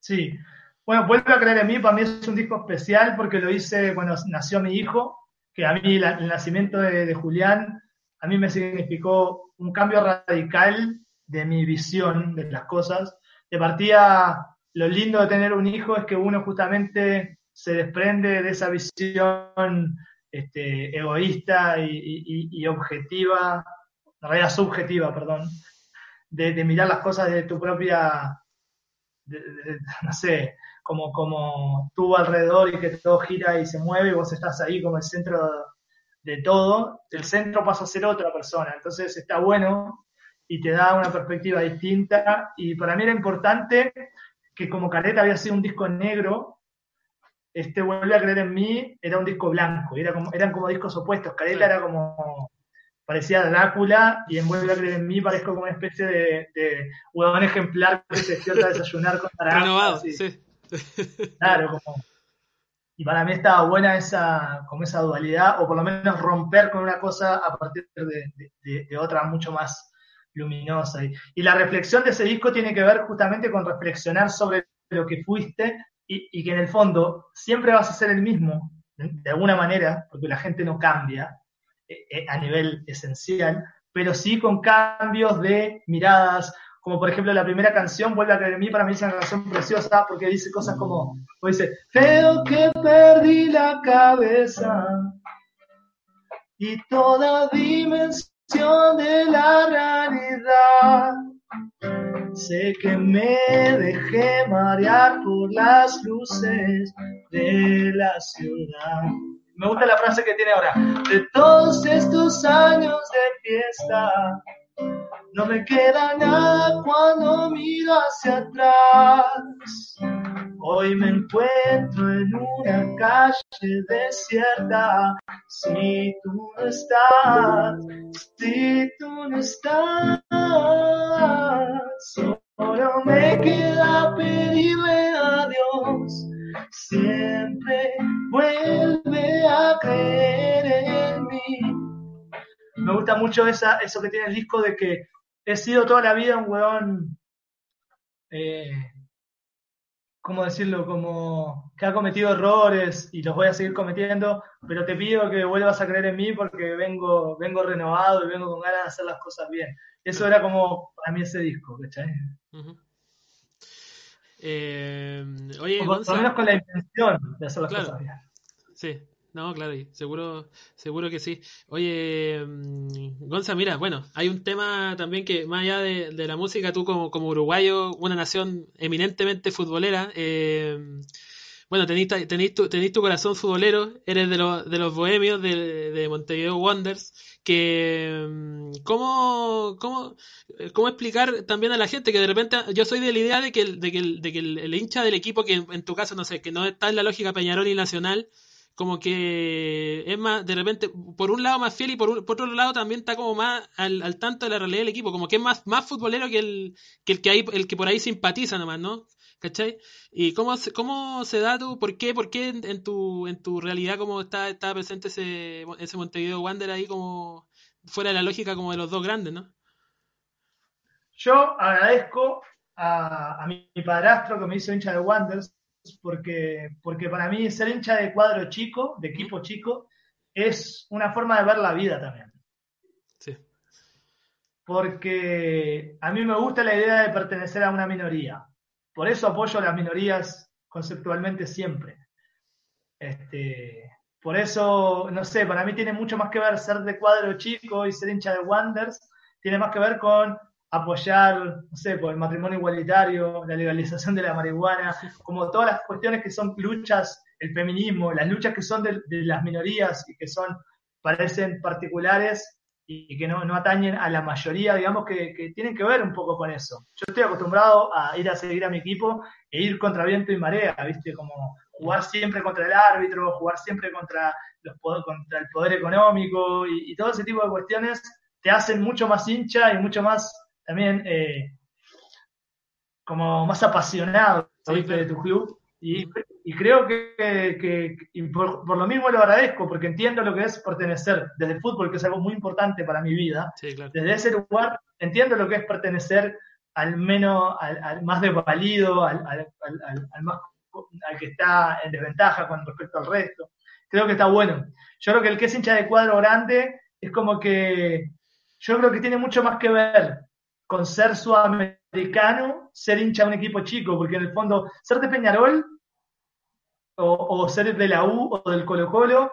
Sí. Bueno, vuelve a creer en mí, para mí es un disco especial porque lo hice cuando nació mi hijo, que a mí el nacimiento de Julián, a mí me significó un cambio radical de mi visión de las cosas. De partida, lo lindo de tener un hijo es que uno justamente se desprende de esa visión este, egoísta y, objetiva, en realidad subjetiva, perdón, de, mirar las cosas de tu propia, no sé, como, como tú alrededor y que todo gira y se mueve y vos estás ahí como el centro de todo, el centro pasa a ser otra persona. Entonces está bueno y te da una perspectiva distinta. Y para mí era importante que como Careta había sido un disco negro, este Vuelve a creer en mí era un disco blanco, era como, eran como discos opuestos. Careta era como, parecía Drácula, y en Vuelve a creer en mí parezco como una especie de, de huevón ejemplar que se despierta a desayunar con Renovado, sí. Claro, como. Y para mí estaba buena esa, como esa dualidad, o por lo menos romper con una cosa a partir de, otra mucho más luminosa. Y, la reflexión de ese disco tiene que ver justamente con reflexionar sobre lo que fuiste y, que en el fondo siempre vas a ser el mismo, de alguna manera, porque la gente no cambia eh, eh, a nivel esencial, pero sí con cambios de miradas, como por ejemplo la primera canción, Vuelve a creer en mí, para mí es una canción preciosa porque dice cosas como, dice, creo que perdí la cabeza y toda dimensión de la realidad. Sé que me dejé marear por las luces de la ciudad. Me gusta la frase que tiene ahora. De todos estos años de fiesta, no me queda nada cuando miro hacia atrás. Hoy me encuentro en una calle desierta. Si tú no estás, si tú no estás, solo me queda pedirle a Dios. Siempre vuelve a creer en mí. Me gusta mucho esa, eso que tiene el disco de que he sido toda la vida un weón. Eh, ¿cómo decirlo? Como que ha cometido errores y los voy a seguir cometiendo, pero te pido que vuelvas a creer en mí porque vengo, vengo renovado y vengo con ganas de hacer las cosas bien. Eso era como para mí ese disco, ¿cachai? Eh, oye, por, lo menos con la intención de hacer las cosas bien. Sí, no, claro, seguro, seguro que sí. Oye, mm, Gonza, mira, bueno, hay un tema también que más allá de, la música, tú como, como uruguayo, una nación eminentemente futbolera, eh, bueno, tenéis, tu, tu corazón futbolero, eres de, los de los bohemios de, de Montevideo Wonders, que mm, ¿cómo, cómo, cómo explicar también a la gente que de repente yo soy de la idea de que, de que, de que el, hincha del equipo, que en, tu caso, no sé, que no está en la lógica Peñarol y Nacional, como que es más, de repente, por un lado más fiel y por, otro lado también está como más al, tanto de la realidad del equipo, como que es más, más futbolero que el que, el que, hay, el que por ahí simpatiza nomás, ¿no? ¿Cachai? ¿Y cómo, cómo se da tú, por qué, por qué en, tu, en tu realidad como está, está presente ese, ese Montevideo Wander ahí como fuera de la lógica como de los dos grandes, ¿no? Yo agradezco a, a mi padrastro que me hizo hincha de Wanderers porque, porque para mí ser hincha de cuadro chico, de equipo chico, es una forma de ver la vida también. Sí. Porque a mí me gusta la idea de pertenecer a una minoría. Por eso apoyo a las minorías conceptualmente siempre. Este, por eso, no sé, para mí tiene mucho más que ver ser de cuadro chico y ser hincha de Wonders, tiene más que ver con apoyar, no sé, por el matrimonio igualitario, la legalización de la marihuana, como todas las cuestiones que son luchas, el feminismo, las luchas que son de, las minorías y que son, parecen particulares y que no, no atañen a la mayoría, digamos que, que, tienen que ver un poco con eso. Yo estoy acostumbrado a ir a seguir a mi equipo e ir contra viento y marea, ¿viste? Como jugar siempre contra el árbitro, jugar siempre contra, los, contra el poder económico y, y todo ese tipo de cuestiones te hacen mucho más hincha y mucho más también eh, como más apasionado de tu club. Y, creo que, por, lo mismo lo agradezco, porque entiendo lo que es pertenecer desde el fútbol, que es algo muy importante para mi vida. Desde ese lugar entiendo lo que es pertenecer al menos, al, más desvalido, al, al, más, al que está en desventaja con respecto al resto. Creo que está bueno. Yo creo que el que es hincha de cuadro grande es como que yo creo que tiene mucho más que ver con ser sudamericano, ser hincha de un equipo chico, porque en el fondo, ser de Peñarol o, ser de la U o del Colo Colo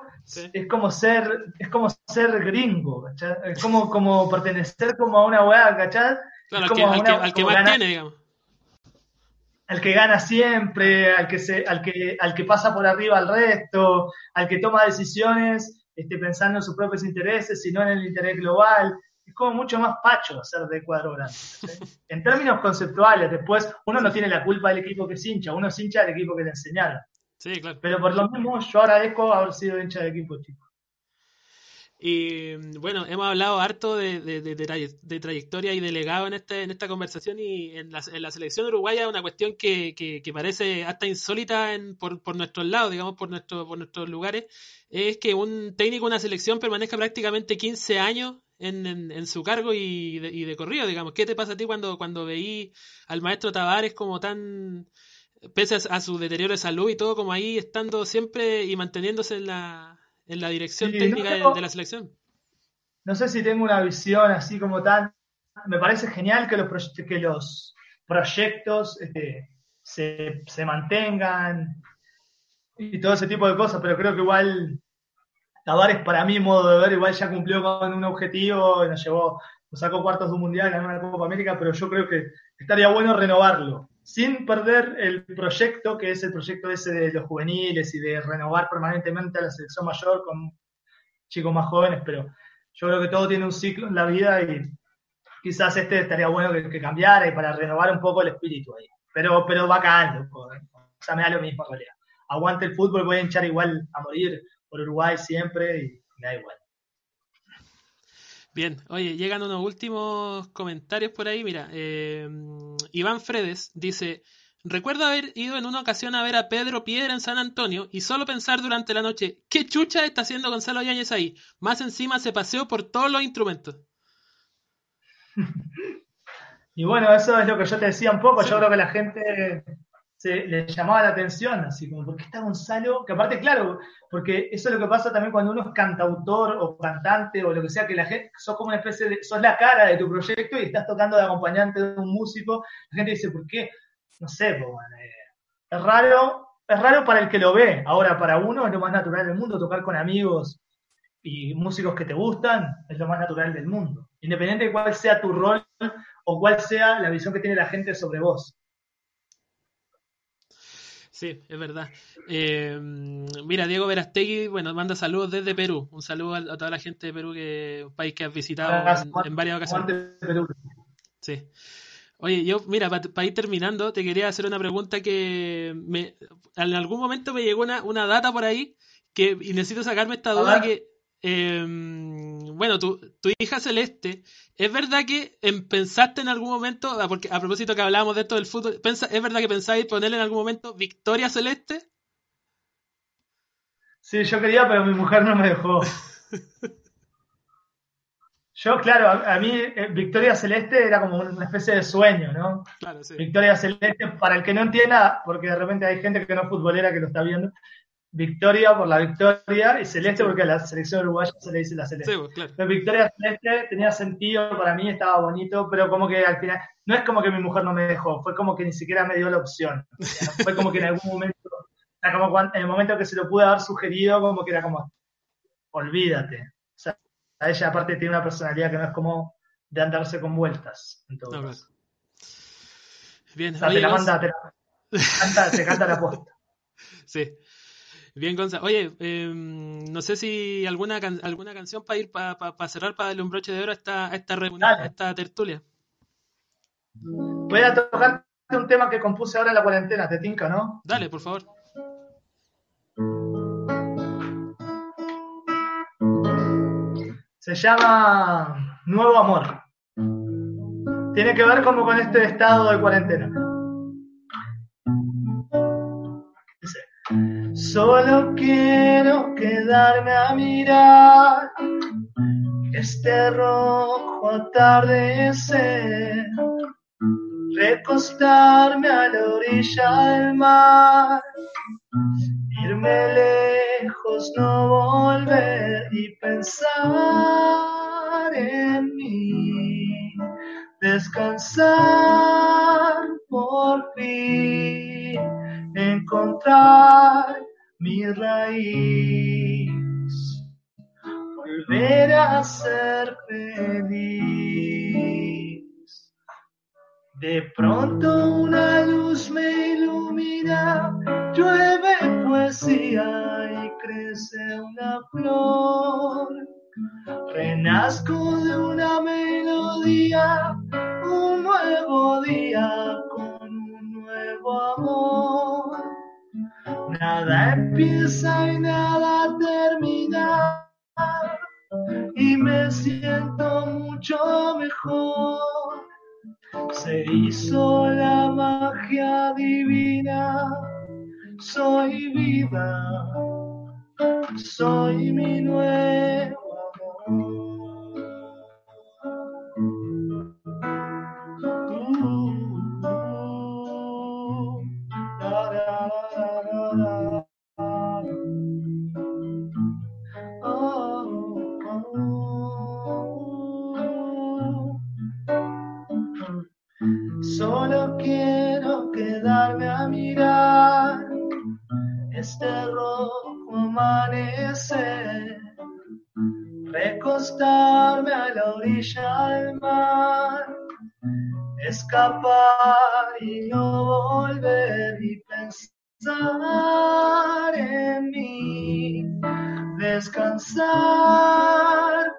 es como ser, es como ser gringo, Es como, como pertenecer como a una weá, ¿cachai? Claro, al, que, más tiene, digamos. Al que gana siempre, al que se, al que, al que pasa por arriba al resto, al que toma decisiones este, pensando en sus propios intereses y no en el interés global es como mucho más pacho ser de cuadro grande. en términos conceptuales, después uno no tiene la culpa del equipo que es hincha, uno es hincha del equipo que le enseñaron. Sí, claro. Pero por lo mismo yo agradezco haber sido hincha de equipo chico. Y bueno, hemos hablado harto de, de, trayectoria y de legado en, este, en esta conversación y en la, en la selección uruguaya una cuestión que, que, parece hasta insólita en, por, por nuestros lados, digamos, por, nuestro, por nuestros lugares, es que un técnico de una selección permanezca prácticamente 15 años en, en, su cargo y de, y de, corrido, digamos. ¿Qué te pasa a ti cuando, cuando veí al maestro Tavares como tan, pese a, su deterioro de salud y todo, como ahí estando siempre y manteniéndose en la, en la dirección técnica de, la selección. no sé si tengo una visión así como tan... Me parece genial que los, que los proyectos este, se, se mantengan y todo ese tipo de cosas, pero creo que igual Tavares para mí, modo de ver, igual ya cumplió con un objetivo, nos llevó, nos sacó cuartos de un mundial, ganó una Copa América, pero yo creo que estaría bueno renovarlo, sin perder el proyecto, que es el proyecto ese de los juveniles y de renovar permanentemente a la selección mayor con chicos más jóvenes, pero yo creo que todo tiene un ciclo en la vida y quizás este estaría bueno que, cambiara y para renovar un poco el espíritu ahí. Pero, pero bacán, loco, ¿eh? o sea, me da lo mismo en realidad. Aguante el fútbol, voy a hinchar igual a morir por Uruguay siempre y me da igual. Bien, oye, llegan unos últimos comentarios por ahí. Mira, eh, Iván Fredes dice: Recuerdo haber ido en una ocasión a ver a Pedro Piedra en San Antonio y solo pensar durante la noche, ¿qué chucha está haciendo Gonzalo Yáñez ahí? Más encima se paseó por todos los instrumentos. Y bueno, eso es lo que yo te decía un poco. Yo creo que la gente se le llamaba la atención, así como, ¿por qué está Gonzalo? Que aparte, claro, porque eso es lo que pasa también cuando uno es cantautor o cantante o lo que sea, que la gente, sos como una especie de, sos la cara de tu proyecto y estás tocando de acompañante de un músico, la gente dice, ¿por qué? No sé, pues, es raro, es raro para el que lo ve, ahora para uno es lo más natural del mundo, tocar con amigos y músicos que te gustan, es lo más natural del mundo, independiente de cuál sea tu rol o cuál sea la visión que tiene la gente sobre vos. Sí, es verdad. Eh, mira, Diego Verastegui, bueno, manda saludos desde Perú. Un saludo a, toda la gente de Perú, que un país que has visitado en, varias ocasiones. Sí. Oye, yo, mira, para ir terminando, te quería hacer una pregunta que me, en algún momento me llegó una, una data por ahí que y necesito sacarme esta duda que eh, bueno, tu, tu, hija Celeste, ¿es verdad que pensaste en algún momento, ah, porque a propósito que hablábamos de esto del fútbol, ¿es verdad que pensáis ponerle en algún momento Victoria Celeste? Sí, yo quería, pero mi mujer no me dejó. Yo, claro, a, mí eh, Victoria Celeste era como una especie de sueño, ¿no? Claro, sí. Victoria Celeste, para el que no entienda, porque de repente hay gente que no es futbolera que lo está viendo, Victoria por la victoria y Celeste porque a la selección uruguaya se le dice la Celeste. Sí, Victoria Celeste tenía sentido, para mí estaba bonito, pero como que al final, no es como que mi mujer no me dejó, fue como que ni siquiera me dio la opción. fue como que en algún momento, como en el momento que se lo pude haber sugerido, como que era como, olvídate. O sea, ella aparte tiene una personalidad que no es como de andarse con vueltas. En todo Bien, o sea, te la manda, te, canta, te canta la posta. Sí. Bien, Gonzalo. Oye, em, no sé si alguna alguna canción para ir para cerrar, para darle un broche de oro a esta, esta reunión, a esta tertulia. Voy a tocar un tema que compuse ahora en la cuarentena, te tinca, ¿no? Dale, por favor. Se llama Nuevo Amor. Tiene que ver como con este estado de cuarentena. Solo quiero quedarme a mirar este rojo atardecer, recostarme a la orilla del mar, irme lejos, no volver y pensar en mí, descansar por fin, encontrar mi raíz, volver a ser feliz. De pronto una luz me ilumina, llueve poesía y crece una flor. Renazco de una melodía, un nuevo día con un nuevo amor Nada empieza y nada termina. Y me siento mucho mejor. Se hizo la magia divina. Soy vida. Soy mi nuevo escapar y no volver y pensar en mí, descansar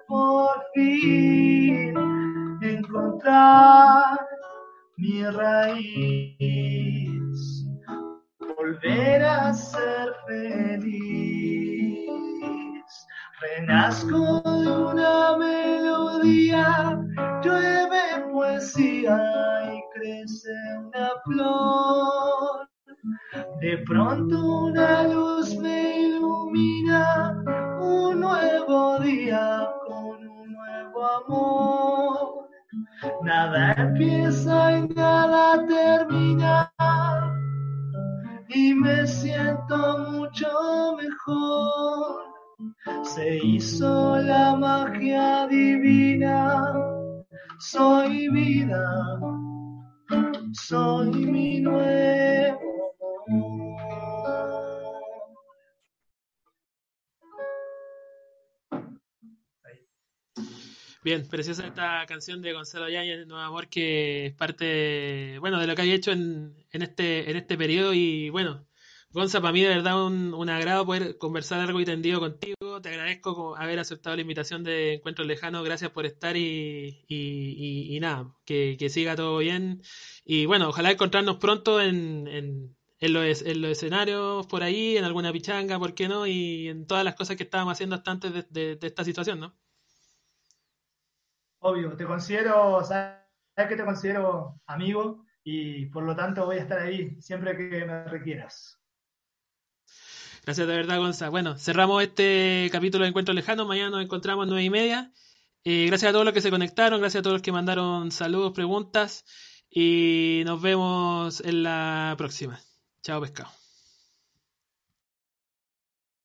por fin, encontrar mi raíz, volver a ser feliz. Renazco pronto una luz me ilumina, un nuevo día con un nuevo amor. Nada empieza y nada. Preciosa esta canción de Gonzalo Yáñez, Nuevo Amor, que es parte, de, bueno, de lo que había hecho en, en, este, en este periodo y bueno, Gonza, para mí de verdad un, un agrado poder conversar largo y tendido contigo, te agradezco haber aceptado la invitación de Encuentro Lejano, gracias por estar y, nada, que, siga todo bien y bueno, ojalá encontrarnos pronto en, en, en, los, en los escenarios por ahí, en alguna pichanga, ¿por qué no? Y en todas las cosas que estábamos haciendo hasta antes de, de esta situación, ¿no? Obvio, te considero, sabes que te considero amigo y por lo tanto voy a estar ahí siempre que me requieras. Gracias de verdad, Gonza. Bueno, cerramos este capítulo de Encuentro Lejano. Mañana nos encontramos a nueve y media. Eh, gracias a todos los que se conectaron, gracias a todos los que mandaron saludos, preguntas y nos vemos en la próxima. Chao, pescado.